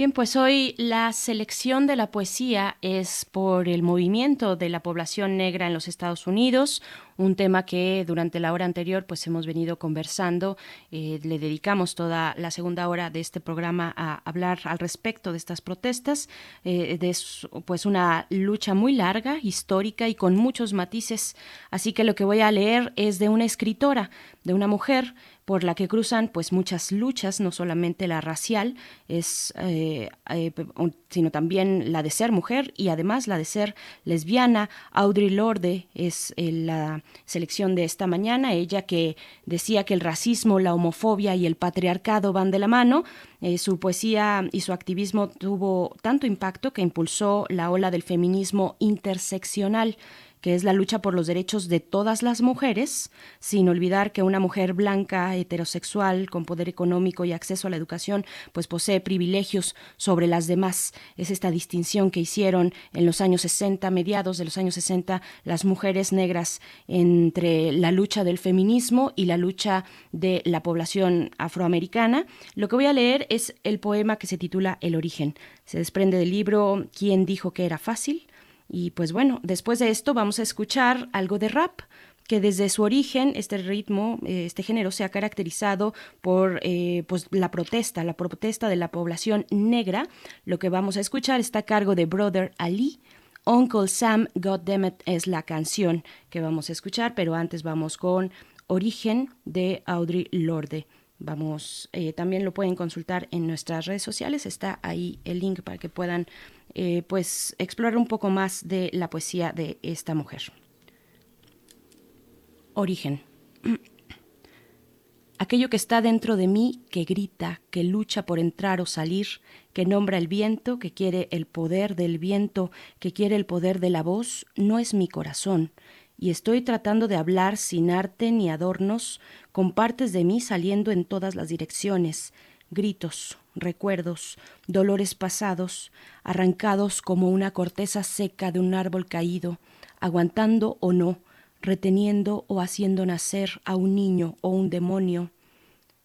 Bien, pues hoy la selección de la poesía es por el movimiento de la población negra en los Estados Unidos, un tema que durante la hora anterior pues hemos venido conversando. Eh, le dedicamos toda la segunda hora de este programa a hablar al respecto de estas protestas, eh, de pues una lucha muy larga, histórica y con muchos matices. Así que lo que voy a leer es de una escritora, de una mujer por la que cruzan pues muchas luchas, no solamente la racial, es, eh, eh, sino también la de ser mujer y además la de ser lesbiana. Audrey Lorde es eh, la selección de esta mañana, ella que decía que el racismo, la homofobia y el patriarcado van de la mano. su poesía y su activismo tuvo tanto impacto que impulsó la ola del feminismo interseccional que es la lucha por los derechos de todas las mujeres, sin olvidar que una mujer blanca, heterosexual, con poder económico y acceso a la educación, pues posee privilegios sobre las demás. Es esta distinción que hicieron en los años 60, mediados de los años 60, las mujeres negras entre la lucha del feminismo y la lucha de la población afroamericana. Lo que voy a leer es el poema que se titula El origen. Se desprende del libro ¿Quién dijo que era fácil? Y pues bueno, después de esto vamos a escuchar algo de rap que desde su origen este ritmo, eh, este género se ha caracterizado por eh, pues la protesta, la protesta de la población negra. Lo que vamos a escuchar está a cargo de Brother Ali. Uncle Sam, Goddammit es la canción que vamos a escuchar, pero antes vamos con Origen de Audrey Lorde. Vamos, eh, también lo pueden consultar en nuestras redes sociales, está ahí el link para que puedan pues explorar un poco más de la poesía de esta mujer. Origen. Aquello que está dentro de mí, que grita, que lucha por entrar o salir, que nombra el viento, que quiere el poder del viento, que quiere el poder de la voz, no es mi corazón, y estoy tratando de hablar sin arte ni adornos, con partes de mí saliendo en todas las direcciones, gritos, recuerdos, dolores pasados, arrancados como una corteza seca de un árbol caído, aguantando o no, reteniendo o haciendo nacer a un niño o un demonio.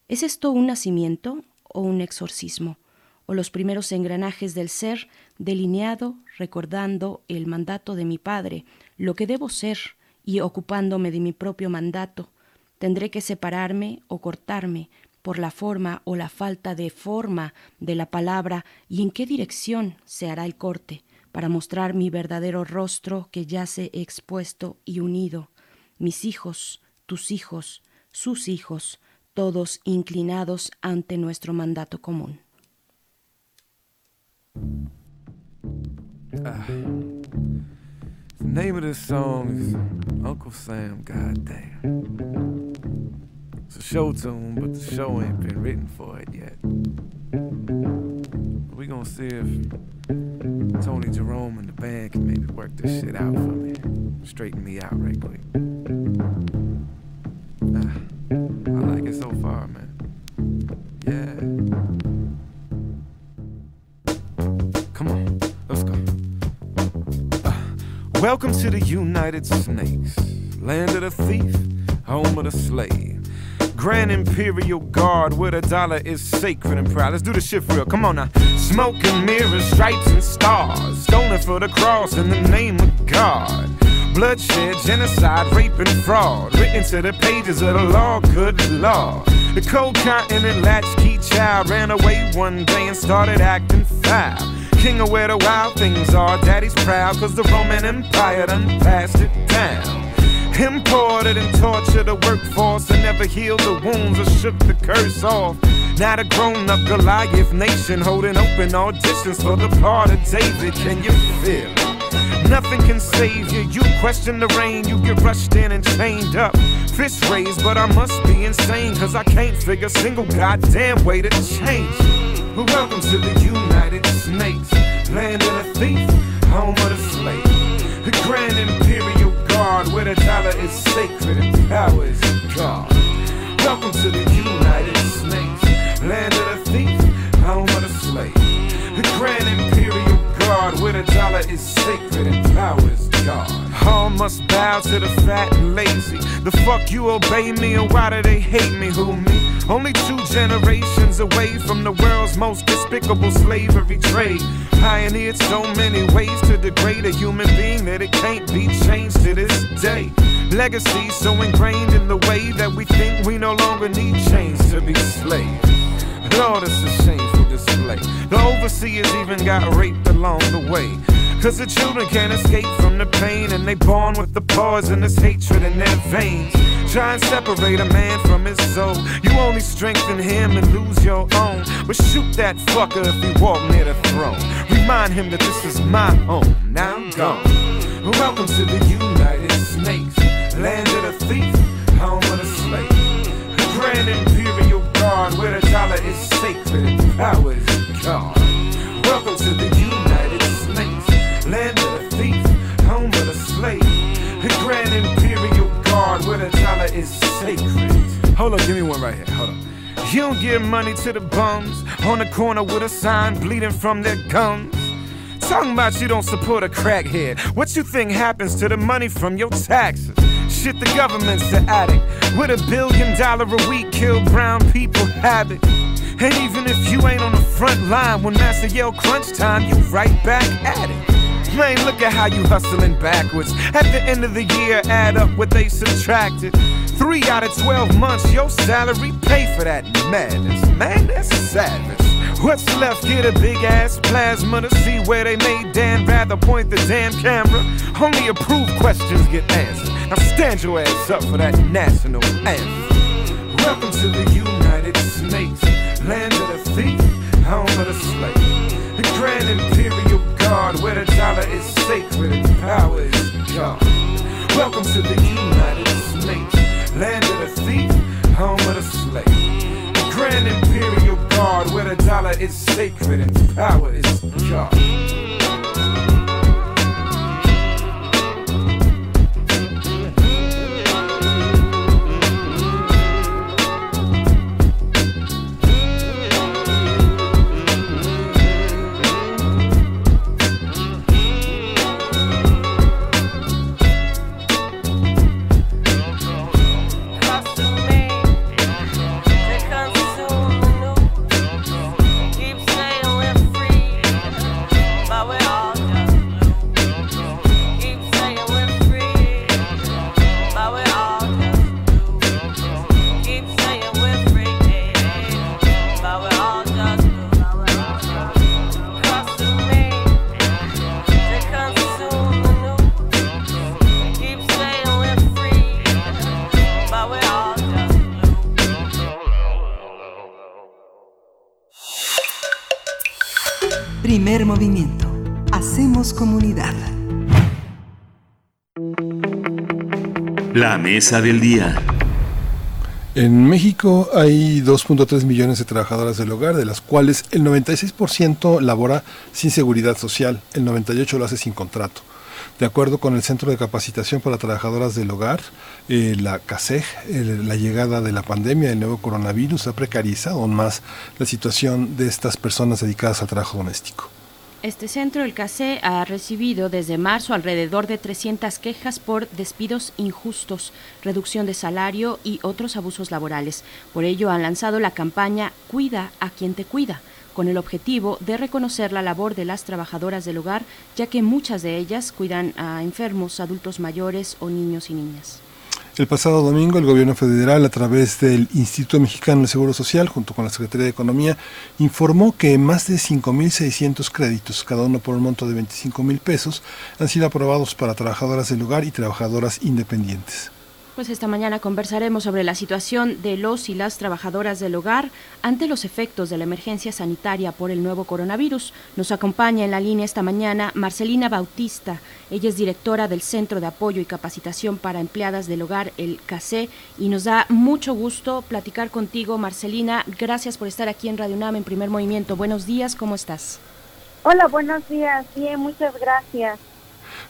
¿Es esto un nacimiento o un exorcismo? ¿O los primeros engranajes del ser delineado, recordando el mandato de mi Padre, lo que debo ser y ocupándome de mi propio mandato? Tendré que separarme o cortarme por la forma o la falta de forma de la palabra y en qué dirección se hará el corte para mostrar mi verdadero rostro que yace expuesto y unido, mis hijos, tus hijos, sus hijos, todos inclinados ante nuestro mandato común. Is Uncle Sam, goddamn. It's a show tune, but the show ain't been written for it yet. We gonna see if Tony Jerome and the band can maybe work this shit out for me. Straighten me out right quick. Ah, I like it so far, man. Yeah. Come on, let's go. Uh, welcome to the United Snakes, land of the thief, home of the slave. Grand Imperial Guard where the dollar is sacred and proud. Let's do the shit real. Come on now. Smoke and mirrors, stripes and stars. Stolen for the cross in the name of God. Bloodshed, genocide, rape, and fraud. Written to the pages of the law, good law. The cold continent latchkey child ran away one day and started acting foul. King of where the wild things are, daddy's proud, cause the Roman Empire done passed it down. Imported and tortured the workforce and never healed the wounds or shook the curse off. Now the grown up Goliath nation holding open auditions for the part of David. Can you feel it? Nothing can save you. You question the rain, you get rushed in and chained up. Fist raised, but I must be insane, cause I can't figure a single goddamn way to change. Welcome to the United Snakes, land of the thief, home of the slave. The grand imperial guard where the dollar is sacred and power is God. Welcome to the United Snakes, land of the thief, home of the slave. The Grand Imperial Guard where the dollar is sacred and power is God. All must bow to the fat and lazy. The fuck you obey me and why do they hate me? Who me? Only two generations away from the world's most despicable slavery trade. Pioneered so many ways to degrade a human being that it can't be changed to this day. Legacy so ingrained in the way that we think we no longer need chains to be slaves. Lord, it's a The overseers even got raped along the way. Cause the children can't escape from the pain and they born with the poisonous hatred in their veins. Try and separate a man from his soul. You only strengthen him and lose your own. But shoot that fucker if he walk near the throne. Remind him that this is my home. Now I'm gone. Welcome to the United Snakes, land of the thief, home of the slave. Grand Imperial where the dollar is sacred power is God. Welcome to the United Snakes, land of the thief, home of the slave. The Grand Imperial Guard where the dollar is sacred. Hold on, give me one right here. Hold on. You don't give money to the bums on the corner with a sign bleeding from their gums. Talking about you don't support a crackhead. What you think happens to the money from your taxes? Shit, the government's the addict. With a billion dollar a week, kill brown people habit. And even if you ain't on the front line, when Master yell crunch time, you right back at it. Man, look at how you hustling backwards. At the end of the year, add up what they subtracted. Three out of 12 months, your salary pay for that madness. Man, that's savage. What's left? Get a big ass plasma to see where they made Dan rather point the damn camera. Only approved questions get answered. Now stand your ass up for that national anthem. Welcome to the United States, land of the thief, home of the slave. The Grand Imperial where the dollar is sacred and power is God. Welcome to the United States, land of the thief, home of the slave. The Grand Imperial Guard, where the dollar is sacred and power is God. Primer movimiento. Hacemos comunidad. La mesa del día. En México hay 2.3 millones de trabajadoras del hogar, de las cuales el 96% labora sin seguridad social, el 98% lo hace sin contrato. De acuerdo con el Centro de Capacitación para Trabajadoras del Hogar, eh, la CASEG, la llegada de la pandemia del nuevo coronavirus ha precarizado aún más la situación de estas personas dedicadas al trabajo doméstico. Este centro, el CACE, ha recibido desde marzo alrededor de 300 quejas por despidos injustos, reducción de salario y otros abusos laborales. Por ello han lanzado la campaña Cuida a quien te cuida, con el objetivo de reconocer la labor de las trabajadoras del hogar, ya que muchas de ellas cuidan a enfermos, adultos mayores o niños y niñas. El pasado domingo, el gobierno federal, a través del Instituto Mexicano del Seguro Social, junto con la Secretaría de Economía, informó que más de 5.600 créditos, cada uno por un monto de 25 mil pesos, han sido aprobados para trabajadoras del hogar y trabajadoras independientes. Pues esta mañana conversaremos sobre la situación de los y las trabajadoras del hogar ante los efectos de la emergencia sanitaria por el nuevo coronavirus. Nos acompaña en la línea esta mañana Marcelina Bautista. Ella es directora del Centro de Apoyo y Capacitación para Empleadas del Hogar, el CACE, y nos da mucho gusto platicar contigo, Marcelina. Gracias por estar aquí en Radio UNAM en Primer Movimiento. Buenos días, ¿cómo estás? Hola, buenos días. Bien, muchas gracias.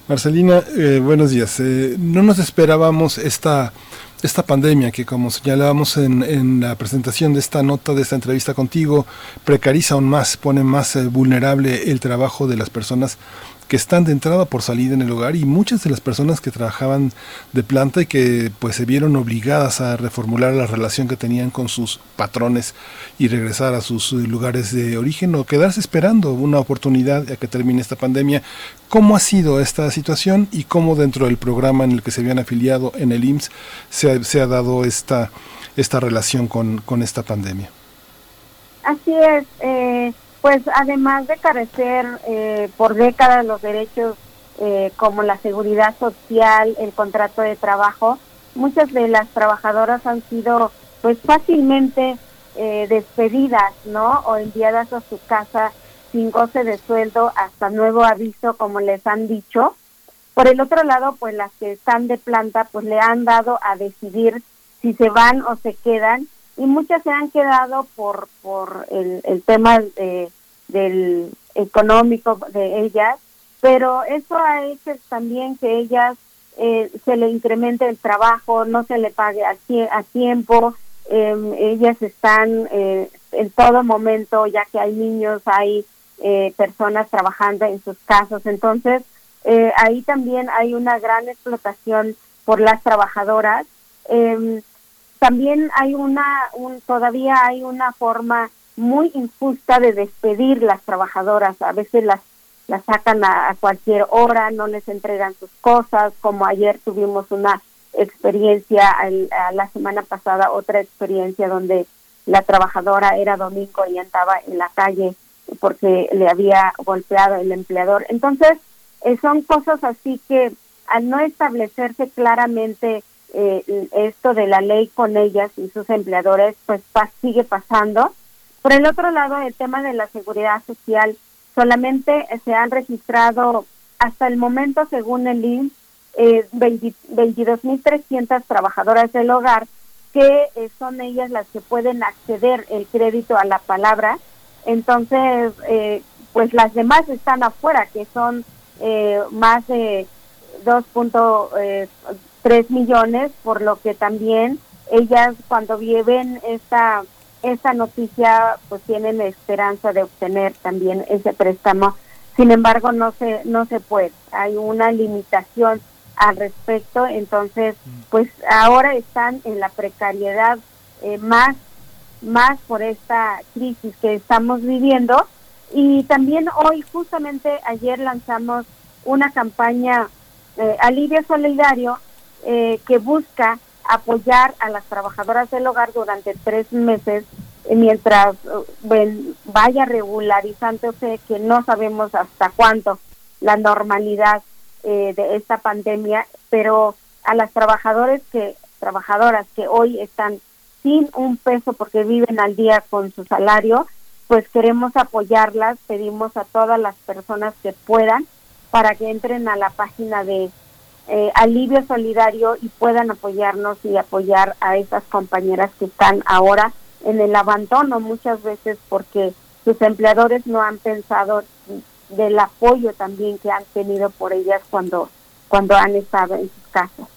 Marcelina, eh, buenos días. Eh, no nos esperábamos esta, esta pandemia que, como señalábamos en, en la presentación de esta nota, de esta entrevista contigo, precariza aún más, pone más eh, vulnerable el trabajo de las personas que están de entrada por salida en el hogar y muchas de las personas que trabajaban de planta y que pues se vieron obligadas a reformular la relación que tenían con sus patrones y regresar a sus eh, lugares de origen o quedarse esperando una oportunidad a que termine esta pandemia. ¿Cómo ha sido esta situación y cómo dentro del programa en el que se habían afiliado en el IMSS se ha, se ha dado esta, esta relación con, con esta pandemia? Así es. Eh, pues además de carecer eh, por décadas los derechos eh, como la seguridad social, el contrato de trabajo, muchas de las trabajadoras han sido pues fácilmente eh, despedidas, ¿no? O enviadas a su casa sin goce de sueldo hasta nuevo aviso, como les han dicho. Por el otro lado, pues las que están de planta, pues le han dado a decidir si se van o se quedan y muchas se han quedado por por el, el tema de, del económico de ellas, pero eso ha hecho también que ellas eh, se le incremente el trabajo, no se le pague a, tie- a tiempo, eh, ellas están eh, en todo momento, ya que hay niños, hay eh, personas trabajando en sus casas, entonces eh, ahí también hay una gran explotación por las trabajadoras. Em, también hay una, un, todavía hay una forma muy injusta de despedir las trabajadoras. A veces las, las sacan a, cualquier hora, no les entregan sus cosas, como ayer tuvimos una experiencia, la semana pasada otra experiencia donde la trabajadora era domingo y estaba en la calle porque le había golpeado el empleador. Entonces, eh, son cosas así que al no establecerse claramente eh, esto de la ley con ellas y sus empleadores, pues sigue pasando. Por el otro lado, el tema de la seguridad social, solamente se han registrado hasta el momento, según el INS, eh, 22.300 trabajadoras del hogar, que eh, son ellas las que pueden acceder el crédito a la palabra. Entonces, eh, pues las demás están afuera, que son eh, más de 2.3 millones, por lo que también ellas cuando viven esta esta noticia pues tienen esperanza de obtener también ese préstamo. Sin embargo no se no se puede. Hay una limitación al respecto. Entonces pues ahora están en la precariedad eh, más más por esta crisis que estamos viviendo. Y también hoy justamente ayer lanzamos una campaña eh, alivio solidario eh, que busca apoyar a las trabajadoras del hogar durante tres meses eh, mientras eh, vaya regularizándose que no sabemos hasta cuánto la normalidad de esta pandemia, pero a las trabajadoras que trabajadoras que hoy están sin un peso porque viven al día con su salario, pues queremos apoyarlas, pedimos a todas las personas que puedan para que entren a la página de eh, alivio solidario y puedan apoyarnos y apoyar a esas compañeras que están ahora en el abandono muchas veces porque sus empleadores no han pensado del apoyo también que han tenido por ellas cuando cuando han estado en sus casas.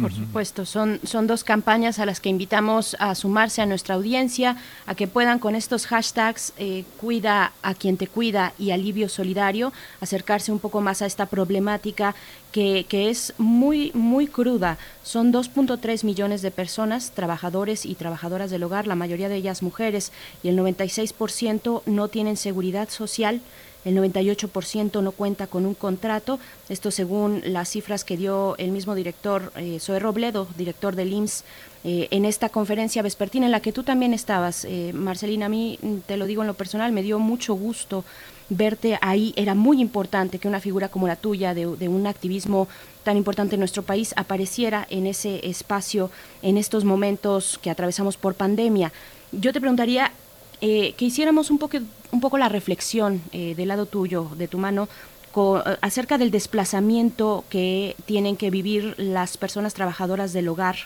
Por supuesto, son, son dos campañas a las que invitamos a sumarse a nuestra audiencia, a que puedan con estos hashtags eh, cuida a quien te cuida y alivio solidario, acercarse un poco más a esta problemática que, que es muy, muy cruda. Son 2.3 millones de personas, trabajadores y trabajadoras del hogar, la mayoría de ellas mujeres, y el 96% no tienen seguridad social el 98% no cuenta con un contrato, esto según las cifras que dio el mismo director eh, Zoe Robledo, director del IMSS, eh, en esta conferencia vespertina en la que tú también estabas, eh, Marcelina, a mí mm, te lo digo en lo personal, me dio mucho gusto verte ahí, era muy importante que una figura como la tuya, de, de un activismo tan importante en nuestro país, apareciera en ese espacio, en estos momentos que atravesamos por pandemia. Yo te preguntaría, eh, que hiciéramos un poco, un poco la reflexión eh, del lado tuyo, de tu mano, eh, acerca del desplazamiento que tienen que vivir las personas trabajadoras del hogar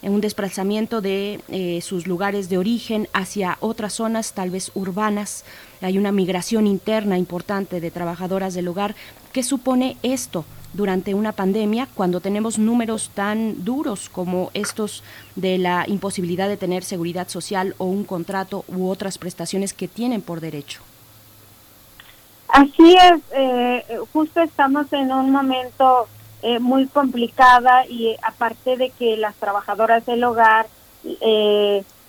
en un desplazamiento de sus lugares de origen hacia otras zonas, tal vez urbanas. Hay una migración interna importante de trabajadoras del hogar. ¿Qué supone esto durante una pandemia cuando tenemos números tan duros como estos de la imposibilidad de tener seguridad social o un contrato u otras prestaciones que tienen por derecho. Así es, eh, justo estamos en un momento eh, muy complicada y eh, aparte de que las trabajadoras del hogar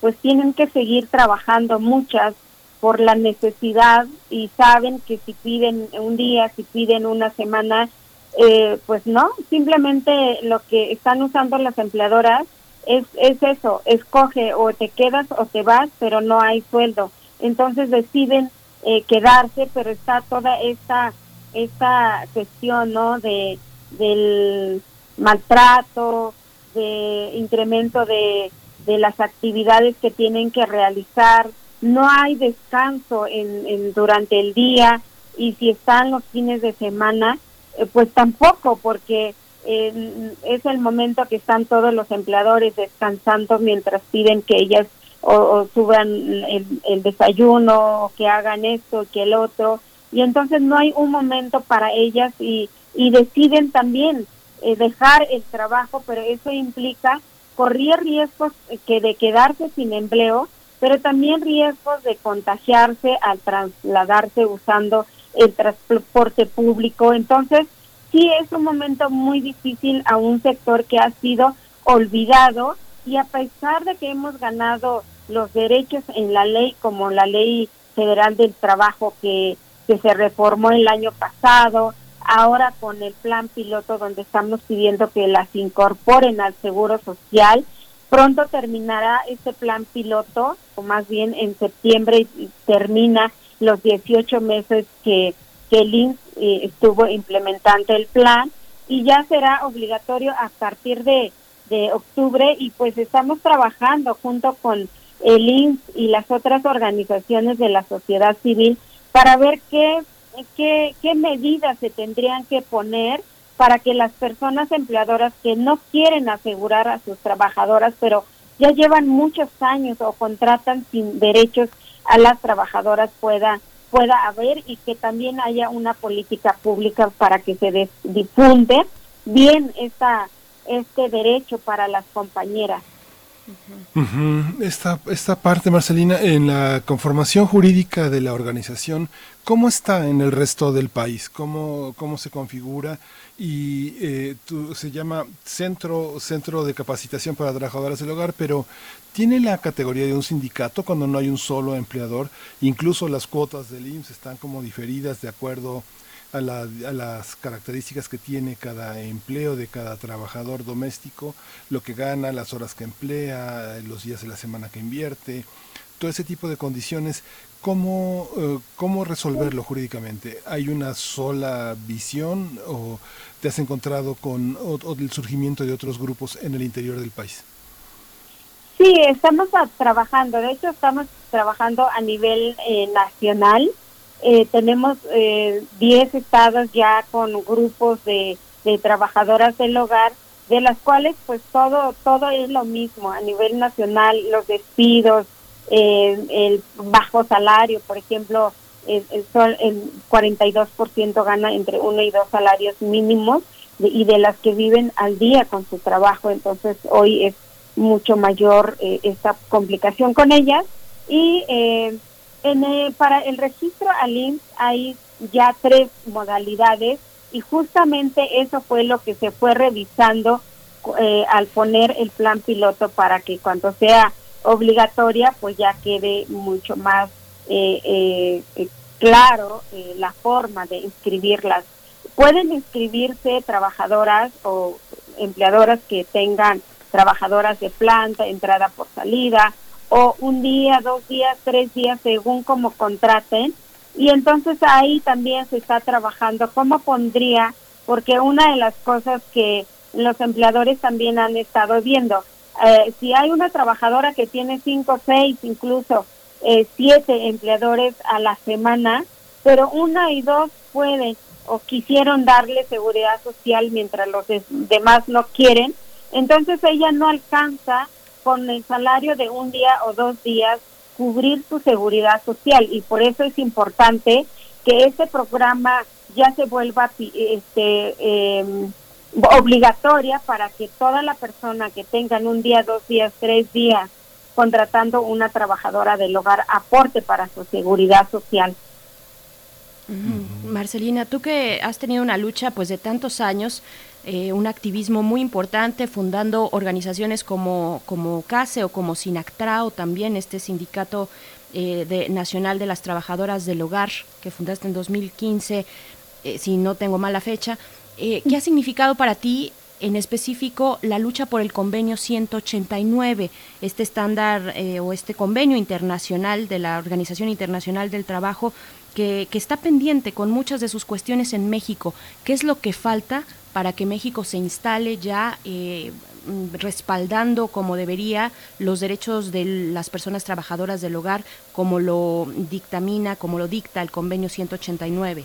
pues tienen que seguir trabajando muchas por la necesidad y saben que si piden un día, si piden una semana, eh, pues no, simplemente lo que están usando las empleadoras es, es eso, escoge o te quedas o te vas, pero no hay sueldo. Entonces deciden eh, quedarse, pero está toda esta, esta cuestión, ¿no? De, del maltrato, de incremento de, de las actividades que tienen que realizar. No hay descanso en, en durante el día y si están los fines de semana, pues tampoco, porque eh, es el momento que están todos los empleadores descansando mientras piden que ellas o, suban el, desayuno, o que hagan esto, que el otro, y entonces no hay un momento para ellas y, y deciden también eh, dejar el trabajo, pero eso implica correr riesgos que de quedarse sin empleo, pero también riesgos de contagiarse al trasladarse usando el transporte público. Entonces, sí es un momento muy difícil a un sector que ha sido olvidado y a pesar de que hemos ganado los derechos en la ley, como la ley federal del trabajo que, que se reformó el año pasado, ahora con el plan piloto donde estamos pidiendo que las incorporen al seguro social. Pronto terminará este plan piloto, o más bien en septiembre termina los 18 meses que, el INS eh, estuvo implementando el plan y ya será obligatorio a partir de, de octubre y pues estamos trabajando junto con el INS y las otras organizaciones de la sociedad civil para ver qué, qué, qué medidas se tendrían que poner para que las personas empleadoras que no quieren asegurar a sus trabajadoras, pero ya llevan muchos años o contratan sin derechos a las trabajadoras pueda pueda haber y que también haya una política pública para que se difunde bien esta este derecho para las compañeras. Esta, esta parte, Marcelina, en la conformación jurídica de la organización, ¿cómo está en el resto del país? ¿Cómo, cómo se configura? Y eh, se llama Centro, Centro de Capacitación para Trabajadoras del Hogar, pero tiene la categoría de un sindicato cuando no hay un solo empleador. Incluso las cuotas del IMSS están como diferidas de acuerdo las características que tiene cada empleo de cada trabajador doméstico, lo que gana, las horas que emplea, los días de la semana que invierte, todo ese tipo de condiciones. ¿Cómo, eh, cómo resolverlo jurídicamente? ¿Hay una sola visión o te has encontrado con el surgimiento de otros grupos en el interior del país? Sí, estamos trabajando, de hecho estamos trabajando a nivel eh, nacional eh, tenemos 10 eh, estados ya con grupos de, trabajadoras del hogar, de las cuales pues todo todo es lo mismo a nivel nacional, los despidos, eh, el bajo salario, por ejemplo, el, el, el 42% gana entre uno y dos salarios mínimos y de las que viven al día con su trabajo, entonces hoy es mucho mayor esta complicación con ellas. Y eh, en, eh, para el registro al IMSS hay ya tres modalidades y justamente eso fue lo que se fue revisando eh, al poner el plan piloto para que cuando sea obligatoria pues ya quede mucho más eh, claro la forma de inscribirlas. Pueden inscribirse trabajadoras o empleadoras que tengan trabajadoras de planta, entrada por salida, o un día, dos días, tres días, según como contraten. Y entonces ahí también se está trabajando cómo pondría, porque una de las cosas que los empleadores también han estado viendo, eh, si hay una trabajadora que tiene cinco, seis, incluso eh, siete empleadores a la semana, pero una y dos pueden o quisieron darle seguridad social mientras los demás no quieren, entonces ella no alcanza con el salario de un día o dos días cubrir su seguridad social y por eso es importante que este programa ya se vuelva este em, obligatoria para que toda la persona que tengan un día, dos días, tres días contratando una trabajadora del hogar aporte para su seguridad social. Marcelina, tú que has tenido una lucha pues de tantos años eh, un activismo muy importante, fundando organizaciones como, como CASE o como SINACTRAO, también este sindicato eh, de, nacional de las trabajadoras del hogar que fundaste en 2015, eh, si no tengo mala fecha. ¿Qué ha significado para ti en específico la lucha por el convenio 189, este estándar o este convenio internacional de la Organización Internacional del Trabajo que, que, está pendiente con muchas de sus cuestiones en México. ¿Qué es lo que falta para que México se instale ya eh, respaldando como debería los derechos de las personas trabajadoras del hogar, como lo dictamina, como lo dicta el convenio 189.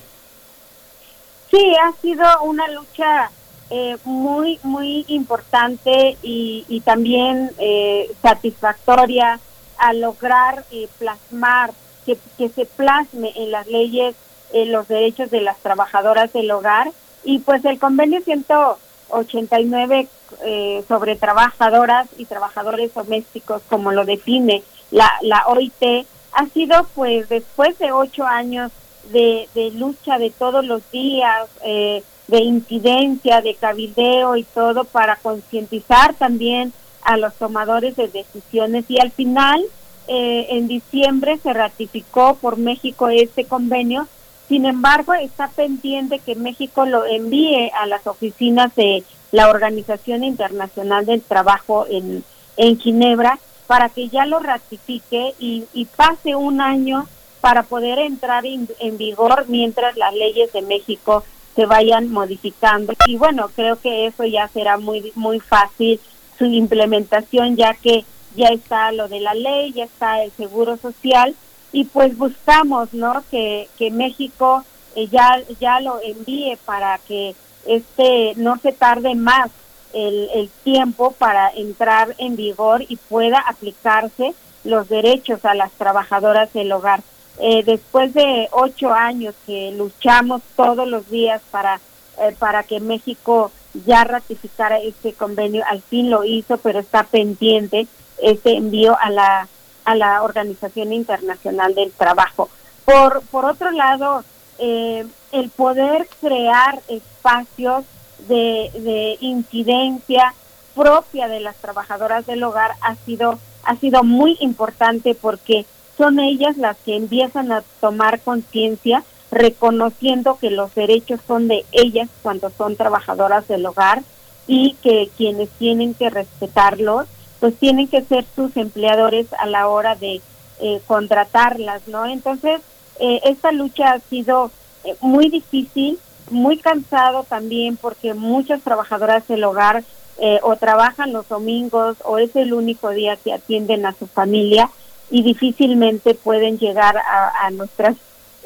Sí, ha sido una lucha eh, muy, muy importante y, también eh, satisfactoria a lograr plasmar, que, que, se plasme en las leyes los derechos de las trabajadoras del hogar y pues el convenio 189 eh, sobre trabajadoras y trabajadores domésticos, como lo define la, la OIT, ha sido pues después de ocho años de, de lucha de todos los días, eh, de incidencia, de cabildeo y todo para concientizar también a los tomadores de decisiones. Y al final eh, en diciembre se ratificó por México este convenio, sin embargo está pendiente que México lo envíe a las oficinas de la Organización Internacional del Trabajo en, en Ginebra para que ya lo ratifique y, pase un año para poder entrar en vigor mientras las leyes de México se vayan modificando. Y bueno, creo que eso ya será muy, muy fácil su implementación, ya que ya está lo de la ley, ya está el seguro social y pues buscamos, ¿no? Que, que México eh, ya, ya lo envíe para que este no se tarde más el, el tiempo para entrar en vigor y pueda aplicarse los derechos a las trabajadoras del hogar. Eh, después de ocho años que luchamos todos los días para, eh, para que México ya ratificara este convenio, al fin lo hizo, pero está pendiente este envío a la, a la Organización Internacional del Trabajo. Por, por otro lado, eh, el poder crear espacios de, de incidencia propia de las trabajadoras del hogar ha sido, ha sido muy importante porque son ellas las que empiezan a tomar conciencia reconociendo que los derechos son de ellas cuando son trabajadoras del hogar y que quienes tienen que respetarlos pues tienen que ser sus empleadores a la hora de eh, contratarlas, ¿no? Entonces, eh, esta lucha ha sido eh, muy difícil, muy cansado también porque muchas trabajadoras del hogar o trabajan los domingos o es el único día que atienden a su familia y difícilmente pueden llegar a, nuestras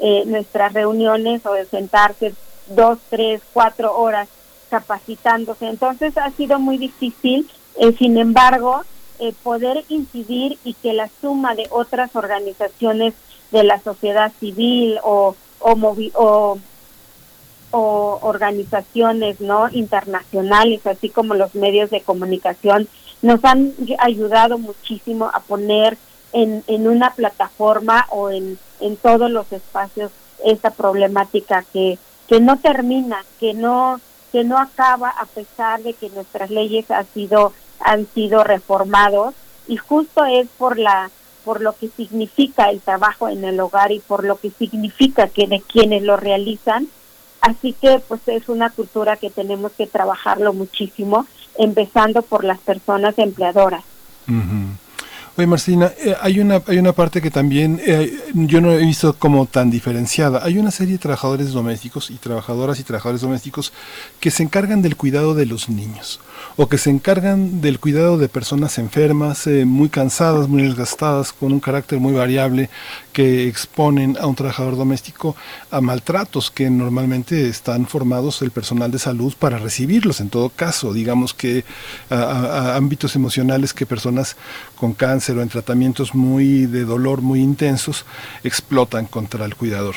eh, nuestras reuniones o sentarse dos, tres, cuatro horas capacitándose. Entonces ha sido muy difícil, eh, sin embargo, eh, poder incidir y que la suma de otras organizaciones de la sociedad civil o, o, o organizaciones no internacionales, así como los medios de comunicación, nos han ayudado muchísimo a poner en, en una plataforma o en, en todos los espacios esta problemática que, que no termina, que no que no acaba a pesar de que nuestras leyes han sido han sido reformados y justo es por la por lo que significa el trabajo en el hogar y por lo que significa que de quienes lo realizan. Así que pues es una cultura que tenemos que trabajarlo muchísimo empezando por las personas empleadoras. Oye, Marcina, eh, hay, una, hay una parte que también eh, yo no he visto como tan diferenciada. Hay una serie de trabajadores domésticos y trabajadoras y trabajadores domésticos que se encargan del cuidado de los niños o que se encargan del cuidado de personas enfermas, eh, muy cansadas, muy desgastadas, con un carácter muy variable, que exponen a un trabajador doméstico a maltratos que normalmente están formados el personal de salud para recibirlos. En todo caso, digamos que a ámbitos emocionales que personas con cáncer o en tratamientos muy de dolor muy intensos explotan contra el cuidador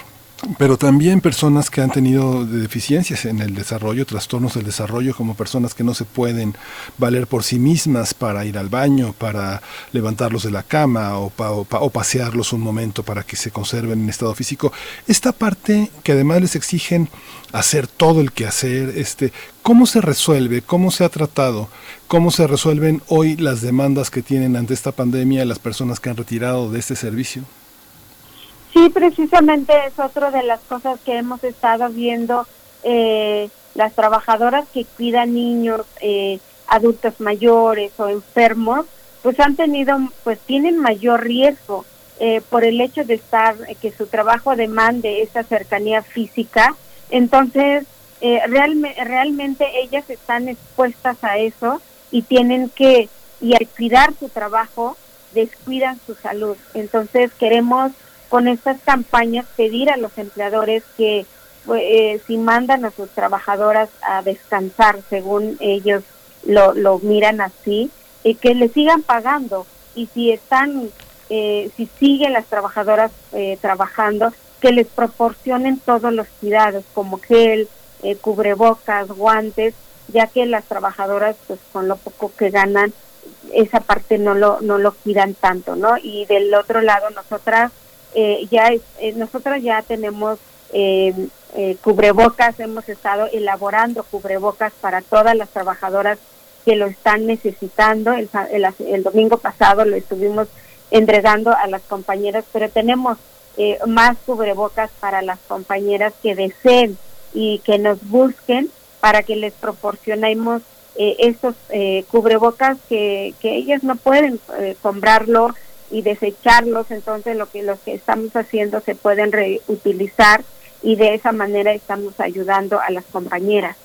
pero también personas que han tenido deficiencias en el desarrollo, trastornos del desarrollo, como personas que no se pueden valer por sí mismas para ir al baño, para levantarlos de la cama o, o, pasearlos un momento para que se conserven en estado físico. Esta parte que además les exigen hacer todo el que hacer, este, ¿cómo se resuelve? ¿Cómo se ha tratado? ¿Cómo se resuelven hoy las demandas que tienen ante esta pandemia las personas que han retirado de este servicio? Sí, precisamente es otra de las cosas que hemos estado viendo. Eh, las trabajadoras que cuidan niños, eh, adultos mayores o enfermos, pues han tenido, pues tienen mayor riesgo eh, por el hecho de estar, que su trabajo demande esa cercanía física. Entonces, realmente ellas están expuestas a eso y tienen que, y al cuidar su trabajo, descuidan su salud. Entonces, queremos con estas campañas pedir a los empleadores que eh, si mandan a sus trabajadoras a descansar, según ellos lo, lo miran así, eh, que le sigan pagando y si están, eh, si siguen las trabajadoras eh, trabajando, que les proporcionen todos los cuidados como gel, cubrebocas, guantes, ya que las trabajadoras pues con lo poco que ganan esa parte no lo no lo cuidan tanto, ¿no? Y del otro lado nosotras eh, ya eh, nosotros ya tenemos eh, cubrebocas, hemos estado elaborando cubrebocas para todas las trabajadoras que lo están necesitando. El, el, domingo pasado lo estuvimos entregando a las compañeras, pero tenemos eh, más cubrebocas para las compañeras que deseen y que nos busquen para que les proporcionemos eh, esos eh, cubrebocas que, que ellas no pueden eh, comprarlo y desecharlos, entonces lo que, lo que estamos haciendo se pueden reutilizar y de esa manera estamos ayudando a las compañeras.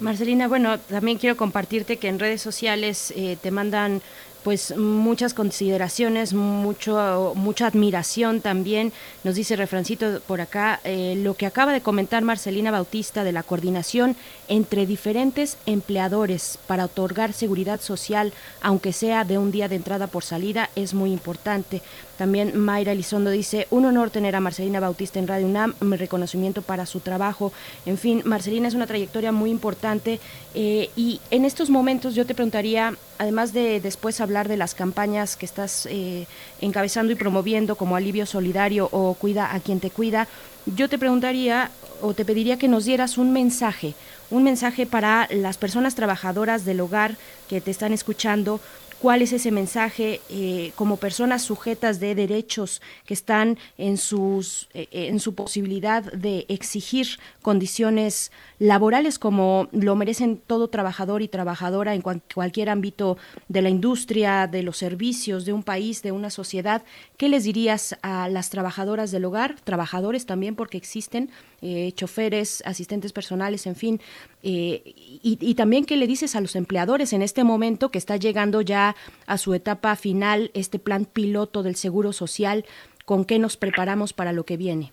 Marcelina, bueno, también quiero compartirte que en redes sociales eh, te mandan pues muchas consideraciones, mucho, mucha admiración también. Nos dice Refrancito por acá eh, lo que acaba de comentar Marcelina Bautista de la coordinación entre diferentes empleadores para otorgar seguridad social, aunque sea de un día de entrada por salida, es muy importante. También Mayra Elizondo dice, un honor tener a Marcelina Bautista en Radio UNAM, mi reconocimiento para su trabajo. En fin, Marcelina es una trayectoria muy importante eh, y en estos momentos yo te preguntaría, además de después hablar de las campañas que estás eh, encabezando y promoviendo como Alivio Solidario o Cuida a quien te cuida, yo te preguntaría o te pediría que nos dieras un mensaje, un mensaje para las personas trabajadoras del hogar que te están escuchando, cuál es ese mensaje eh, como personas sujetas de derechos que están en sus eh, en su posibilidad de exigir condiciones laborales como lo merecen todo trabajador y trabajadora en cualquier ámbito de la industria, de los servicios, de un país, de una sociedad. ¿Qué les dirías a las trabajadoras del hogar, trabajadores también porque existen, eh, choferes, asistentes personales, en fin? Eh, y, también qué le dices a los empleadores en este momento que está llegando ya a su etapa final este plan piloto del Seguro Social, con qué nos preparamos para lo que viene.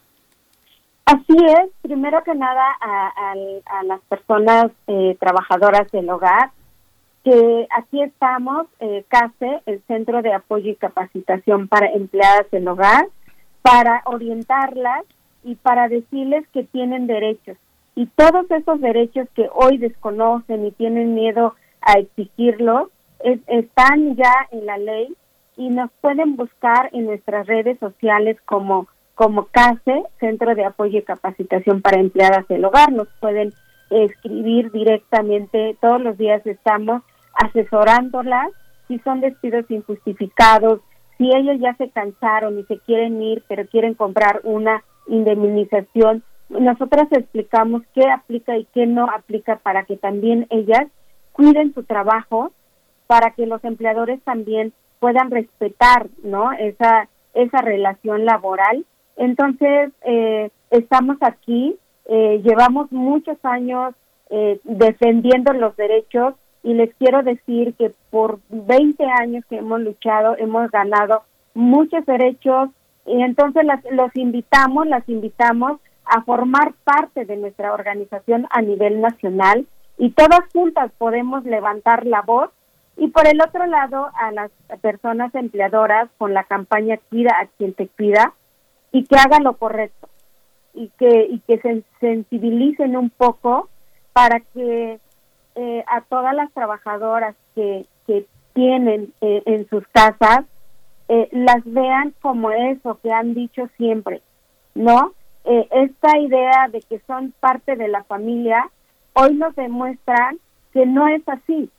Así es, primero que nada a, las personas eh, trabajadoras del hogar, que aquí estamos, eh, CASE, el Centro de Apoyo y Capacitación para Empleadas del Hogar, para orientarlas y para decirles que tienen derechos. Y todos esos derechos que hoy desconocen y tienen miedo a exigirlos, están ya en la ley y nos pueden buscar en nuestras redes sociales como como CASE, Centro de Apoyo y Capacitación para Empleadas del Hogar. Nos pueden escribir directamente, todos los días estamos asesorándolas si son despidos injustificados, si ellos ya se cansaron y se quieren ir, pero quieren comprar una indemnización. Nosotras explicamos qué aplica y qué no aplica para que también ellas cuiden su trabajo, para que los empleadores también puedan respetar, ¿no? Esa esa relación laboral entonces, eh, estamos aquí, eh, llevamos muchos años eh, defendiendo los derechos y les quiero decir que por 20 años que hemos luchado, hemos ganado muchos derechos y entonces las, los invitamos, las invitamos a formar parte de nuestra organización a nivel nacional y todas juntas podemos levantar la voz. Y por el otro lado a las personas empleadoras con la campaña Cuida a quien te cuida, y que hagan lo correcto y que y que se sensibilicen un poco para que eh, a todas las trabajadoras que, que tienen eh, en sus casas eh, las vean como eso que han dicho siempre, ¿no? esta idea de que son parte de la familia hoy nos demuestran que no es así.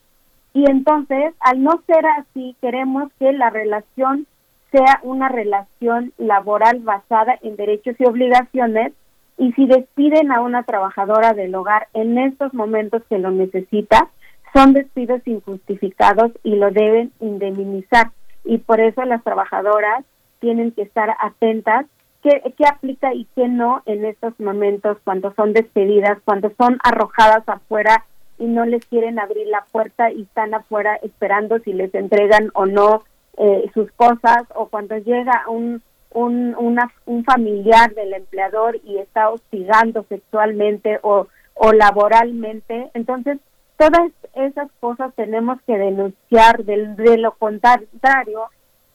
Y entonces, al no ser así, queremos que la relación sea una relación laboral basada en derechos y obligaciones y si despiden a una trabajadora del hogar en estos momentos que lo necesita, son despidos injustificados y lo deben indemnizar. Y por eso las trabajadoras tienen que estar atentas qué, qué aplica y qué no en estos momentos cuando son despedidas, cuando son arrojadas afuera y no les quieren abrir la puerta y están afuera esperando si les entregan o no eh, sus cosas o cuando llega un, un, un familiar del empleador y está hostigando sexualmente o, o laboralmente. Entonces, todas esas cosas tenemos que denunciar. De, lo contrario,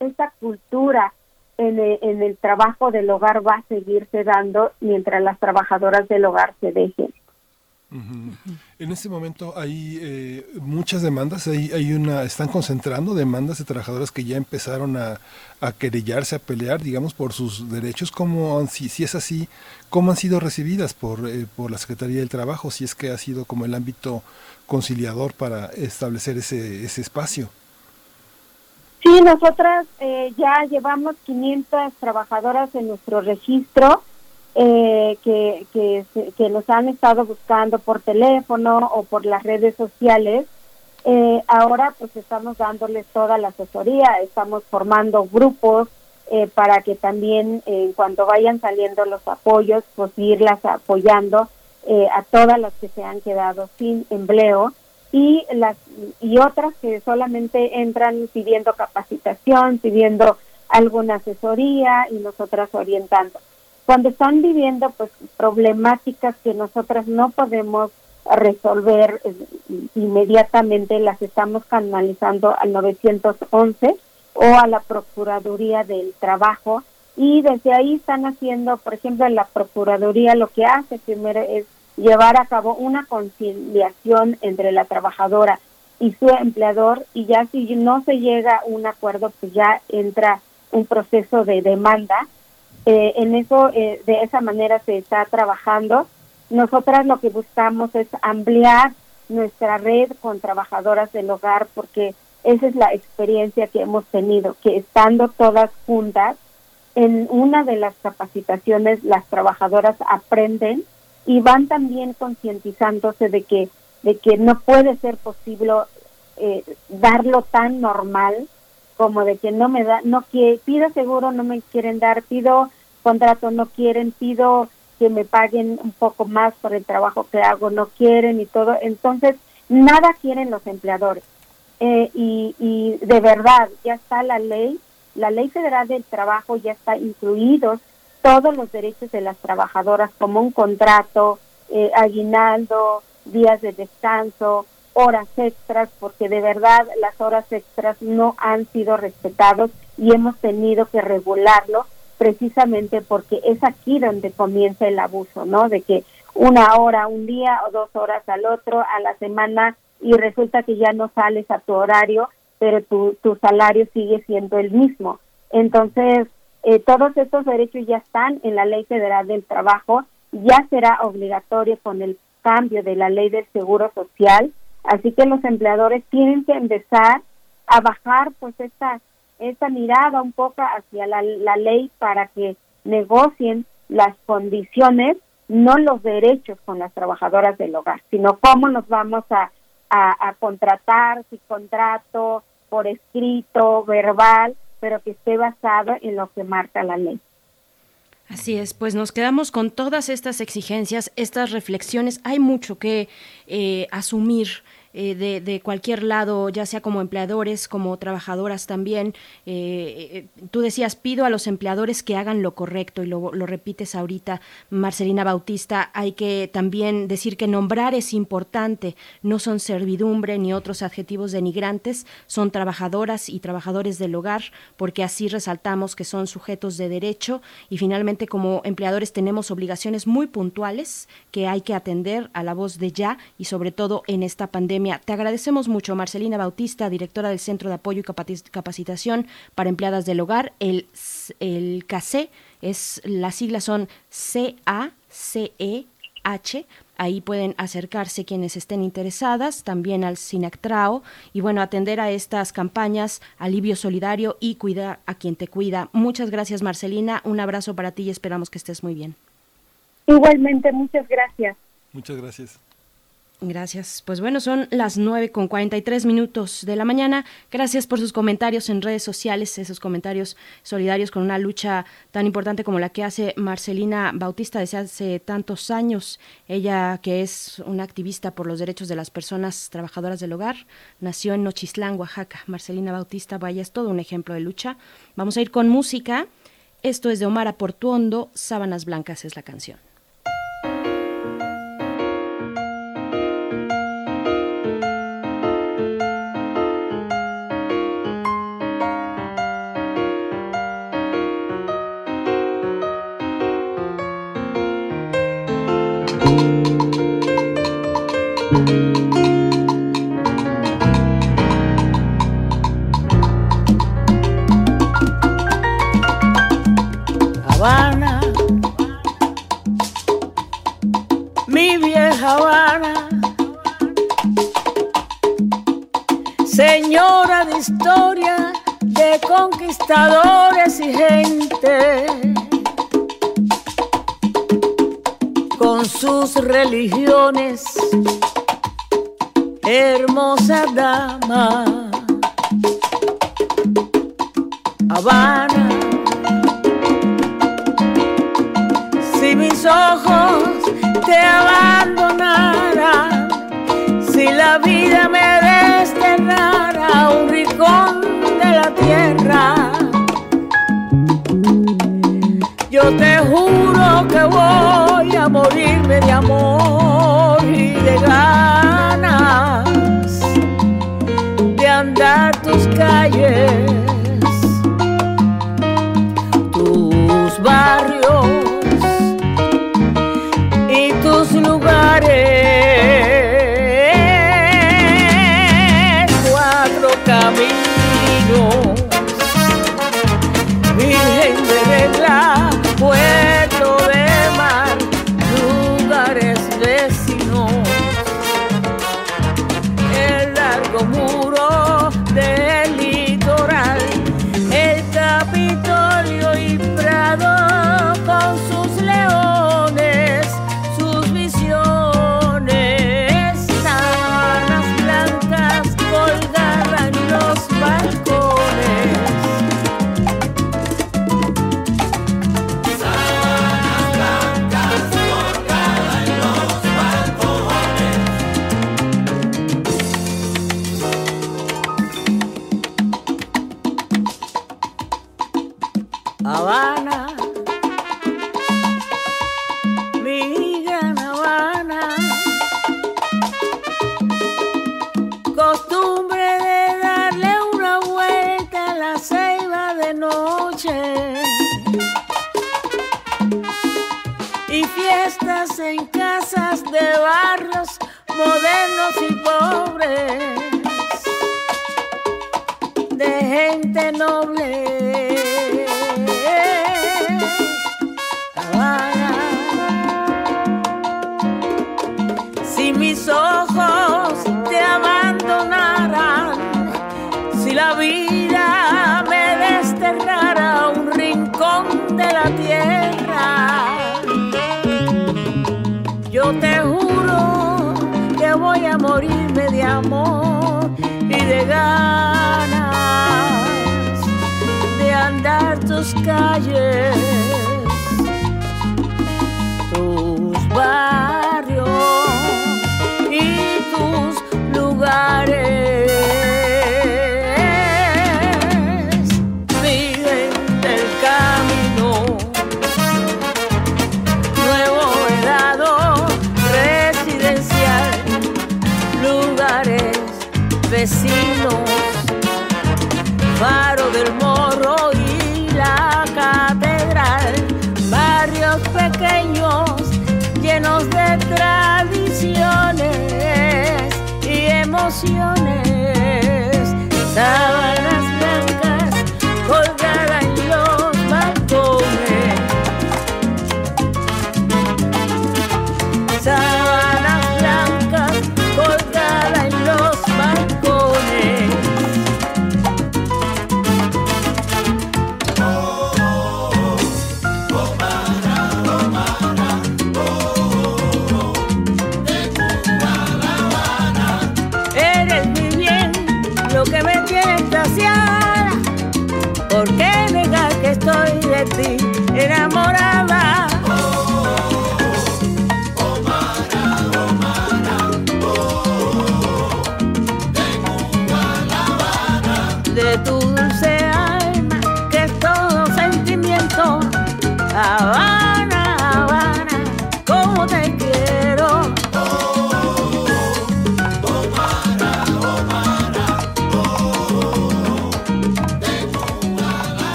esa cultura en el, en el trabajo del hogar va a seguirse dando mientras las trabajadoras del hogar se dejen. En este momento hay eh, muchas demandas, hay, hay una, están concentrando demandas de trabajadoras que ya empezaron a, querellarse, a pelear, digamos, por sus derechos. ¿Cómo, si, si es así, cómo han sido recibidas por, eh, por la Secretaría del Trabajo? Si es que ha sido como el ámbito conciliador para establecer ese, ese espacio. Sí, nosotras eh, ya llevamos 500 trabajadoras en nuestro registro eh, que, que, que nos han estado buscando por teléfono o por las redes sociales. Eh, ahora pues estamos dándoles toda la asesoría, estamos formando grupos eh, para que también eh, cuando vayan saliendo los apoyos, pues irlas apoyando eh, a todas las que se han quedado sin empleo y las y otras que solamente entran pidiendo capacitación, pidiendo alguna asesoría y nosotras orientando. Cuando están viviendo pues problemáticas que nosotras no podemos resolver inmediatamente, las estamos canalizando al 911 o a la Procuraduría del Trabajo y desde ahí están haciendo, por ejemplo, la Procuraduría lo que hace primero es llevar a cabo una conciliación entre la trabajadora y su empleador y ya si no se llega a un acuerdo, pues ya entra un proceso de demanda. Eh, en eso, eh, de esa manera se está trabajando. Nosotras lo que buscamos es ampliar nuestra red con trabajadoras del hogar porque esa es la experiencia que hemos tenido, que estando todas juntas, en una de las capacitaciones las trabajadoras aprenden y van también concientizándose de que de que no puede ser posible eh, darlo tan normal como de que no me da no que pido seguro no me quieren dar pido contrato no quieren pido que me paguen un poco más por el trabajo que hago no quieren y todo. Entonces nada quieren los empleadores. Eh, y, y de verdad ya está la ley la ley federal del trabajo ya está incluidos todos los derechos de las trabajadoras como un contrato, eh, aguinaldo, días de descanso, horas extras, porque de verdad las horas extras no han sido respetados y hemos tenido que regularlo precisamente porque es aquí donde comienza el abuso, ¿no? De que una hora un día o dos horas al otro a la semana y resulta que ya no sales a tu horario, pero tu, tu salario sigue siendo el mismo. Entonces, eh, todos estos derechos ya están en la Ley Federal del Trabajo, ya será obligatorio con el cambio de la Ley del Seguro Social, así que los empleadores tienen que empezar a bajar pues esta esta mirada un poco hacia la, la ley para que negocien las condiciones, no los derechos con las trabajadoras del hogar, sino cómo nos vamos a, a, a contratar, si contrato por escrito, verbal, pero que esté basado en lo que marca la ley. Así es, pues nos quedamos con todas estas exigencias, estas reflexiones. Hay mucho que eh, asumir eh, de, cualquier lado, ya sea como empleadores, como trabajadoras también. Eh, eh, tú decías, pido a los empleadores que hagan lo correcto y lo, lo, repites ahorita, Marcelina Bautista. Hay que también decir que nombrar es importante, no son servidumbre ni otros adjetivos denigrantes, son trabajadoras y trabajadores del hogar, porque así resaltamos que son sujetos de derecho y finalmente como empleadores tenemos obligaciones muy puntuales que hay que atender a la voz de ya y sobre todo en esta pandemia te agradecemos mucho, Marcelina Bautista, directora del Centro de Apoyo y Capacitación para Empleadas del Hogar, el, el CACE, es, las siglas son C-A-C-E-H. Ahí pueden acercarse quienes estén interesadas, también al SINACTRAO y bueno, atender a estas campañas, alivio solidario y cuidar a quien te cuida. Muchas gracias Marcelina, un abrazo para ti y esperamos que estés muy bien. Igualmente, muchas gracias. Muchas gracias. Gracias. Pues bueno, son las 9 con 43 minutos de la mañana. Gracias por sus comentarios en redes sociales, esos comentarios solidarios con una lucha tan importante como la que hace Marcelina Bautista desde hace tantos años. Ella, que es una activista por los derechos de las personas trabajadoras del hogar, nació en Nochislán, Oaxaca. Marcelina Bautista, vaya, es todo un ejemplo de lucha. Vamos a ir con música. Esto es de Omar Portuondo, Sábanas Blancas es la canción. Habana, mi gran Habana, costumbre de darle una vuelta a la ceiba de noche. Y fiestas en casas de barrios modernos y pobres. De gente noble.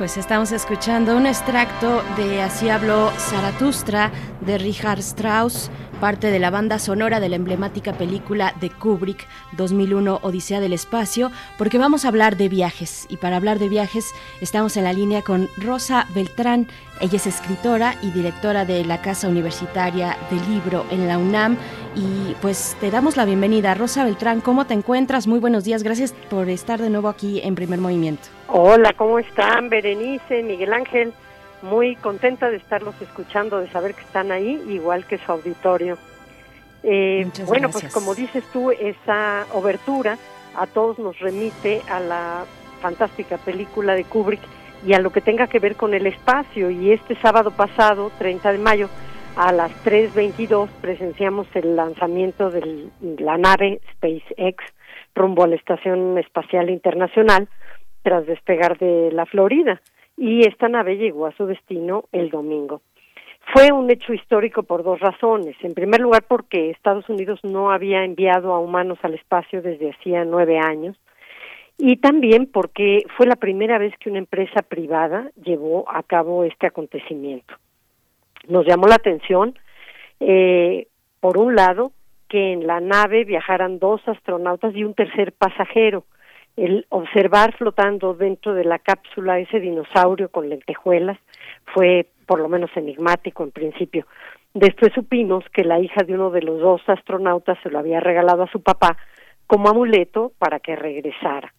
Pues estamos escuchando un extracto de Así habló Zaratustra de Richard Strauss, parte de la banda sonora de la emblemática película de Kubrick 2001 Odisea del Espacio, porque vamos a hablar de viajes y para hablar de viajes estamos en la línea con Rosa Beltrán. Ella es escritora y directora de la Casa Universitaria del Libro en la UNAM y pues te damos la bienvenida. Rosa Beltrán, ¿cómo te encuentras? Muy buenos días, gracias por estar de nuevo aquí en Primer Movimiento. Hola, ¿cómo están? Berenice, Miguel Ángel, muy contenta de estarlos escuchando, de saber que están ahí, igual que su auditorio. Eh, bueno, pues como dices tú, esa obertura a todos nos remite a la fantástica película de Kubrick y a lo que tenga que ver con el espacio. Y este sábado pasado, 30 de mayo, a las 3.22 presenciamos el lanzamiento de la nave SpaceX rumbo a la Estación Espacial Internacional tras despegar de la Florida y esta nave llegó a su destino el domingo. Fue un hecho histórico por dos razones. En primer lugar, porque Estados Unidos no había enviado a humanos al espacio desde hacía nueve años. Y también porque fue la primera vez que una empresa privada llevó a cabo este acontecimiento. Nos llamó la atención, eh, por un lado, que en la nave viajaran dos astronautas y un tercer pasajero el observar flotando dentro de la cápsula ese dinosaurio con lentejuelas fue por lo menos enigmático en principio. Después supimos que la hija de uno de los dos astronautas se lo había regalado a su papá como amuleto para que regresara.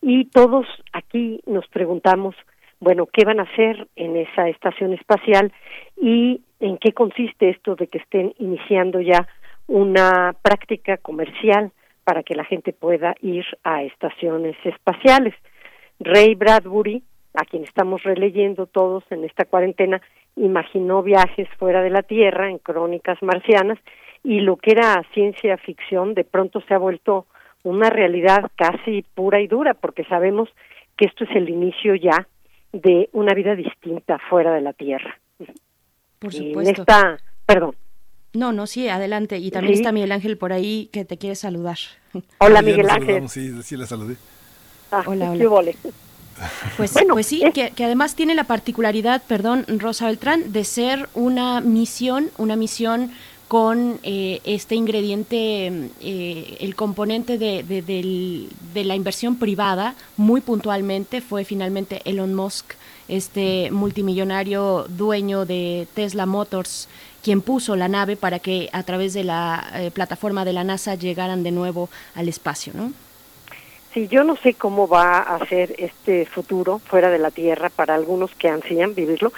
Y todos aquí nos preguntamos, bueno, ¿qué van a hacer en esa estación espacial y en qué consiste esto de que estén iniciando ya una práctica comercial para que la gente pueda ir a estaciones espaciales. Ray Bradbury, a quien estamos releyendo todos en esta cuarentena, imaginó viajes fuera de la Tierra en crónicas marcianas y lo que era ciencia ficción de pronto se ha vuelto una realidad casi pura y dura porque sabemos que esto es el inicio ya de una vida distinta fuera de la Tierra. Por supuesto. esta, perdón. No, no, sí, adelante. Y también está Miguel Ángel por ahí que te quiere saludar. Hola, Miguel Ángel. Sí, sí, la saludé. Ah, hola, hola. Pues, pues sí, que, además tiene la particularidad, perdón, Rosa Beltrán, de ser una misión, una misión con eh, este ingrediente, eh, el componente de, de, de, la inversión privada, muy puntualmente fue finalmente Elon Musk, este multimillonario dueño de Tesla Motors, quien puso la nave para que a través de la eh, plataforma de la NASA llegaran de nuevo al espacio, ¿no? Sí, yo no sé cómo va a ser este futuro fuera de la Tierra para algunos que ansían vivirlo,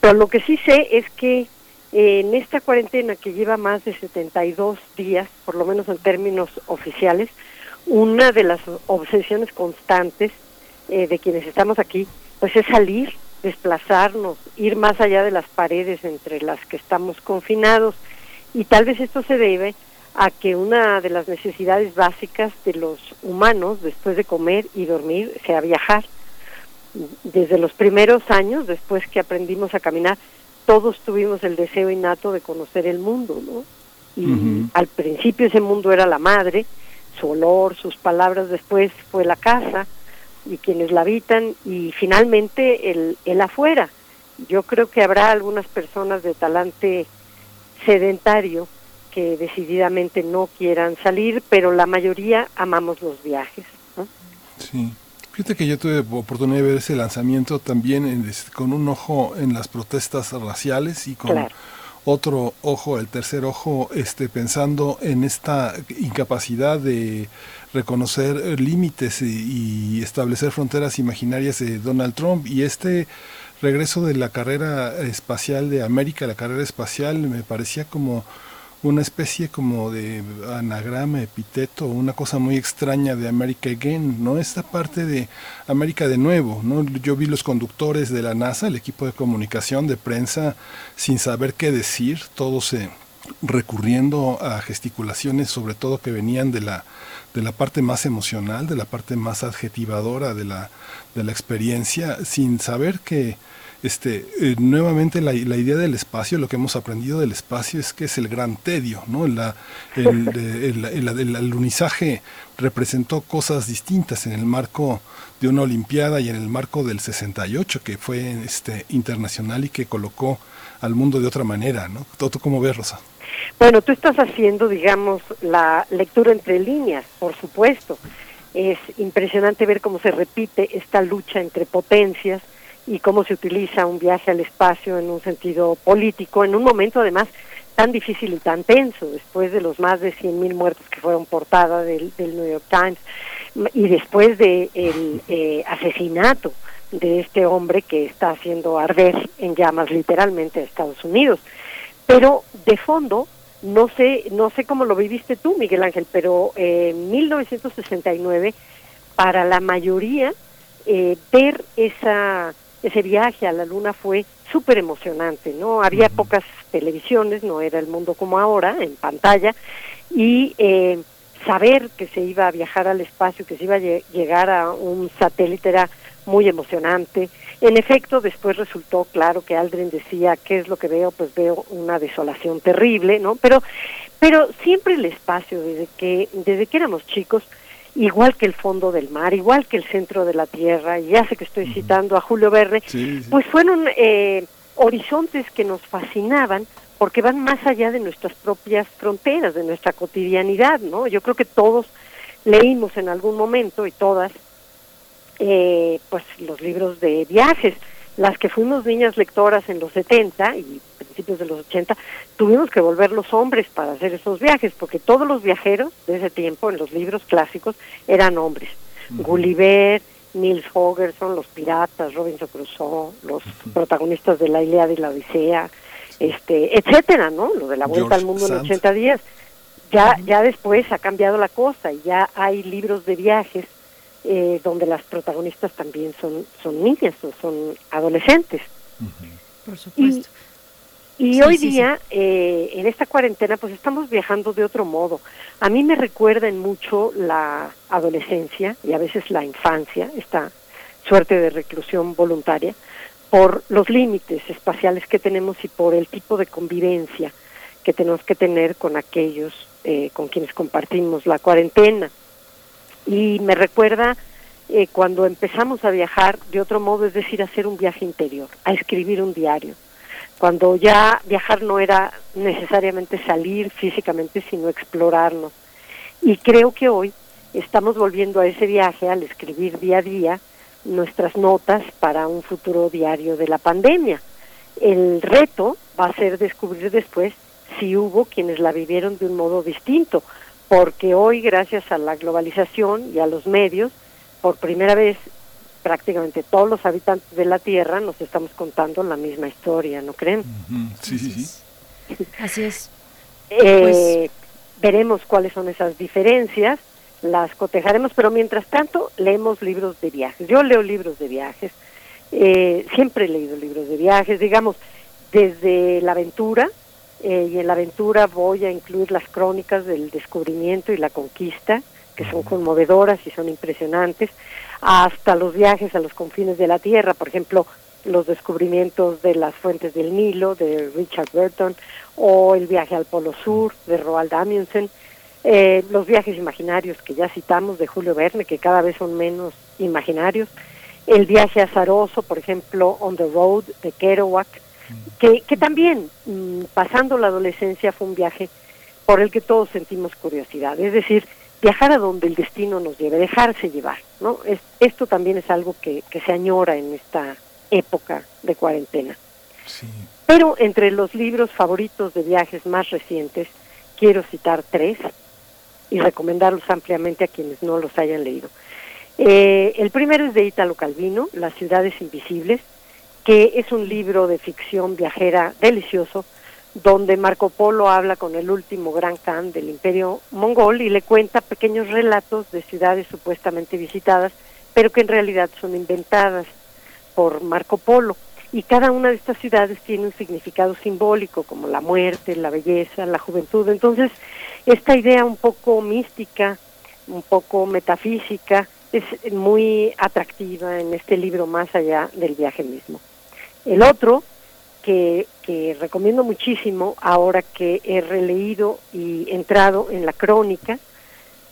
pero lo que sí sé es que en esta cuarentena que lleva más de 72 días, por lo menos en términos oficiales, una de las obsesiones constantes eh, de quienes estamos aquí, pues es salir desplazarnos, ir más allá de las paredes entre las que estamos confinados. Y tal vez esto se debe a que una de las necesidades básicas de los humanos después de comer y dormir sea viajar. Desde los primeros años, después que aprendimos a caminar, todos tuvimos el deseo innato de conocer el mundo, ¿no? Y al principio ese mundo era la madre, su olor, sus palabras, después fue la casa, y quienes la habitan y finalmente el, el afuera. Yo creo que habrá algunas personas de talante sedentario que decididamente no quieran salir, pero la mayoría amamos los viajes. Sí. Fíjate que yo tuve oportunidad de ver ese lanzamiento también con un ojo en las protestas raciales y con otro ojo, el tercer ojo, este, pensando en esta incapacidad de reconocer eh, límites y, establecer fronteras imaginarias de Donald Trump y este regreso de la carrera espacial de América, la carrera espacial, me parecía como una especie como de anagrama, epiteto, una cosa muy extraña de America Again, ¿no? Esta parte de América de nuevo, ¿no? Yo vi los conductores de la NASA, el equipo de comunicación, de prensa, sin saber qué decir, todos se recurriendo a gesticulaciones sobre todo que venían de la de la parte más emocional, de la parte más adjetivadora de la, de la experiencia, sin saber que este, eh, nuevamente la, la, idea del espacio, lo que hemos aprendido del espacio es que es el gran tedio, ¿no? La, el, el, el, el, alunizaje representó cosas distintas en el marco de una Olimpiada y en el marco del 68, que fue este, internacional y que colocó al mundo de otra manera, ¿no? ¿Tú, tú cómo ves, Rosa? Bueno, tú estás haciendo, digamos, la lectura entre líneas, por supuesto. Es impresionante ver cómo se repite esta lucha entre potencias, y cómo se utiliza un viaje al espacio en un sentido político, en un momento además tan difícil y tan tenso, después de los más de 100.000 muertos que fueron portada del, New York Times y después del de eh, asesinato de este hombre que está haciendo arder en llamas literalmente a Estados Unidos. Pero de fondo, no sé, no sé cómo lo viviste tú, Miguel Ángel, pero en 1969, para la mayoría, eh, ver esa ese viaje a la luna fue súper emocionante, ¿no? Había pocas televisiones, no era el mundo como ahora, en pantalla, y eh, saber que se iba a viajar al espacio, que se iba a llegar a un satélite era muy emocionante. En efecto, después resultó claro que Aldrin decía, ¿qué es lo que veo? Pues veo una desolación terrible, ¿no? Pero, pero siempre el espacio, desde que, desde que éramos chicos, igual que el fondo del mar, igual que el centro de la tierra, y ya sé que estoy citando a Julio Verne, pues fueron eh, horizontes que nos fascinaban porque van más allá de nuestras propias fronteras, de nuestra cotidianidad, ¿no? Yo creo que todos leímos en algún momento y todas, eh, pues los libros de viajes, las que fuimos niñas lectoras en los 70 y principios de los 80, tuvimos que volver los hombres para hacer esos viajes, porque todos los viajeros de ese tiempo en los libros clásicos eran hombres. Gulliver, Nils Hogerson, los piratas, Robinson Crusoe, los protagonistas de la Ilíada y la Odisea, este, etcétera, ¿no? Lo de la vuelta al mundo en 80 días. Ya, ya después ha cambiado la cosa y ya hay libros de viajes eh, donde las protagonistas también son, son niñas o son adolescentes. Por supuesto. Y, hoy día, eh, en esta cuarentena, pues estamos viajando de otro modo. A mí me recuerdan mucho la adolescencia y a veces la infancia, esta suerte de reclusión voluntaria, por los límites espaciales que tenemos y por el tipo de convivencia que tenemos que tener con aquellos eh, con quienes compartimos la cuarentena y me recuerda eh, cuando empezamos a viajar de otro modo, es decir, a hacer un viaje interior, a escribir un diario, cuando ya viajar no era necesariamente salir físicamente, sino explorarnos. Y creo que hoy estamos volviendo a ese viaje al escribir día a día nuestras notas para un futuro diario de la pandemia. El reto va a ser descubrir después si hubo quienes la vivieron de un modo distinto, porque hoy gracias a la globalización y a los medios, por primera vez prácticamente todos los habitantes de la Tierra nos estamos contando la misma historia, ¿no creen? Sí, sí, sí. Así es. Eh, pues veremos cuáles son esas diferencias, las cotejaremos, pero mientras tanto leemos libros de viajes. Yo leo libros de viajes, eh, siempre he leído libros de viajes, digamos, desde la aventura, eh, y en la aventura voy a incluir las crónicas del descubrimiento y la conquista, que son conmovedoras y son impresionantes, hasta los viajes a los confines de la Tierra, por ejemplo, los descubrimientos de las fuentes del Nilo de Richard Burton o el viaje al Polo Sur de Roald Amundsen, eh, los viajes imaginarios que ya citamos de Julio Verne, que cada vez son menos imaginarios, el viaje azaroso, por ejemplo, On the Road de Kerouac, que, que también, mm, pasando la adolescencia, fue un viaje por el que todos sentimos curiosidad, es decir, viajar a donde el destino nos lleve, dejarse llevar, ¿no? Es, esto también es algo que, que se añora en esta época de cuarentena. Pero entre los libros favoritos de viajes más recientes, quiero citar tres y recomendarlos ampliamente a quienes no los hayan leído. Eh, el primero es de Italo Calvino, Las ciudades invisibles, que es un libro de ficción viajera delicioso donde Marco Polo habla con el último gran Khan del imperio mongol y le cuenta pequeños relatos de ciudades supuestamente visitadas, pero que en realidad son inventadas por Marco Polo. Y cada una de estas ciudades tiene un significado simbólico, como la muerte, la belleza, la juventud. Entonces, esta idea un poco mística, un poco metafísica, es muy atractiva en este libro más allá del viaje mismo. El otro, que, que recomiendo muchísimo ahora que he releído y entrado en la crónica,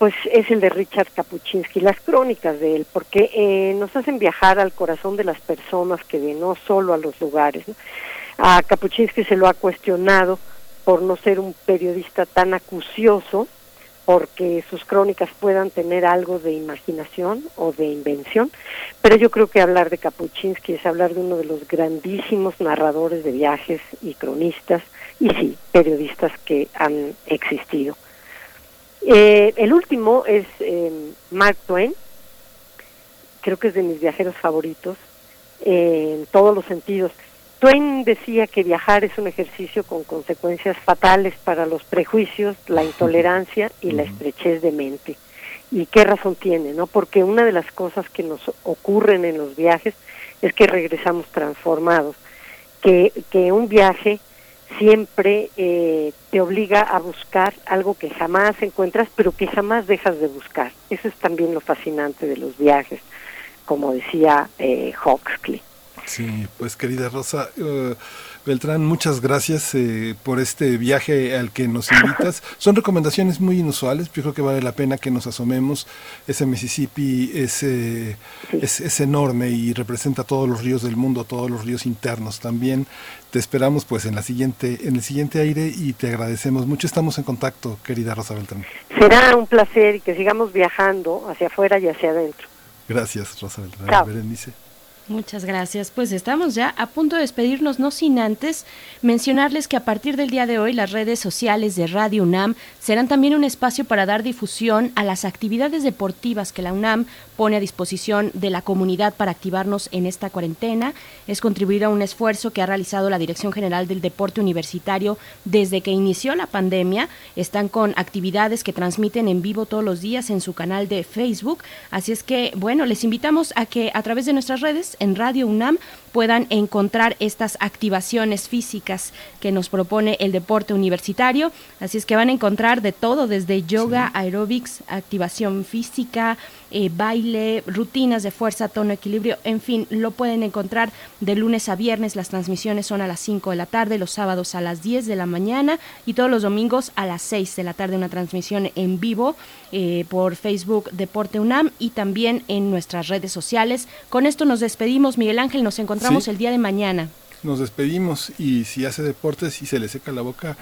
pues es el de Richard Kapuczynski, las crónicas de él, porque eh, nos hacen viajar al corazón de las personas que ve, no solo a los lugares. A Kapuczynski se lo ha cuestionado por no ser un periodista tan acucioso, porque sus crónicas puedan tener algo de imaginación o de invención, pero yo creo que hablar de Kapuczynski es hablar de uno de los grandísimos narradores de viajes y cronistas, y sí, periodistas que han existido. Eh, el último es eh, Mark Twain, creo que es de mis viajeros favoritos, eh, en todos los sentidos. Twain decía que viajar es un ejercicio con consecuencias fatales para los prejuicios, la intolerancia y la estrechez de mente. ¿Y qué razón tiene? no Porque una de las cosas que nos ocurren en los viajes es que regresamos transformados, que, que un viaje siempre eh, te obliga a buscar algo que jamás encuentras, pero que jamás dejas de buscar. Eso es también lo fascinante de los viajes, como decía eh, Huxley. Sí, pues querida Rosa uh, Beltrán, muchas gracias eh, por este viaje al que nos invitas. Son recomendaciones muy inusuales, yo creo que vale la pena que nos asomemos. Ese Mississippi es, eh, es, es, enorme y representa todos los ríos del mundo, todos los ríos internos también. Te esperamos pues en la siguiente, en el siguiente aire y te agradecemos mucho. Estamos en contacto, querida Rosa Beltrán. Será un placer y que sigamos viajando hacia afuera y hacia adentro. Gracias, Rosa Beltrán. Berenice. Muchas gracias. Pues estamos ya a punto de despedirnos, no sin antes mencionarles que a partir del día de hoy las redes sociales de Radio UNAM serán también un espacio para dar difusión a las actividades deportivas que la UNAM pone a disposición de la comunidad para activarnos en esta cuarentena. Es contribuir a un esfuerzo que ha realizado la Dirección General del Deporte Universitario desde que inició la pandemia. Están con actividades que transmiten en vivo todos los días en su canal de Facebook. Así es que, bueno, les invitamos a que a través de nuestras redes en Radio UNAM puedan encontrar estas activaciones físicas que nos propone el deporte universitario. Así es que van a encontrar de todo, desde yoga, aeróbics, activación física, eh, baile, rutinas de fuerza, tono, equilibrio, en fin, lo pueden encontrar de lunes a viernes. Las transmisiones son a las 5 de la tarde, los sábados a las 10 de la mañana y todos los domingos a las 6 de la tarde una transmisión en vivo eh, por Facebook Deporte UNAM y también en nuestras redes sociales. Con esto nos despedimos, Miguel Ángel, nos encontramos el día de mañana nos despedimos y si hace deportes y se le seca la boca,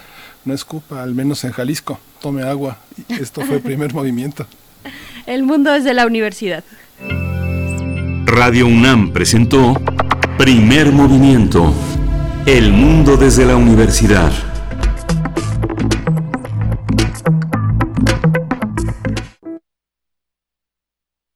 no escupa, al menos en Jalisco, tome agua. Esto fue el primer movimiento. El mundo desde la universidad. Radio UNAM presentó Primer Movimiento. El mundo desde la universidad.